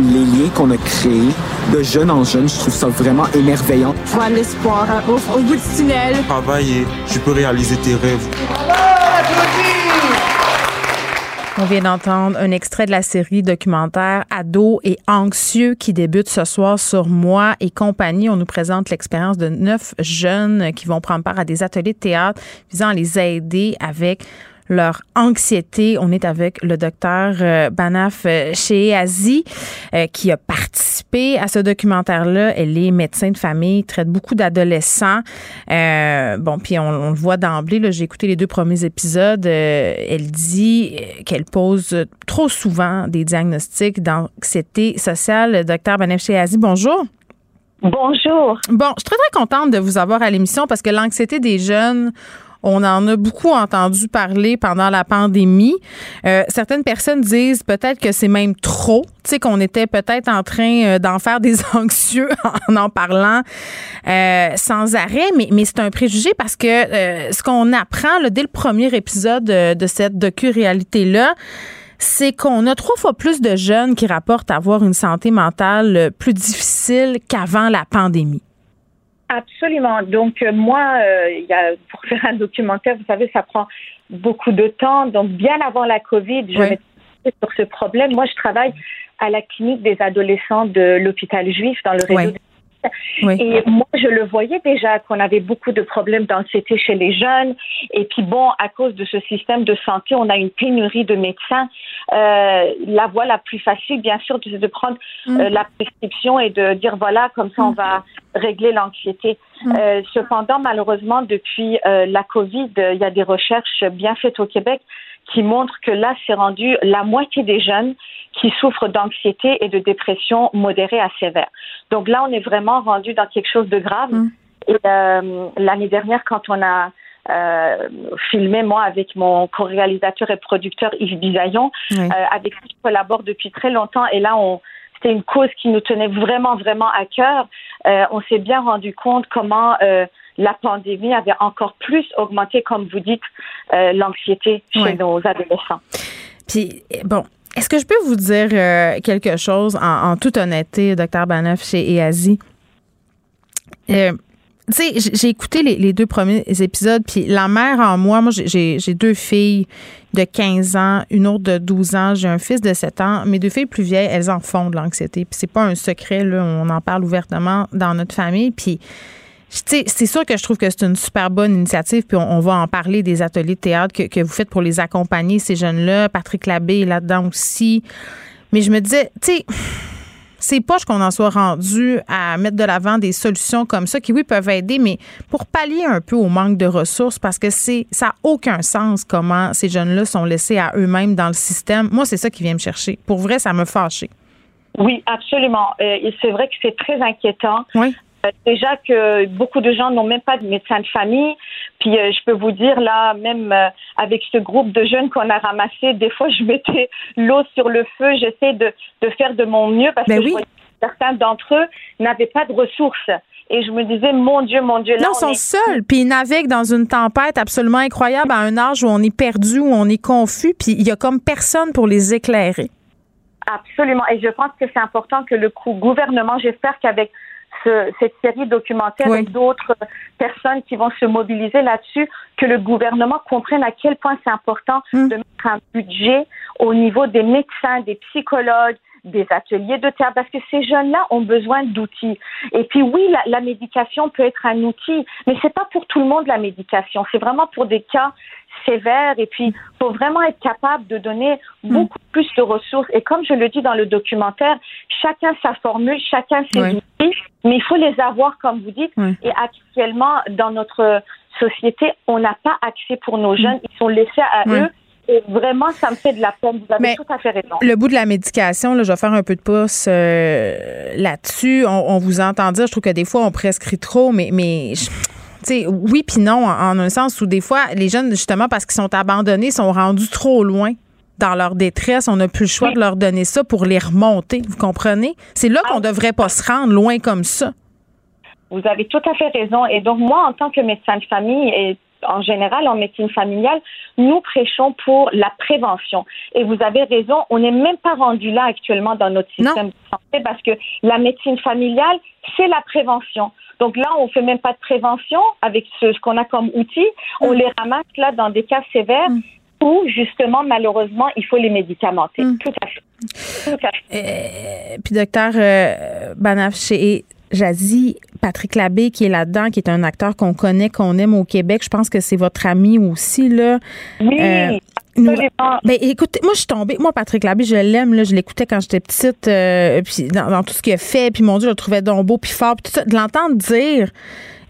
Les liens qu'on a créés de jeune en jeune, je trouve ça vraiment émerveillant. Je vois l'espoir au, au bout du tunnel. Travaille et tu peux réaliser tes rêves. On vient d'entendre un extrait de la série documentaire Ado et anxieux qui débute ce soir sur Moi et compagnie. On nous présente l'expérience de neuf jeunes qui vont prendre part à des ateliers de théâtre visant à les aider avec leur anxiété. On est avec le docteur euh, Banaf euh, Cheazi euh, qui a participé à ce documentaire-là. Elle est médecin de famille, traite beaucoup d'adolescents. Euh, bon, puis on, on le voit d'emblée. J'ai écouté les deux premiers épisodes. Euh, elle dit euh, qu'elle pose trop souvent des diagnostics d'anxiété sociale. Docteur Banaf Cheazi, bonjour. Bonjour. Bon, je suis très, très contente de vous avoir à l'émission parce que l'anxiété des jeunes, on en a beaucoup entendu parler pendant la pandémie. Euh, certaines personnes disent peut-être que c'est même trop, tu sais, qu'on était peut-être en train euh, d'en faire des anxieux en en parlant euh, sans arrêt, mais, c'est un préjugé parce que ce qu'on apprend là, dès le premier épisode de cette docu-réalité-là, c'est qu'on a trois fois plus de jeunes qui rapportent avoir une santé mentale plus difficile qu'avant la pandémie. Absolument. Donc euh, moi, euh, il y a, pour faire un documentaire, vous savez, ça prend beaucoup de temps. Donc bien avant la Covid, je m'étais sur ce problème. Moi, je travaille à la clinique des adolescents de l'hôpital juif dans le réseau. Oui. Et moi, je le voyais déjà qu'on avait beaucoup de problèmes d'anxiété chez les jeunes. Et puis bon, à cause de ce système de santé, on a une pénurie de médecins. Euh, la voie la plus facile, bien sûr, c'est de prendre euh, la prescription et de dire voilà, comme ça, on va régler l'anxiété. Euh, cependant, malheureusement, depuis la COVID, il y a des recherches bien faites au Québec qui montrent que là, c'est rendu la moitié des jeunes qui souffrent d'anxiété et de dépression modérée à sévère. Donc là, on est vraiment rendu dans quelque chose de grave. Et euh, l'année dernière, quand on a euh, filmé, moi, avec mon co-réalisateur et producteur Yves Bisaillon, Oui. euh, avec qui je collabore depuis très longtemps, et là, on c'était une cause qui nous tenait vraiment, vraiment à cœur. On s'est bien rendu compte comment la pandémie avait encore plus augmenté, comme vous dites, l'anxiété chez nos adolescents. Puis, bon, est-ce que je peux vous dire euh, quelque chose en, toute honnêteté, docteur Baneuf, chez EASI? Euh, tu sais, j'ai écouté les, deux premiers épisodes, puis la mère en moi, moi, j'ai- deux filles de 15 ans, une autre de 12 ans, j'ai un fils de 7 ans. Mes deux filles plus vieilles, elles en font de l'anxiété. Puis c'est pas un secret, là, on en parle ouvertement dans notre famille. Puis c'est sûr que je trouve que c'est une super bonne initiative, puis on, on va en parler des ateliers de théâtre que, que vous faites pour les accompagner, ces jeunes-là. Patrick Labbé est là-dedans aussi. Mais je me disais, tu sais, c'est poche qu'on en soit rendu à mettre de l'avant des solutions comme ça qui, oui, peuvent aider, mais pour pallier un peu au manque de ressources, parce que c'est ça n'a aucun sens comment ces jeunes-là sont laissés à eux-mêmes dans le système. Moi, c'est ça qui vient me chercher. Pour vrai, ça me fâché. Oui, absolument. Euh, c'est vrai que c'est très inquiétant. Oui. Euh, déjà que beaucoup de gens n'ont même pas de médecin de famille. Puis euh, je peux vous dire là, même euh, avec ce groupe de jeunes qu'on a ramassé, des fois je mettais l'eau sur le feu. J'essaie de, de faire de mon mieux parce Ben que je voyais que certains d'entre eux n'avaient pas de ressources. Et je me disais, mon Dieu, mon Dieu, là, Non, on ils sont est- seuls, puis ils naviguent dans une tempête absolument incroyable à un âge où on est perdu, où on est confus, puis il y a comme personne pour les éclairer. Absolument. Et je pense que c'est important que le gouvernement, j'espère qu'avec cette série documentaire Oui. et d'autres personnes qui vont se mobiliser là-dessus, que le gouvernement comprenne à quel point c'est important Mm. de mettre un budget au niveau des médecins, des psychologues, des ateliers de théâtre, parce que ces jeunes-là ont besoin d'outils. Et puis oui, la, la médication peut être un outil, mais c'est pas pour tout le monde la médication. C'est vraiment pour des cas sévère. Et puis, il faut vraiment être capable de donner beaucoup plus de ressources. Et comme je le dis dans le documentaire, chacun sa formule, chacun ses outils, mais il faut les avoir, comme vous dites. Et actuellement, dans notre société, on n'a pas accès pour nos jeunes. Ils sont laissés à eux. Et vraiment, ça me fait de la peine. Vous avez Mais tout à fait raison. Le bout de la médication, là, je vais faire un peu de pouce euh, là-dessus. On, on vous entend dire, je trouve que des fois, on prescrit trop, mais, mais je- tu sais, oui puis non, en, en un sens où des fois, les jeunes, justement, parce qu'ils sont abandonnés, sont rendus trop loin dans leur détresse. On n'a plus le choix de leur donner ça pour les remonter. Vous comprenez? C'est là qu'on devrait pas se rendre loin comme ça. Vous avez tout à fait raison. Et donc, moi, en tant que médecin de famille et en général en médecine familiale, nous prêchons pour la prévention. Et vous avez raison, on n'est même pas rendu là actuellement dans notre système de santé parce que la médecine familiale, c'est la prévention. Donc là, on fait même pas de prévention avec ce, ce qu'on a comme outil. On les ramasse là dans des cas sévères où justement, malheureusement, il faut les médicamenter. Tout à fait. Tout à fait. Puis docteur euh, Banafché et Jazzy, Patrick Labbé qui est là-dedans, qui est un acteur qu'on connaît, qu'on aime au Québec. Je pense que c'est votre ami aussi, là. Oui, nous- ben, écoutez, moi, je suis tombée. Moi, Patrick Labbé, je l'aime, là. Je l'écoutais quand j'étais petite, euh, puis dans, dans tout ce qu'il a fait. Puis, mon Dieu, je le trouvais donc beau, puis fort, puis tout ça. De l'entendre dire,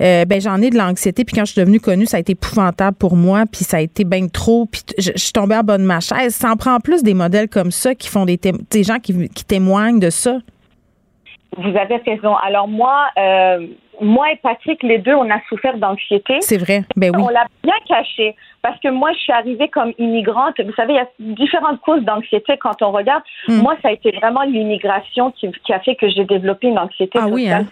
euh, ben, j'en ai de l'anxiété, puis quand je suis devenue connue, ça a été épouvantable pour moi, puis ça a été bien trop, puis je, je suis tombée en bas de ma chaise. Ça en prend plus des modèles comme ça qui font des, des gens qui, qui témoignent de ça. Vous avez raison. Alors moi, euh, moi et Patrick, les deux, on a souffert d'anxiété. C'est vrai. Ben oui. On l'a bien caché parce que moi, je suis arrivée comme immigrante. Vous savez, il y a différentes causes d'anxiété quand on regarde. Mm. Moi, ça a été vraiment l'immigration qui, qui a fait que j'ai développé une anxiété Ah oui, hein?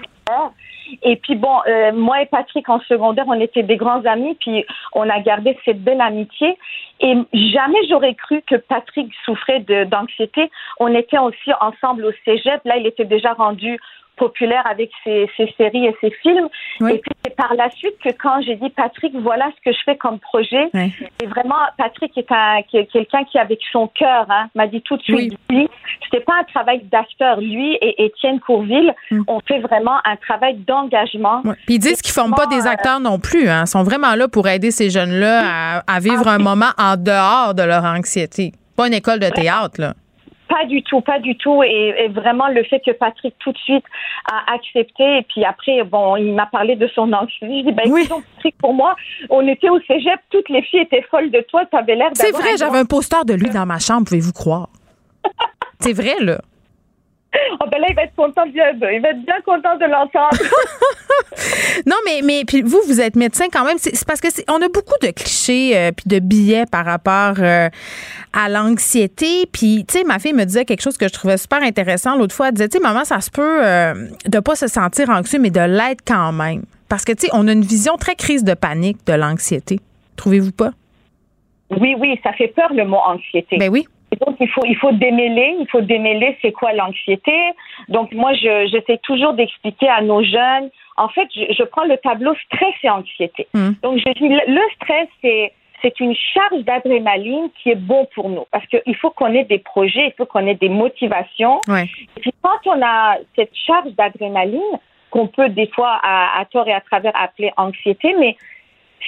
Et puis bon, euh, moi et Patrick en secondaire, on était des grands amis, puis on a gardé cette belle amitié. Et jamais j'aurais cru que Patrick souffrait d'anxiété. On était aussi ensemble au cégep. Là, il était déjà rendu populaire avec ses, ses séries et ses films. Oui. Et puis c'est par la suite que quand j'ai dit Patrick, voilà ce que je fais comme projet. Ouais. Et vraiment, Patrick est un est quelqu'un qui avec son cœur hein, m'a dit tout de suite. Lui, c'était pas un travail d'acteur. Lui et Étienne Courville ont fait vraiment un travail d'engagement. Puis ils disent qu'ils forment pas des acteurs non plus. Hein. Ils sont vraiment là pour aider ces jeunes-là à, à vivre un moment en dehors de leur anxiété. Pas une école de théâtre, là. Pas du tout, pas du tout. Et, et vraiment, le fait que Patrick tout de suite a accepté, et puis après, bon, il m'a parlé de son anxiété. Je dis, ben, donc, Patrick, pour moi, on était au cégep, toutes les filles étaient folles de toi, tu avais l'air C'est d'avoir vrai, un j'avais un poster de lui dans ma chambre, pouvez-vous croire? C'est vrai, là. Oh, ben là, il va être content de, il va être bien content de l'entendre. Non, mais, mais puis vous, vous êtes médecin quand même. C'est parce que on a beaucoup de clichés euh, puis de billets par rapport euh, à l'anxiété. Puis, tu sais, ma fille me disait quelque chose que je trouvais super intéressant l'autre fois. Elle disait, tu sais, maman, ça se peut euh, de pas se sentir anxieux, mais de l'être quand même. Parce que, tu sais, on a une vision très crise de panique de l'anxiété. Trouvez-vous pas? Oui, oui, ça fait peur le mot anxiété. Ben oui. Et donc il faut il faut démêler, il faut démêler c'est quoi l'anxiété? Donc moi je j'essaie toujours d'expliquer à nos jeunes. En fait, je, je prends le tableau stress et anxiété. Donc je dis le, le stress c'est c'est une charge d'adrénaline qui est bon pour nous parce qu'il faut qu'on ait des projets, il faut qu'on ait des motivations. Ouais. Et puis quand on a cette charge d'adrénaline qu'on peut des fois à, à tort et à travers appeler anxiété, mais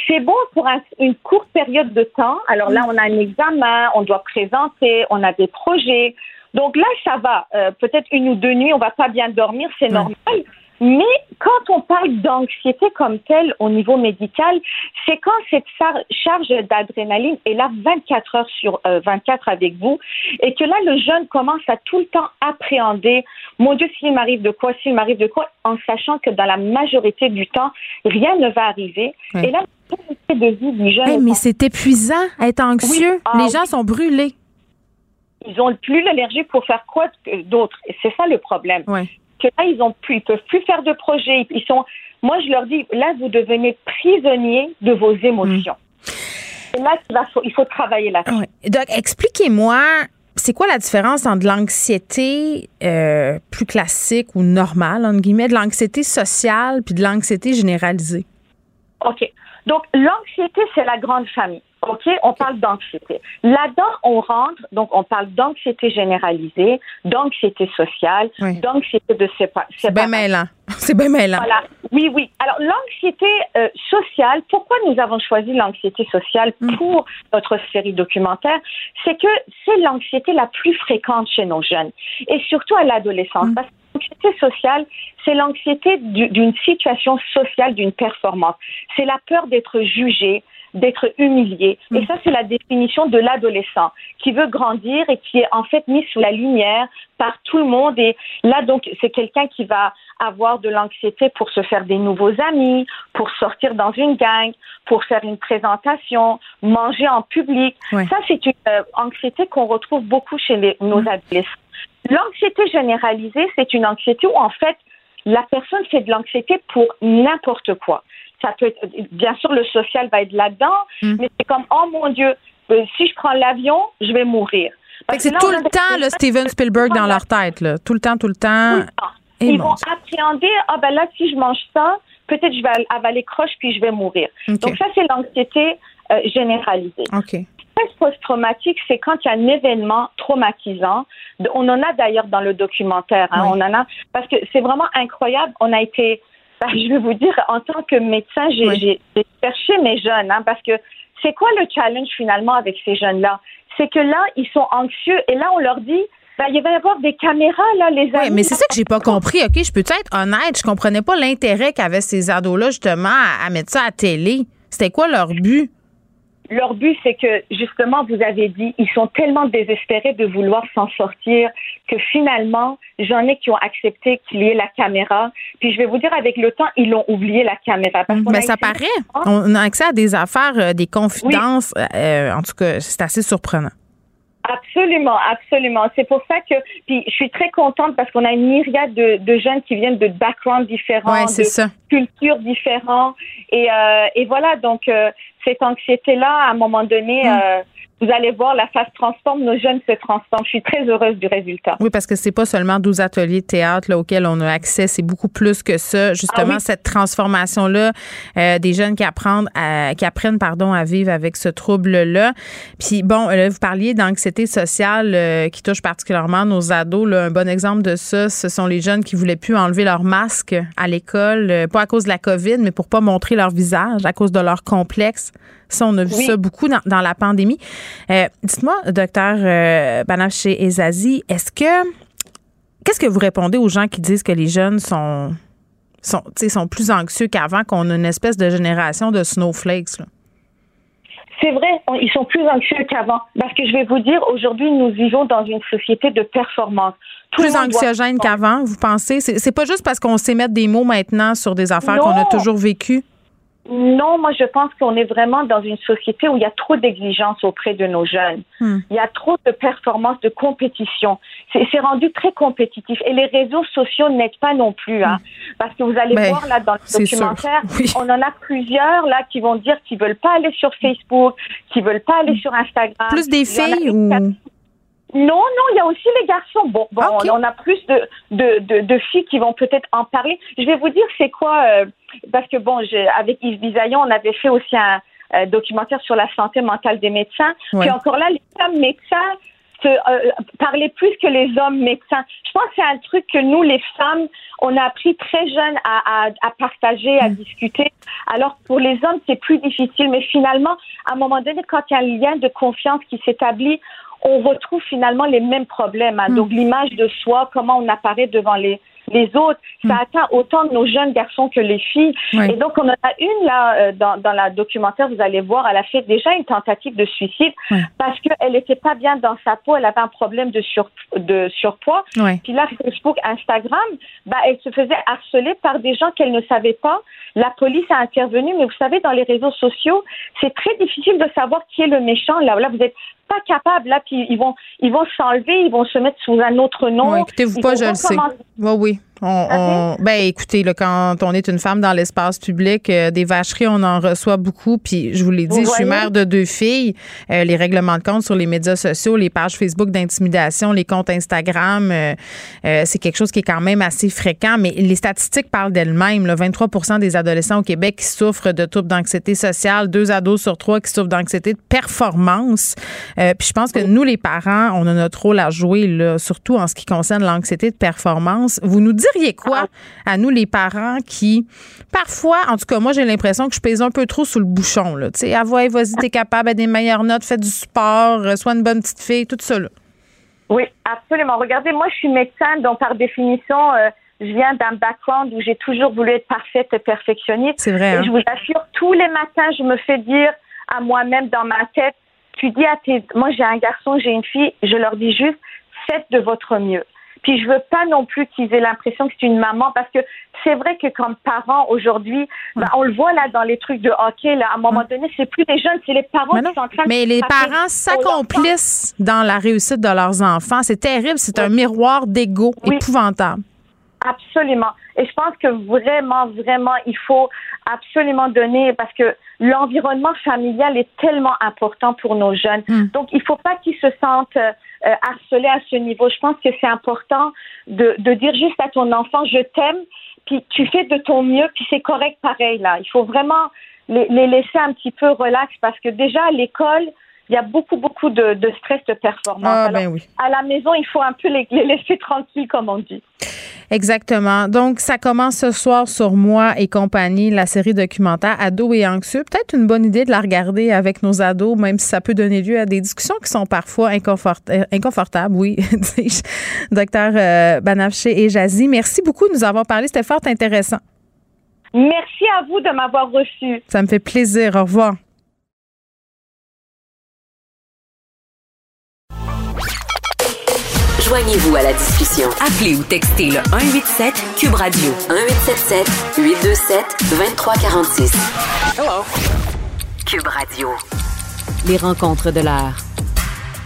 c'est bon pour un- une courte période de temps. Alors là, on a un examen, on doit présenter, on a des projets. Donc là, ça va. Euh, Peut-être une ou deux nuits, on va pas bien dormir, c'est normal. Mais quand on parle d'anxiété comme telle au niveau médical, c'est quand cette char- charge d'adrénaline est là 24 heures sur euh, 24 avec vous et que là, le jeune commence à tout le temps appréhender, mon Dieu, s'il m'arrive de quoi, s'il m'arrive de quoi, en sachant que dans la majorité du temps, rien ne va arriver. Ouais. Et là, qualité de vie du jeune Hey, est mais c'est épuisant, être anxieux. Oui. Ah Les oui. gens sont brûlés. ils ont plus l'énergie pour faire quoi d'autre? C'est ça le problème. Que là, ils ont plus, ils peuvent plus faire de projets. Ils sont, moi, je leur dis, là, vous devenez prisonnier de vos émotions. Et là, il, va- faut, il faut travailler là-dessus. Donc, expliquez-moi, c'est quoi la différence entre l'anxiété euh, plus classique ou normale, entre guillemets, de l'anxiété sociale puis de l'anxiété généralisée? OK. Donc, l'anxiété, c'est la grande famille. OK? On parle d'anxiété. Là-dedans, on rentre, donc on parle d'anxiété généralisée, d'anxiété sociale, d'anxiété de sépa- C'est bien séparation. mêlant. C'est bien mêlant. Voilà. Oui, oui. Alors, l'anxiété euh, sociale, pourquoi nous avons choisi l'anxiété sociale Mm. pour notre série documentaire? C'est que c'est l'anxiété la plus fréquente chez nos jeunes, et surtout à Mm. l'adolescence. Parce que l'anxiété sociale, c'est l'anxiété du- d'une situation sociale, d'une performance. C'est la peur d'être jugé, d'être humilié. Et ça, c'est la définition de l'adolescent qui veut grandir et qui est en fait mis sous la lumière par tout le monde. Et là, donc, c'est quelqu'un qui va avoir de l'anxiété pour se faire des nouveaux amis, pour sortir dans une gang, pour faire une présentation, manger en public. Ça, c'est une euh, anxiété qu'on retrouve beaucoup chez les- nos adolescents. L'anxiété généralisée, c'est une anxiété où, en fait, la personne fait de l'anxiété pour n'importe quoi. Ça peut être, bien sûr, le social va être là-dedans, mais c'est comme, oh mon Dieu, euh, si je prends l'avion, je vais mourir. C'est tout le temps le Steven Spielberg dans leur tête, là. Tout le temps, tout le temps. Et Ils vont Dieu. appréhender, ah ben là, si je mange ça, peut-être je vais avaler croche puis je vais mourir. Donc ça, c'est l'anxiété euh, généralisée. OK. Stress post-traumatique, c'est quand il y a un événement traumatisant. On en a d'ailleurs dans le documentaire. hein, On en a parce que c'est vraiment incroyable. On a été, ben, je vais vous dire, en tant que médecin, j'ai cherché mes jeunes, hein, parce que c'est quoi le challenge finalement avec ces jeunes-là? C'est que là, ils sont anxieux et là, on leur dit. Ben, il va y avoir des caméras, là, les amis. Oui, mais c'est ça que j'ai pas compris. OK, je peux être honnête, je comprenais pas l'intérêt qu'avaient ces ados-là, justement, à, à mettre ça à télé. C'était quoi leur but? Leur but, c'est que, justement, vous avez dit, ils sont tellement désespérés de vouloir s'en sortir que finalement, j'en ai qui ont accepté qu'il y ait la caméra. Puis je vais vous dire, avec le temps, ils l'ont oublié, la caméra. Parce Mais a ça paraît. On a accès à des affaires, euh, des confidences. euh, en tout cas, c'est assez surprenant. Absolument, absolument. C'est pour ça que, puis je suis très contente parce qu'on a une myriade de, de jeunes qui viennent de backgrounds différents, Ouais, de ça. cultures différentes. Et, euh, et voilà, donc euh, cette anxiété-là, à un moment donné, Mm. euh, vous allez voir, la face transforme, nos jeunes se transforment. Je suis très heureuse du résultat. Oui, parce que c'est pas seulement 12 ateliers de théâtre là, auxquels on a accès, c'est beaucoup plus que ça. Justement, Ah oui. cette transformation-là, euh, des jeunes qui apprennent, à, qui apprennent pardon, à vivre avec ce trouble-là. Puis bon, là, vous parliez d'anxiété sociale euh, qui touche particulièrement nos ados. Là. Un bon exemple de ça, ce sont les jeunes qui voulaient plus enlever leur masque à l'école, euh, pas à cause de la COVID, mais pour pas montrer leur visage, à cause de leur complexe. Ça, on a vu Oui. ça beaucoup dans, dans la pandémie. Euh, Dites-moi, docteur euh, Banaf chez Ezazi, est-ce que qu'est-ce que vous répondez aux gens qui disent que les jeunes sont sont, sont plus anxieux qu'avant, qu'on a une espèce de génération de snowflakes? là? C'est vrai, ils sont plus anxieux qu'avant. Parce que je vais vous dire, aujourd'hui, nous vivons dans une société de performance. Tout Plus anxiogène qu'avant, vous pensez? C'est pas juste parce qu'on sait mettre des mots maintenant sur des affaires qu'on a toujours vécues? Non, moi je pense qu'on est vraiment dans une société où il y a trop d'exigences auprès de nos jeunes. Hmm. Il y a trop de performances, de compétition. C'est rendu très compétitif. Et les réseaux sociaux n'aident pas non plus. Hein, Parce que vous allez Ben, voir là dans le documentaire, on en a plusieurs là qui vont dire qu'ils veulent pas aller sur Facebook, qu'ils veulent pas aller sur Instagram. Plus des filles ou. Non, non, il y a aussi les garçons. Bon, bon on, on a plus de, de, de, de filles qui vont peut-être en parler. Je vais vous dire c'est quoi, euh, parce que bon, avec Yves Bisaillon, on avait fait aussi un euh, documentaire sur la santé mentale des médecins. Ouais. Puis encore là, les femmes médecins se, euh, parlaient plus que les hommes médecins. Je pense que c'est un truc que nous, les femmes, on a appris très jeune à, à, à partager, à discuter. Alors pour les hommes, c'est plus difficile. Mais finalement, à un moment donné, quand il y a un lien de confiance qui s'établit, on retrouve finalement les mêmes problèmes. hein. Donc l'image de soi, comment on apparaît devant les les autres, ça atteint autant nos jeunes garçons que les filles. Et donc on en a une là euh, dans, dans la documentaire, vous allez voir, elle a fait déjà une tentative de suicide parce qu'elle n'était pas bien dans sa peau, elle avait un problème de, sur, de surpoids. Puis là, Facebook, Instagram, bah, elle se faisait harceler par des gens qu'elle ne savait pas. La police a intervenu, mais vous savez, dans les réseaux sociaux, c'est très difficile de savoir qui est le méchant. Là, là vous n'êtes pas capable. Là, puis ils vont, ils vont s'enlever, ils vont se mettre sous un autre nom. Ouais, écoutez-vous pas, je le sais. Oui, oui. On, on- ben, écoutez, là, quand on est une femme dans l'espace public, euh, des vacheries, on en reçoit beaucoup. Puis, je vous l'ai dit, Vous je suis mère de deux filles. Euh, les règlements de compte sur les médias sociaux, les pages Facebook d'intimidation, les comptes Instagram, euh, euh, c'est quelque chose qui est quand même assez fréquent. Mais les statistiques parlent d'elles-mêmes. là. 23% des adolescents au Québec qui souffrent de troubles d'anxiété sociale, deux ados sur trois qui souffrent d'anxiété de performance. Euh, puis, je pense que nous, les parents, on a notre rôle à jouer, là, surtout en ce qui concerne l'anxiété de performance. Vous nous dites diriez quoi à nous, les parents, qui, parfois, en tout cas, moi, j'ai l'impression que je pèse un peu trop sous le bouchon, là. Tu sais, ah, vas-y, t'es capable, à des meilleures notes, fais du sport, euh, sois une bonne petite fille, tout ça, là. Oui, absolument. Regardez, moi, je suis médecin, donc par définition, euh, je viens d'un background où j'ai toujours voulu être parfaite et perfectionniste. C'est vrai. Et hein? je vous assure, tous les matins, je me fais dire à moi-même dans ma tête, tu dis à tes, moi j'ai un garçon, j'ai une fille, je leur dis juste, faites de votre mieux. Puis je veux pas non plus qu'ils aient l'impression que c'est une maman parce que c'est vrai que comme parents aujourd'hui, ben, on le voit là dans les trucs de hockey là, à un moment donné, c'est plus les jeunes, c'est les parents Mais, qui non. sont en train de Mais les parents s'accomplissent dans la réussite de leurs enfants. C'est terrible. C'est un miroir d'ego épouvantable. Absolument. Et je pense que vraiment, vraiment, il faut absolument donner parce que l'environnement familial est tellement important pour nos jeunes. Donc, il faut pas qu'ils se sentent euh, à ce niveau. Je pense que c'est important de, de dire juste à ton enfant, je t'aime, puis tu fais de ton mieux, puis c'est correct pareil là. Il faut vraiment les, les laisser un petit peu relax parce que déjà à l'école, il y a beaucoup, beaucoup de, de stress de performance. Ah, Alors, ben oui. À la maison, il faut un peu les, les laisser tranquilles, comme on dit. Exactement. Donc, ça commence ce soir sur moi et compagnie, la série documentaire Ados et anxieux. Peut-être une bonne idée de la regarder avec nos ados, même si ça peut donner lieu à des discussions qui sont parfois inconfort- euh, inconfortables, oui, dis-je. Docteur euh, Banafché et Jazzy, merci beaucoup de nous avoir parlé. C'était fort intéressant. Merci à vous de m'avoir reçu. Ça me fait plaisir. Au revoir. Joignez-vous à la discussion. Appelez ou textez le 187 Cube Radio 1877 827 2346. Hello. Cube Radio. Les rencontres de l'heure.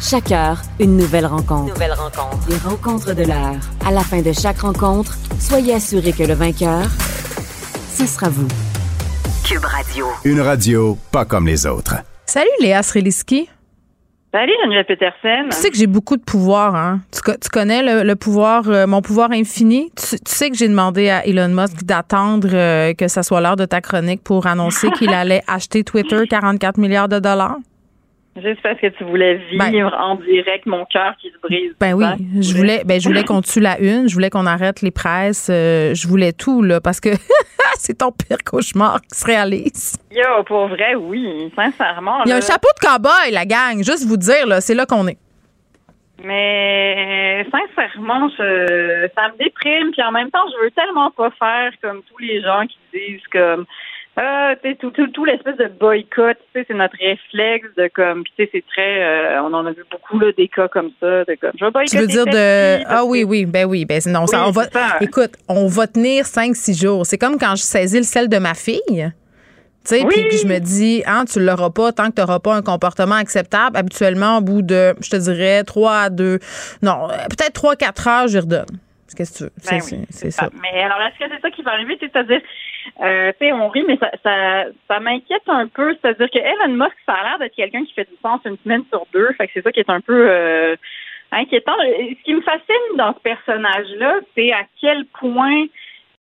Chaque heure, une nouvelle rencontre. Nouvelle rencontre. Les rencontres de l'heure. À la fin de chaque rencontre, soyez assuré que le vainqueur, ce sera vous. Cube Radio. Une radio pas comme les autres. Salut Léa Sreliski. Salut Geneviève Peterson. Tu sais que j'ai beaucoup de pouvoir, hein? Tu, tu connais le, le pouvoir, euh, mon pouvoir infini? Tu, tu sais que j'ai demandé à Elon Musk d'attendre euh, que ça soit l'heure de ta chronique pour annoncer qu'il allait acheter Twitter 44 milliards de dollars? Juste parce que tu voulais vivre en direct mon cœur qui se brise. Ben oui, je voulais, ben je voulais qu'on tue la une, je voulais qu'on arrête les presses, euh, je voulais tout là, parce que c'est ton pire cauchemar qui se réalise. Yo, pour vrai, oui, sincèrement. Il y a là. un chapeau de cow-boy, la gang, juste vous dire là, c'est là qu'on est. Mais sincèrement, je, ça me déprime. Puis en même temps, je veux tellement pas faire comme tous les gens qui disent comme ah, sais, tout, tout, tout l'espèce de boycott, tu sais, c'est notre réflexe de comme, puis tu sais, c'est très, euh, on en a vu beaucoup là des cas comme ça, de comme, je vais. Tu veux dire de ah oui oui ben oui ben non ça Oui, on va ça. écoute on va tenir 5 6 jours c'est comme quand je saisis le sel de ma fille tu sais puis que je me dis hein tu l'auras pas tant que tu n'auras pas un comportement acceptable habituellement au bout de je te dirais 3 à 2 non euh, peut-être 3 4 heures je redonne qu'est-ce que tu veux? Ben c'est oui, c'est ça Mais alors, est-ce que c'est ça qui va arriver? C'est-à-dire, euh, on rit, mais ça, ça, ça m'inquiète un peu. C'est-à-dire que Elon Musk, ça a l'air d'être quelqu'un qui fait du sens une semaine sur deux. Fait que c'est ça qui est un peu euh, inquiétant. Ce qui me fascine dans ce personnage-là, c'est à quel point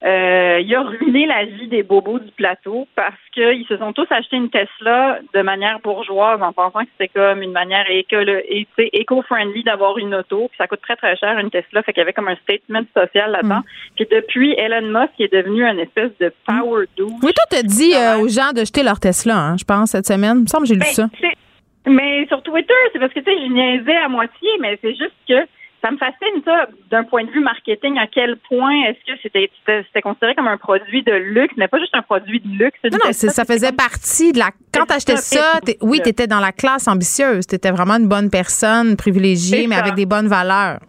euh, il a ruiné la vie des bobos du plateau parce qu'ils se sont tous achetés une Tesla de manière bourgeoise en pensant que c'était comme une manière éco-friendly d'avoir une auto. Puis ça coûte très très cher une Tesla, fait qu'il y avait comme un statement social là-dedans. Puis depuis, Elon Musk est devenu une espèce de power dude. oui toi t'as dit euh, aux gens de jeter leur Tesla hein, je pense cette semaine il me semble que j'ai lu Ben, ça Mais sur Twitter, c'est parce que tu sais, je niaisais à moitié, mais c'est juste que ça me fascine ça d'un point de vue marketing. À quel point est-ce que c'était c'était c'était considéré comme un produit de luxe, mais pas juste un produit de luxe. non, non, ça faisait partie de la. Quand t'achetais ça, t'es- oui, t'étais dans la classe ambitieuse. T'étais vraiment une bonne personne, privilégiée, mais avec des bonnes valeurs.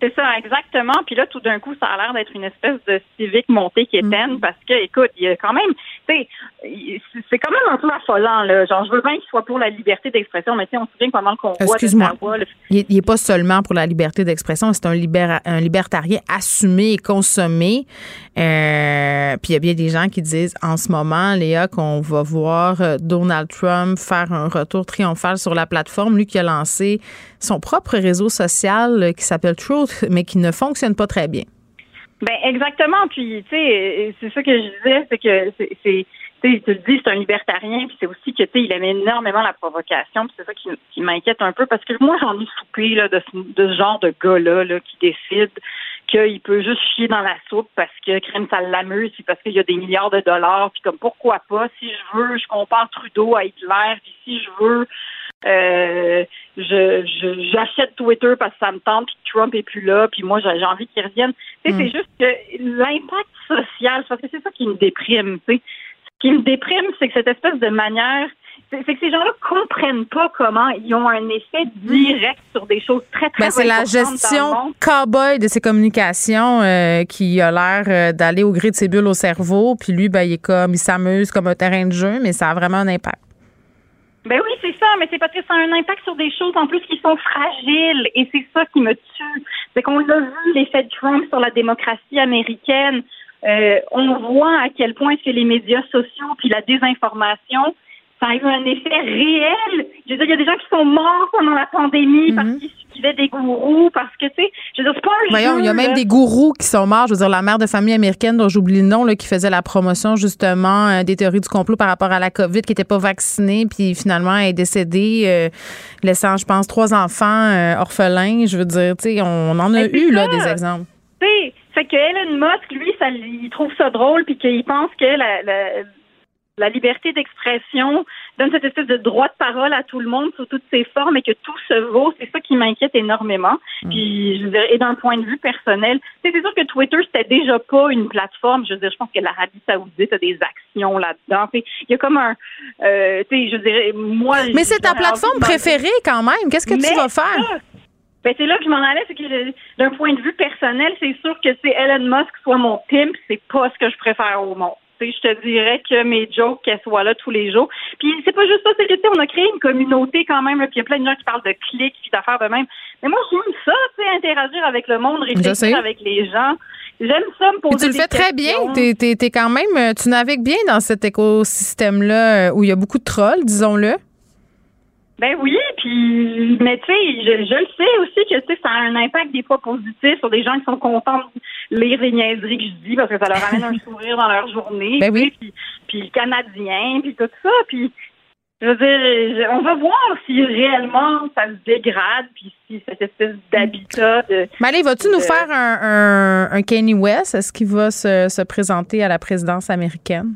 C'est ça, exactement. Puis là, tout d'un coup, ça a l'air d'être une espèce de civique montée qui éteine parce que, écoute, il y a quand même, tu sais, c'est quand même un peu affolant, là. Genre, je veux bien qu'il soit pour la liberté d'expression, mais tu sais, on se souvient pendant le convoi Excuse-moi. le- Il n'est pas seulement pour la liberté d'expression, c'est un, libéra- un libertarien assumé et consommé. Euh, puis il y a bien des gens qui disent en ce moment, Léa, qu'on va voir euh, Donald Trump faire un retour triomphal sur la plateforme, lui qui a lancé son propre réseau social euh, qui s'appelle Truth, mais qui ne fonctionne pas très bien. Ben exactement. Puis tu sais, c'est ça que je disais, c'est que c'est, tu le dis, c'est un libertarien, puis c'est aussi que tu il aime énormément la provocation, puis c'est ça qui, qui m'inquiète un peu parce que moi j'en ai soupé là de, ce- genre de gars là, là qui décide qu'il peut juste chier dans la soupe parce que crème ça l'amuse, puis parce qu'il y a des milliards de dollars, puis comme pourquoi pas, si je veux, je compare Trudeau à Hitler, puis si je veux, euh, je j'achète Twitter parce que ça me tente, puis Trump est plus là, puis moi j'ai envie qu'il revienne. Tu sais, c'est juste que l'impact social, parce que c'est ça qui me déprime, tu sais. Ce qui me déprime, c'est que cette espèce de manière c'est que ces gens-là comprennent pas comment ils ont un effet direct sur des choses très, très ben, C'est la gestion cow-boy de ses communications euh, qui a l'air euh, d'aller au gré de ses bulles au cerveau. Puis lui, ben, il est comme, il s'amuse comme un terrain de jeu, mais ça a vraiment un impact. Ben oui, c'est ça, mais c'est parce que ça a un impact sur des choses en plus qui sont fragiles. Et c'est ça qui me tue. C'est qu'on l'a vu, l'effet de Trump sur la démocratie américaine. Euh, on voit à quel point c'est les médias sociaux puis la désinformation ça a eu un effet réel. Je veux dire, il y a des gens qui sont morts pendant la pandémie parce mhm. qu'ils suivaient des gourous, parce que, tu sais, je veux dire, c'est pas un Voyons, il y a même des gourous qui sont morts. Je veux dire, la mère de famille américaine, dont j'oublie le nom, là, qui faisait la promotion, justement, euh, des théories du complot par rapport à la COVID, qui n'était pas vaccinée, puis finalement, elle est décédée, euh, laissant, je pense, trois enfants euh, orphelins. Je veux dire, tu sais, on, en a eu, là, des exemples. Tu sais, fait que Elon Musk, lui, ça, il trouve ça drôle, puis qu'il pense que la, la la liberté d'expression donne cette espèce de droit de parole à tout le monde sous toutes ses formes et que tout se vaut. C'est ça qui m'inquiète énormément. Mm. Puis, je veux dire, et d'un point de vue personnel, c'est sûr que Twitter, c'était déjà pas une plateforme. Je veux dire, je pense que l'Arabie Saoudite a des actions là-dedans. Il y a comme un, euh, tu sais, je dirais, moi. Mais c'est ta plateforme préférée quand même. Qu'est-ce que tu vas faire? Ben, c'est là que je m'en allais, c'est que d'un point de vue personnel, c'est sûr que c'est Elon Musk soit mon pimp, c'est pas ce que je préfère au monde je te dirais que mes jokes, qu'elles soient là tous les jours. Puis c'est pas juste ça, c'est que on a créé une communauté quand même, puis il y a plein de gens qui parlent de clics, puis d'affaires de même. Mais moi, j'aime ça, tu sais, interagir avec le monde, réfléchir avec les gens. J'aime ça me poser Tu le fais très bien. T'es, es, quand même, euh, tu navigues bien dans cet écosystème-là euh, où il y a beaucoup de trolls, disons-le. Ben oui, puis mais tu sais, je, je, le sais aussi que tu sais, ça a un impact des fois positif sur des gens qui sont contents de lire les niaiseries que je dis parce que ça leur amène un sourire dans leur journée. Ben oui. Puis, puis le Canadien, puis tout ça, puis je veux dire, on va voir si réellement ça se dégrade, puis si cette espèce d'habitat de. Mais allez, vas-tu nous faire un, un, un Kanye West? Est-ce qu'il va se, se présenter à la présidence américaine?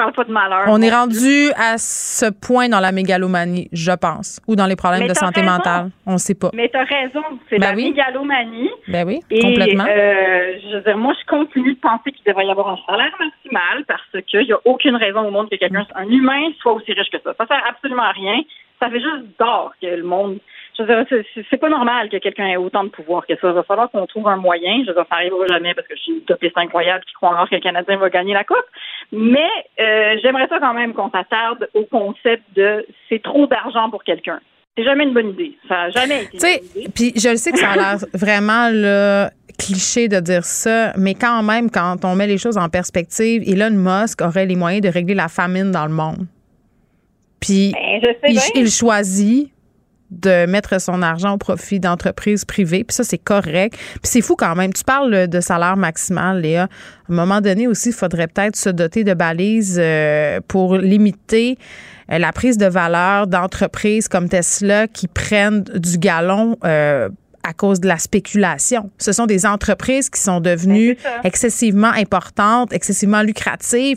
Ah, on est rendu à ce point dans la mégalomanie, je pense, ou dans les problèmes de santé mentale. On ne sait pas. Mais tu as raison, c'est ben la mégalomanie. Ben oui, complètement. Euh, je veux dire, moi, je continue de penser qu'il devrait y avoir un salaire maximal parce qu'il n'y a aucune raison au monde que quelqu'un, un humain, soit aussi riche que ça. Ça sert absolument à rien. Ça fait juste d'or que le monde c'est pas normal que quelqu'un ait autant de pouvoir que ça. Il va falloir qu'on trouve un moyen. Je veux dire, ça n'arrivera jamais parce que je suis une utopiste incroyable qui croit encore que le Canadien va gagner la Coupe. Mais euh, j'aimerais ça quand même qu'on s'attarde au concept de c'est trop d'argent pour quelqu'un. C'est jamais une bonne idée. Ça n'a jamais été une idée. Puis je le sais que ça a l'air vraiment le cliché de dire ça, mais quand même, quand on met les choses en perspective, Elon Musk aurait les moyens de régler la famine dans le monde. Puis ben, il, il, choisit de mettre son argent au profit d'entreprises privées. Puis ça, c'est correct. Puis c'est fou quand même. Tu parles de salaire maximal, Léa. À un moment donné aussi, il faudrait peut-être se doter de balises euh, pour limiter euh, la prise de valeur d'entreprises comme Tesla qui prennent du galon. Euh, à cause de la spéculation. Ce sont des entreprises qui sont devenues ben, excessivement importantes, excessivement lucratives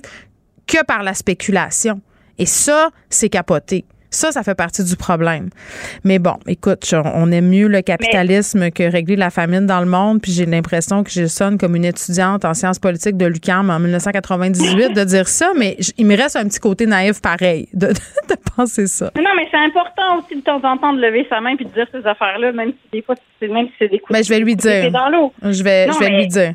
que par la spéculation. Et ça, c'est capoté. Ça, ça fait partie du problème. Mais bon, écoute, on aime mieux le capitalisme que régler la famine dans le monde. Puis j'ai l'impression que je sonne comme une étudiante en sciences politiques de l'UQAM en 1998 de dire ça, mais il me reste un petit côté naïf pareil de, penser ça. Non, mais c'est important aussi de temps en temps de lever sa main puis de dire ces affaires-là, même si des fois, même si c'est des coups ben, je vais lui dire. dans l'eau. Je vais, je vais lui dire.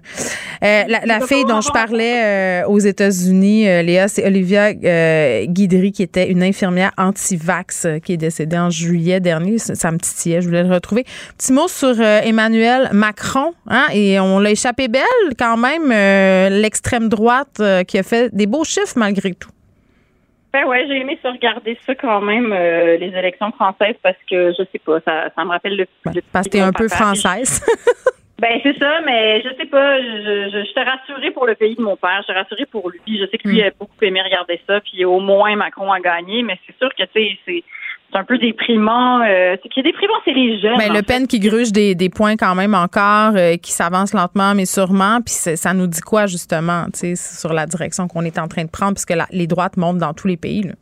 Euh, la, fille dont je parlais euh, aux États-Unis, euh, Léa, c'est Olivia Guidry, qui était une infirmière anti Vax euh, qui est décédé en juillet dernier. Ça, me titillait, je voulais le retrouver. Petit mot sur euh, Emmanuel Macron, hein, et on l'a échappé belle quand même, euh, l'extrême droite qui a fait des beaux chiffres malgré tout. Ben ouais, j'ai aimé se regarder ça quand même, les élections françaises, parce que je sais pas, ça, ça me rappelle le. Ben, parce que t'es un peu française. Ben c'est ça, mais je sais pas. Je, je, je rassurée pour le pays de mon père. Je suis rassurée pour lui. Je sais que lui mm. a beaucoup aimé regarder ça. Puis au moins Macron a gagné, mais c'est sûr que tu sais, c'est c'est un peu déprimant. Euh, ce qui est déprimant, c'est les jeunes. Mais Le Pen qui gruge des, des points quand même encore, euh, qui s'avance lentement mais sûrement. Puis ça nous dit quoi justement, sur la direction qu'on est en train de prendre, puisque les droites montent dans tous les pays. Là.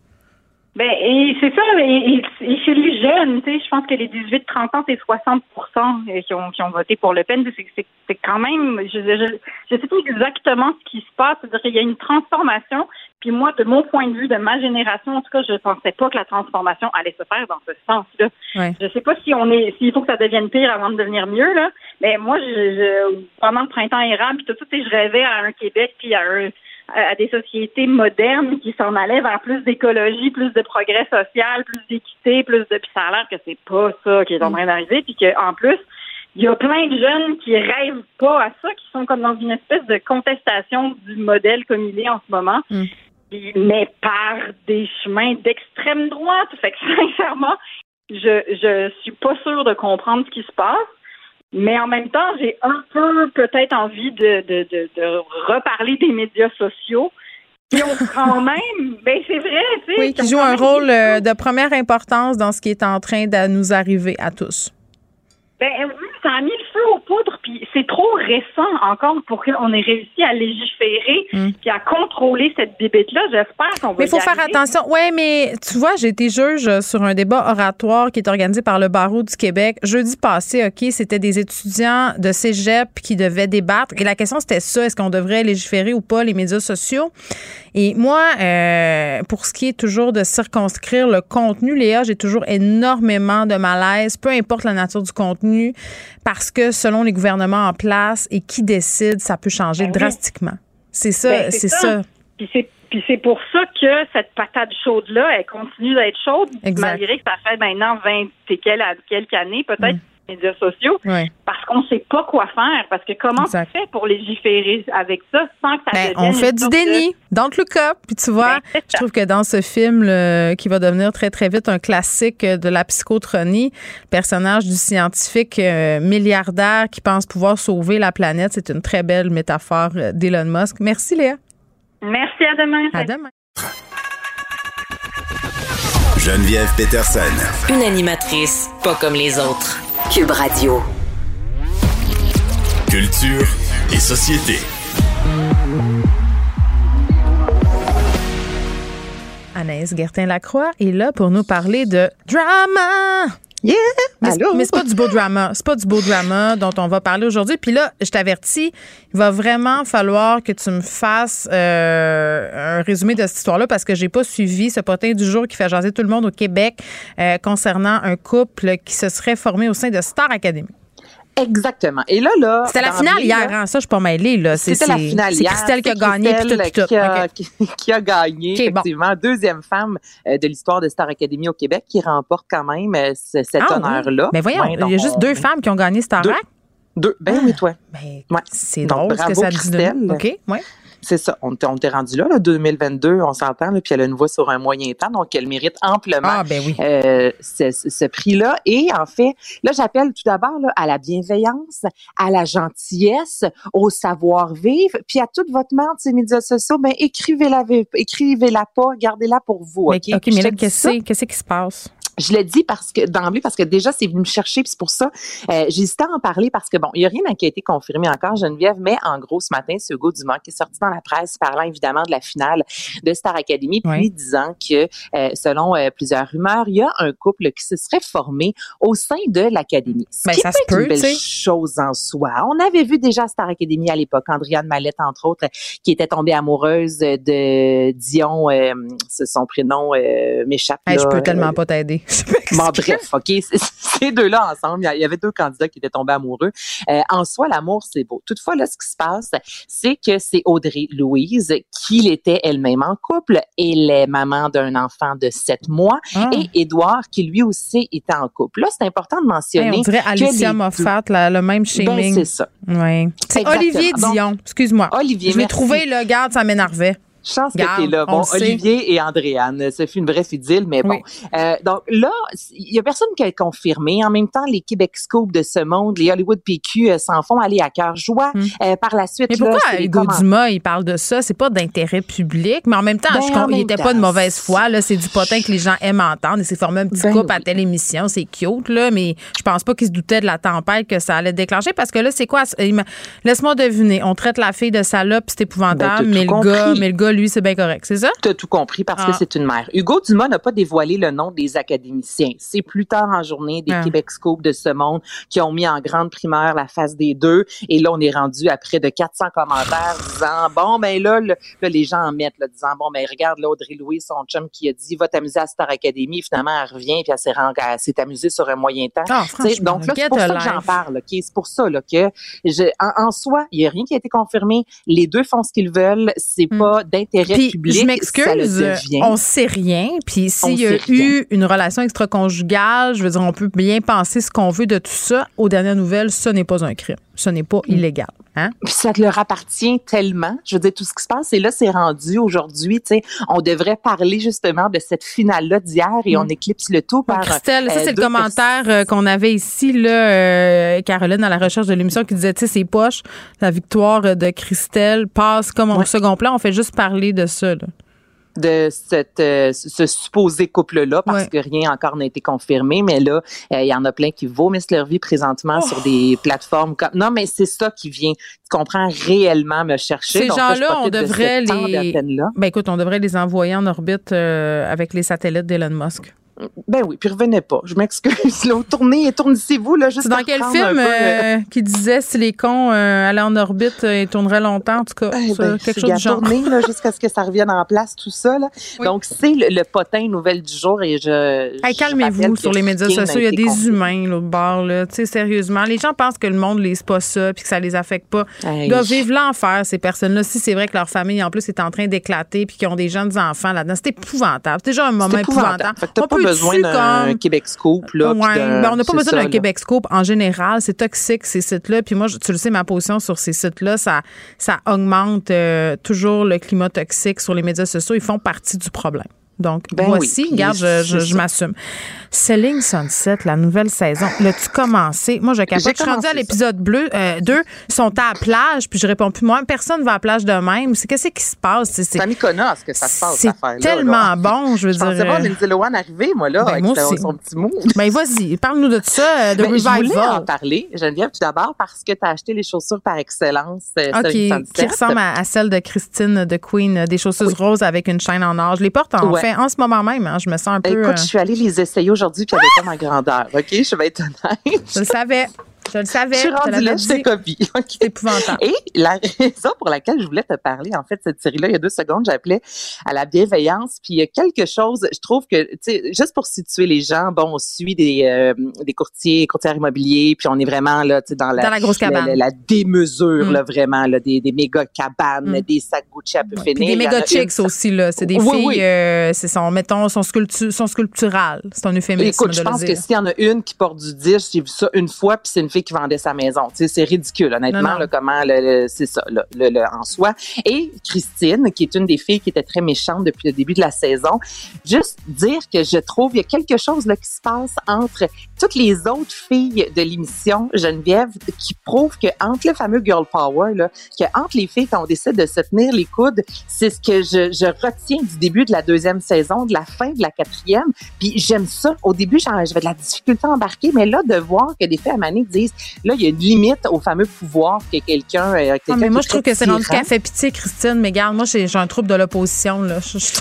Ben, et c'est ça, et, et, chez les jeunes, tu sais, je pense que les 18-30 ans, c'est 60 qui ont, qui ont voté pour Le Pen. C'est quand même, je, je, je sais pas exactement ce qui se passe, c'est-à-dire qu'il y a une transformation, puis moi, de mon point de vue, de ma génération, en tout cas, je pensais pas que la transformation allait se faire dans ce sens-là. Ouais. Je sais pas si on est, s'il faut que ça devienne pire avant de devenir mieux, là, mais moi, je, je pendant le printemps érable, puis tout ça, je rêvais à un Québec, puis à un à des sociétés modernes qui s'en allaient vers plus d'écologie, plus de progrès social, plus d'équité, plus de puis ça a l'air que c'est pas ça qui est en train d'arriver, puis qu'en plus, il y a plein de jeunes qui rêvent pas à ça, qui sont comme dans une espèce de contestation du modèle comme il est en ce moment, mm. mais par des chemins d'extrême droite. Fait que sincèrement, je je suis pas sûre de comprendre ce qui se passe. Mais en même temps, j'ai un peu peut-être envie de, de, de, de, reparler des médias sociaux qui ont quand même, ben c'est vrai, tu sais. Oui, qui jouent un rôle euh, de première importance dans ce qui est en train de nous arriver à tous. Ben oui, ça a mis le feu aux poudres, puis c'est trop récent encore pour qu'on ait réussi à légiférer hmm. puis à contrôler cette bébête-là. J'espère qu'on va. Mais il faut faire attention. Oui, mais tu vois, j'ai été juge sur un débat oratoire qui est organisé par le barreau du Québec jeudi passé. Ok, c'était des étudiants de cégep qui devaient débattre et la question c'était ça est-ce qu'on devrait légiférer ou pas les médias sociaux? Et moi, euh, pour ce qui est toujours de circonscrire le contenu, Léa, j'ai toujours énormément de malaise, peu importe la nature du contenu parce que selon les gouvernements en place et qui décide, ça peut changer ben drastiquement. C'est ça, ben, c'est ça. Puis c'est pour ça que cette patate chaude-là, elle continue d'être chaude, malgré que ça fait maintenant 20 et quelques années, peut-être. Mm médias sociaux parce qu'on ne sait pas quoi faire. Parce que comment on fait pour légiférer avec ça sans que ça ben, On fait du déni. Don't look up. Puis tu vois, ben, je trouve que dans ce film qui va devenir très, très vite un classique de la psychotronie, le personnage du scientifique euh, milliardaire qui pense pouvoir sauver la planète, c'est une très belle métaphore euh, d'Elon Musk. Merci, Léa. Merci, à demain. À demain. Geneviève Peterson. Une animatrice pas comme les autres. Cube Radio. Culture et société. Anaïs Gertin-Lacroix est là pour nous parler de drama. Yeah! Mais, mais c'est pas du beau drama. C'est pas du beau drama dont on va parler aujourd'hui. Puis là, je t'avertis, il va vraiment falloir que tu me fasses euh, un résumé de cette histoire-là parce que j'ai pas suivi ce potin du jour qui fait jaser tout le monde au Québec euh, concernant un couple qui se serait formé au sein de Star Academy. Exactement. Et là, là. C'était la finale hier, hein? Ça, je suis pas mêlée, là. C'était la finale hier. C'est Christelle qui a gagné, puis tout, tout. Qui, a, qui, a gagné, effectivement. Deuxième femme euh, de l'histoire de Star Academy au Québec qui remporte quand même euh, cet ah, honneur-là. Mais voyons, il y a juste deux femmes qui ont gagné Star Academy. Deux. Ben oui, toi. Ben, ouais. C'est drôle ce que ça dit. OK, ouais. C'est ça. On, t'est rendu là, là, 2022, on s'entend, puis elle a une voix sur un moyen temps, donc elle mérite amplement ah, ben euh, ce, prix-là. Et en fait, là, j'appelle tout d'abord à la bienveillance, à la gentillesse, au savoir-vivre, puis à toute votre mente, ces médias sociaux, ben écrivez-la, écrivez-la pas, gardez-la pour vous. OK, mais, mais là, qu'est-ce qui se passe? Je le dis parce que d'emblée parce que déjà c'est venu me chercher puis c'est pour ça euh, j'hésitais à en parler parce que bon il y a rien qui a été confirmé encore Geneviève mais en gros ce matin c'est Hugo Dumas qui est sorti dans la presse parlant évidemment de la finale de Star Academy puis disant que euh, selon euh, plusieurs rumeurs il y a un couple qui se serait formé au sein de l'académie. Mais ben, ça se peut, une belle chose en soi. On avait vu déjà Star Academy à l'époque Andriane Mallette entre autres qui était tombée amoureuse de Dion c'est son prénom m'échappe. je peux tellement pas t'aider. bon, bref, OK, ces deux-là ensemble, il y avait deux candidats qui étaient tombés amoureux. Euh, en soi, l'amour, c'est beau. Toutefois, là, ce qui se passe, c'est que c'est Audrey Louise qui était elle-même en couple. Elle est maman d'un enfant de sept mois ah. et Édouard qui lui aussi était en couple. Là, c'est important de mentionner. on dirait Alicia Moffat, le même ben, shaming. c'est ça. Oui. C'est Olivier Dion, excuse-moi. Olivier, Je l'ai trouvé, là, garde, ça m'énervait. Chance que t'es là. Bon, Olivier et Andréane, ça fait une vraie fidèle, mais bon. Euh, donc là, il y a personne qui a confirmé. En même temps, les Québec Scoop de ce monde, les Hollywood PQ euh, s'en font aller à cœur joie. Hmm. Euh, par la suite, mais pourquoi Hugo Dumas, il parle de ça? C'est pas d'intérêt public, mais en même temps, ben, il était pas de mauvaise foi. Là, c'est du potin que les gens aiment entendre. Il s'est formé un petit ben couple à telle émission. C'est cute, là, mais je pense pas qu'il se doutait de la tempête que ça allait déclencher parce que là, c'est quoi? Laisse-moi deviner. On traite la fille de salope, c'est épouvantable, ben, mais, le gars, mais le gars, lui, c'est bien correct. C'est ça? Tu as tout compris parce que ah. c'est une mère. Hugo Dumas n'a pas dévoilé le nom des académiciens. C'est plus tard en journée des ah. Québec Scoop de ce monde qui ont mis en grande primaire la face des deux. Et là, on est rendu à près de 400 commentaires disant, bon, ben là, les gens en mettent, là, disant, bon, ben regarde, là, Audrey Louis, son chum qui a dit, va t'amuser à Star Academy. Finalement, elle revient puis elle s'est amusée sur un moyen temps. Ah, donc là, c'est pour ça que j'en parle. C'est pour ça là, que je, en, soi, il n'y a rien qui a été confirmé. Les deux font ce qu'ils veulent. C'est hmm. pas d'intérêt public. Je m'excuse, on sait rien. Puis s'il y a eu une relation extra-conjugale, je veux dire, on peut bien penser ce qu'on veut de tout ça. Aux dernières nouvelles, ce n'est pas un crime. Ce n'est pas hmm. illégal. Hein? Ça te leur appartient tellement. Je veux dire, tout ce qui se passe, et là, c'est rendu aujourd'hui. Tu sais, on devrait parler justement de cette finale-là d'hier et on hmm. éclipse le tout par. Christelle, ça, c'est le euh, commentaire euh, qu'on avait ici, là, euh, Caroline, à la recherche de l'émission, qui disait, tu sais, c'est poche, la victoire de Christelle passe comme au second plan. On fait juste parler de ça, là de cette, euh, ce supposé couple-là parce que rien encore n'a été confirmé. Mais là, euh, il y en a plein qui vomissent leur vie présentement sur des oh! plateformes comme... Non, mais c'est ça qui vient, tu comprends, réellement me chercher? Ces gens-là, on devrait les... Ben écoute, on devrait les envoyer en orbite euh, avec les satellites d'Elon Musk. Ben oui, puis revenez pas. Je m'excuse. Tournez, tournez-vous là, juste. Dans quel film euh, qui disait si les cons euh, allaient en orbite, euh, ils tourneraient longtemps, en tout cas, eh ben, quelque chose du genre. Tourner là, jusqu'à ce que ça revienne en place, tout ça là. Donc c'est le, potin nouvelle du jour et je. Hey, calmez-vous sur les médias sociaux. Il y a des humains au bord là. Tu sais, sérieusement, les gens pensent que le monde lise pas ça puis que ça les affecte pas. Ils doivent vivre l'enfer ces personnes-là. Si c'est vrai que leur famille en plus est en train d'éclater puis qu'ils ont des jeunes enfants là-dedans, c'est épouvantable. C'est déjà un moment épouvantable besoin d'un Québec Scoop. Là, ben, on n'a pas besoin d'un Québec Scoop. En général, c'est toxique, ces sites-là. Puis moi, tu le sais, ma position sur ces sites-là, ça, ça augmente euh, toujours le climat toxique sur les médias sociaux. Ils font partie du problème. Donc, ben voici, regarde, je, je, m'assume. Selling Sunset, la nouvelle saison. L'as-tu commencé? Moi, je capote. Je suis rendue à l'épisode bleu, euh, 2. Ils sont à la plage, puis je réponds plus. Moi, personne ne va à la plage de même. C'est qu'est-ce qui se passe? C'est ce que ça se passe, C'est tellement bon, je veux dire. Je pensais voir Lindsay Lohan arriver, moi, là, ben, avec moi son petit mot. Ben, vas-y, parle-nous de ça, euh, de ben, Revival. Je voulais en parler, Geneviève, tout d'abord, parce que tu as acheté les chaussures par excellence, euh, OK, qui ressemblent à, celles de Christine de Queen, euh, des chaussures roses avec une chaîne en or. Je les porte en fait en ce moment même. Hein, je me sens un peu. Écoute, je suis allée les essayer aujourd'hui, puis avait pas ma grandeur. OK? Je vais être honnête. Je le savais. Je le savais. Je suis rendue là, je copie. C'est épouvantable. Et la raison pour laquelle je voulais te parler, en fait, cette série-là, il y a deux secondes, j'appelais à la bienveillance. Puis il y a quelque chose, je trouve que, tu sais, juste pour situer les gens, bon, on suit des, euh, des courtiers, courtiers immobiliers, puis on est vraiment là, tu sais, dans la, dans la grosse cabane. La, démesure, là, mm. vraiment, là, des, des méga cabanes, mm. des sacs Gucci à peu ouais, Des méga chicks aussi, là. C'est des filles, euh, c'est son, mettons, son, sculptu son sculptural. C'est un euphémisme. Écoute, je pense que s'il y en a une qui porte du 10, j'ai vu ça une fois, puis c'est une fille qui vendait sa maison c'est ridicule, honnêtement, comment c'est ça, en soi. Et Christine, qui est une des filles qui était très méchante depuis le début de la saison, juste dire que je trouve il y a quelque chose là, qui se passe entre toutes les autres filles de l'émission Geneviève qui prouve que entre le fameux girl power, là, que entre les filles quand on décide de se tenir les coudes, c'est ce que je, je retiens du début de la deuxième saison, de la fin de la quatrième. Puis j'aime ça. Au début, j'avais de la difficulté à embarquer, mais là, de voir que des filles à Mané disent, là, il y a une limite au fameux pouvoir que quelqu'un. Euh, ah, mais moi, je trouve que c'est rendu qu'elle fait pitié, Christine. Mais regarde, moi, j'ai un trouble de l'opposition. là.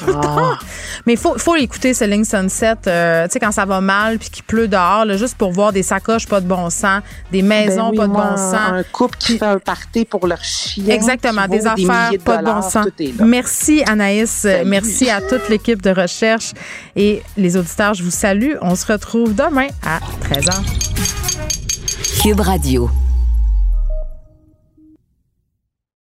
Ah. Mais il faut, faut écouter Selling Sunset. Euh, tu sais, quand ça va mal puis qu'il pleut dehors, là, juste pour voir des sacoches pas de bon sens, des maisons ben pas de bon sens. Un couple qui fait un party pour leur chien. Exactement, des affaires pas de bon sens. Merci, Anaïs. Merci à toute l'équipe de recherche. Et les auditeurs, je vous salue. On se retrouve demain à 13h. Cube Radio.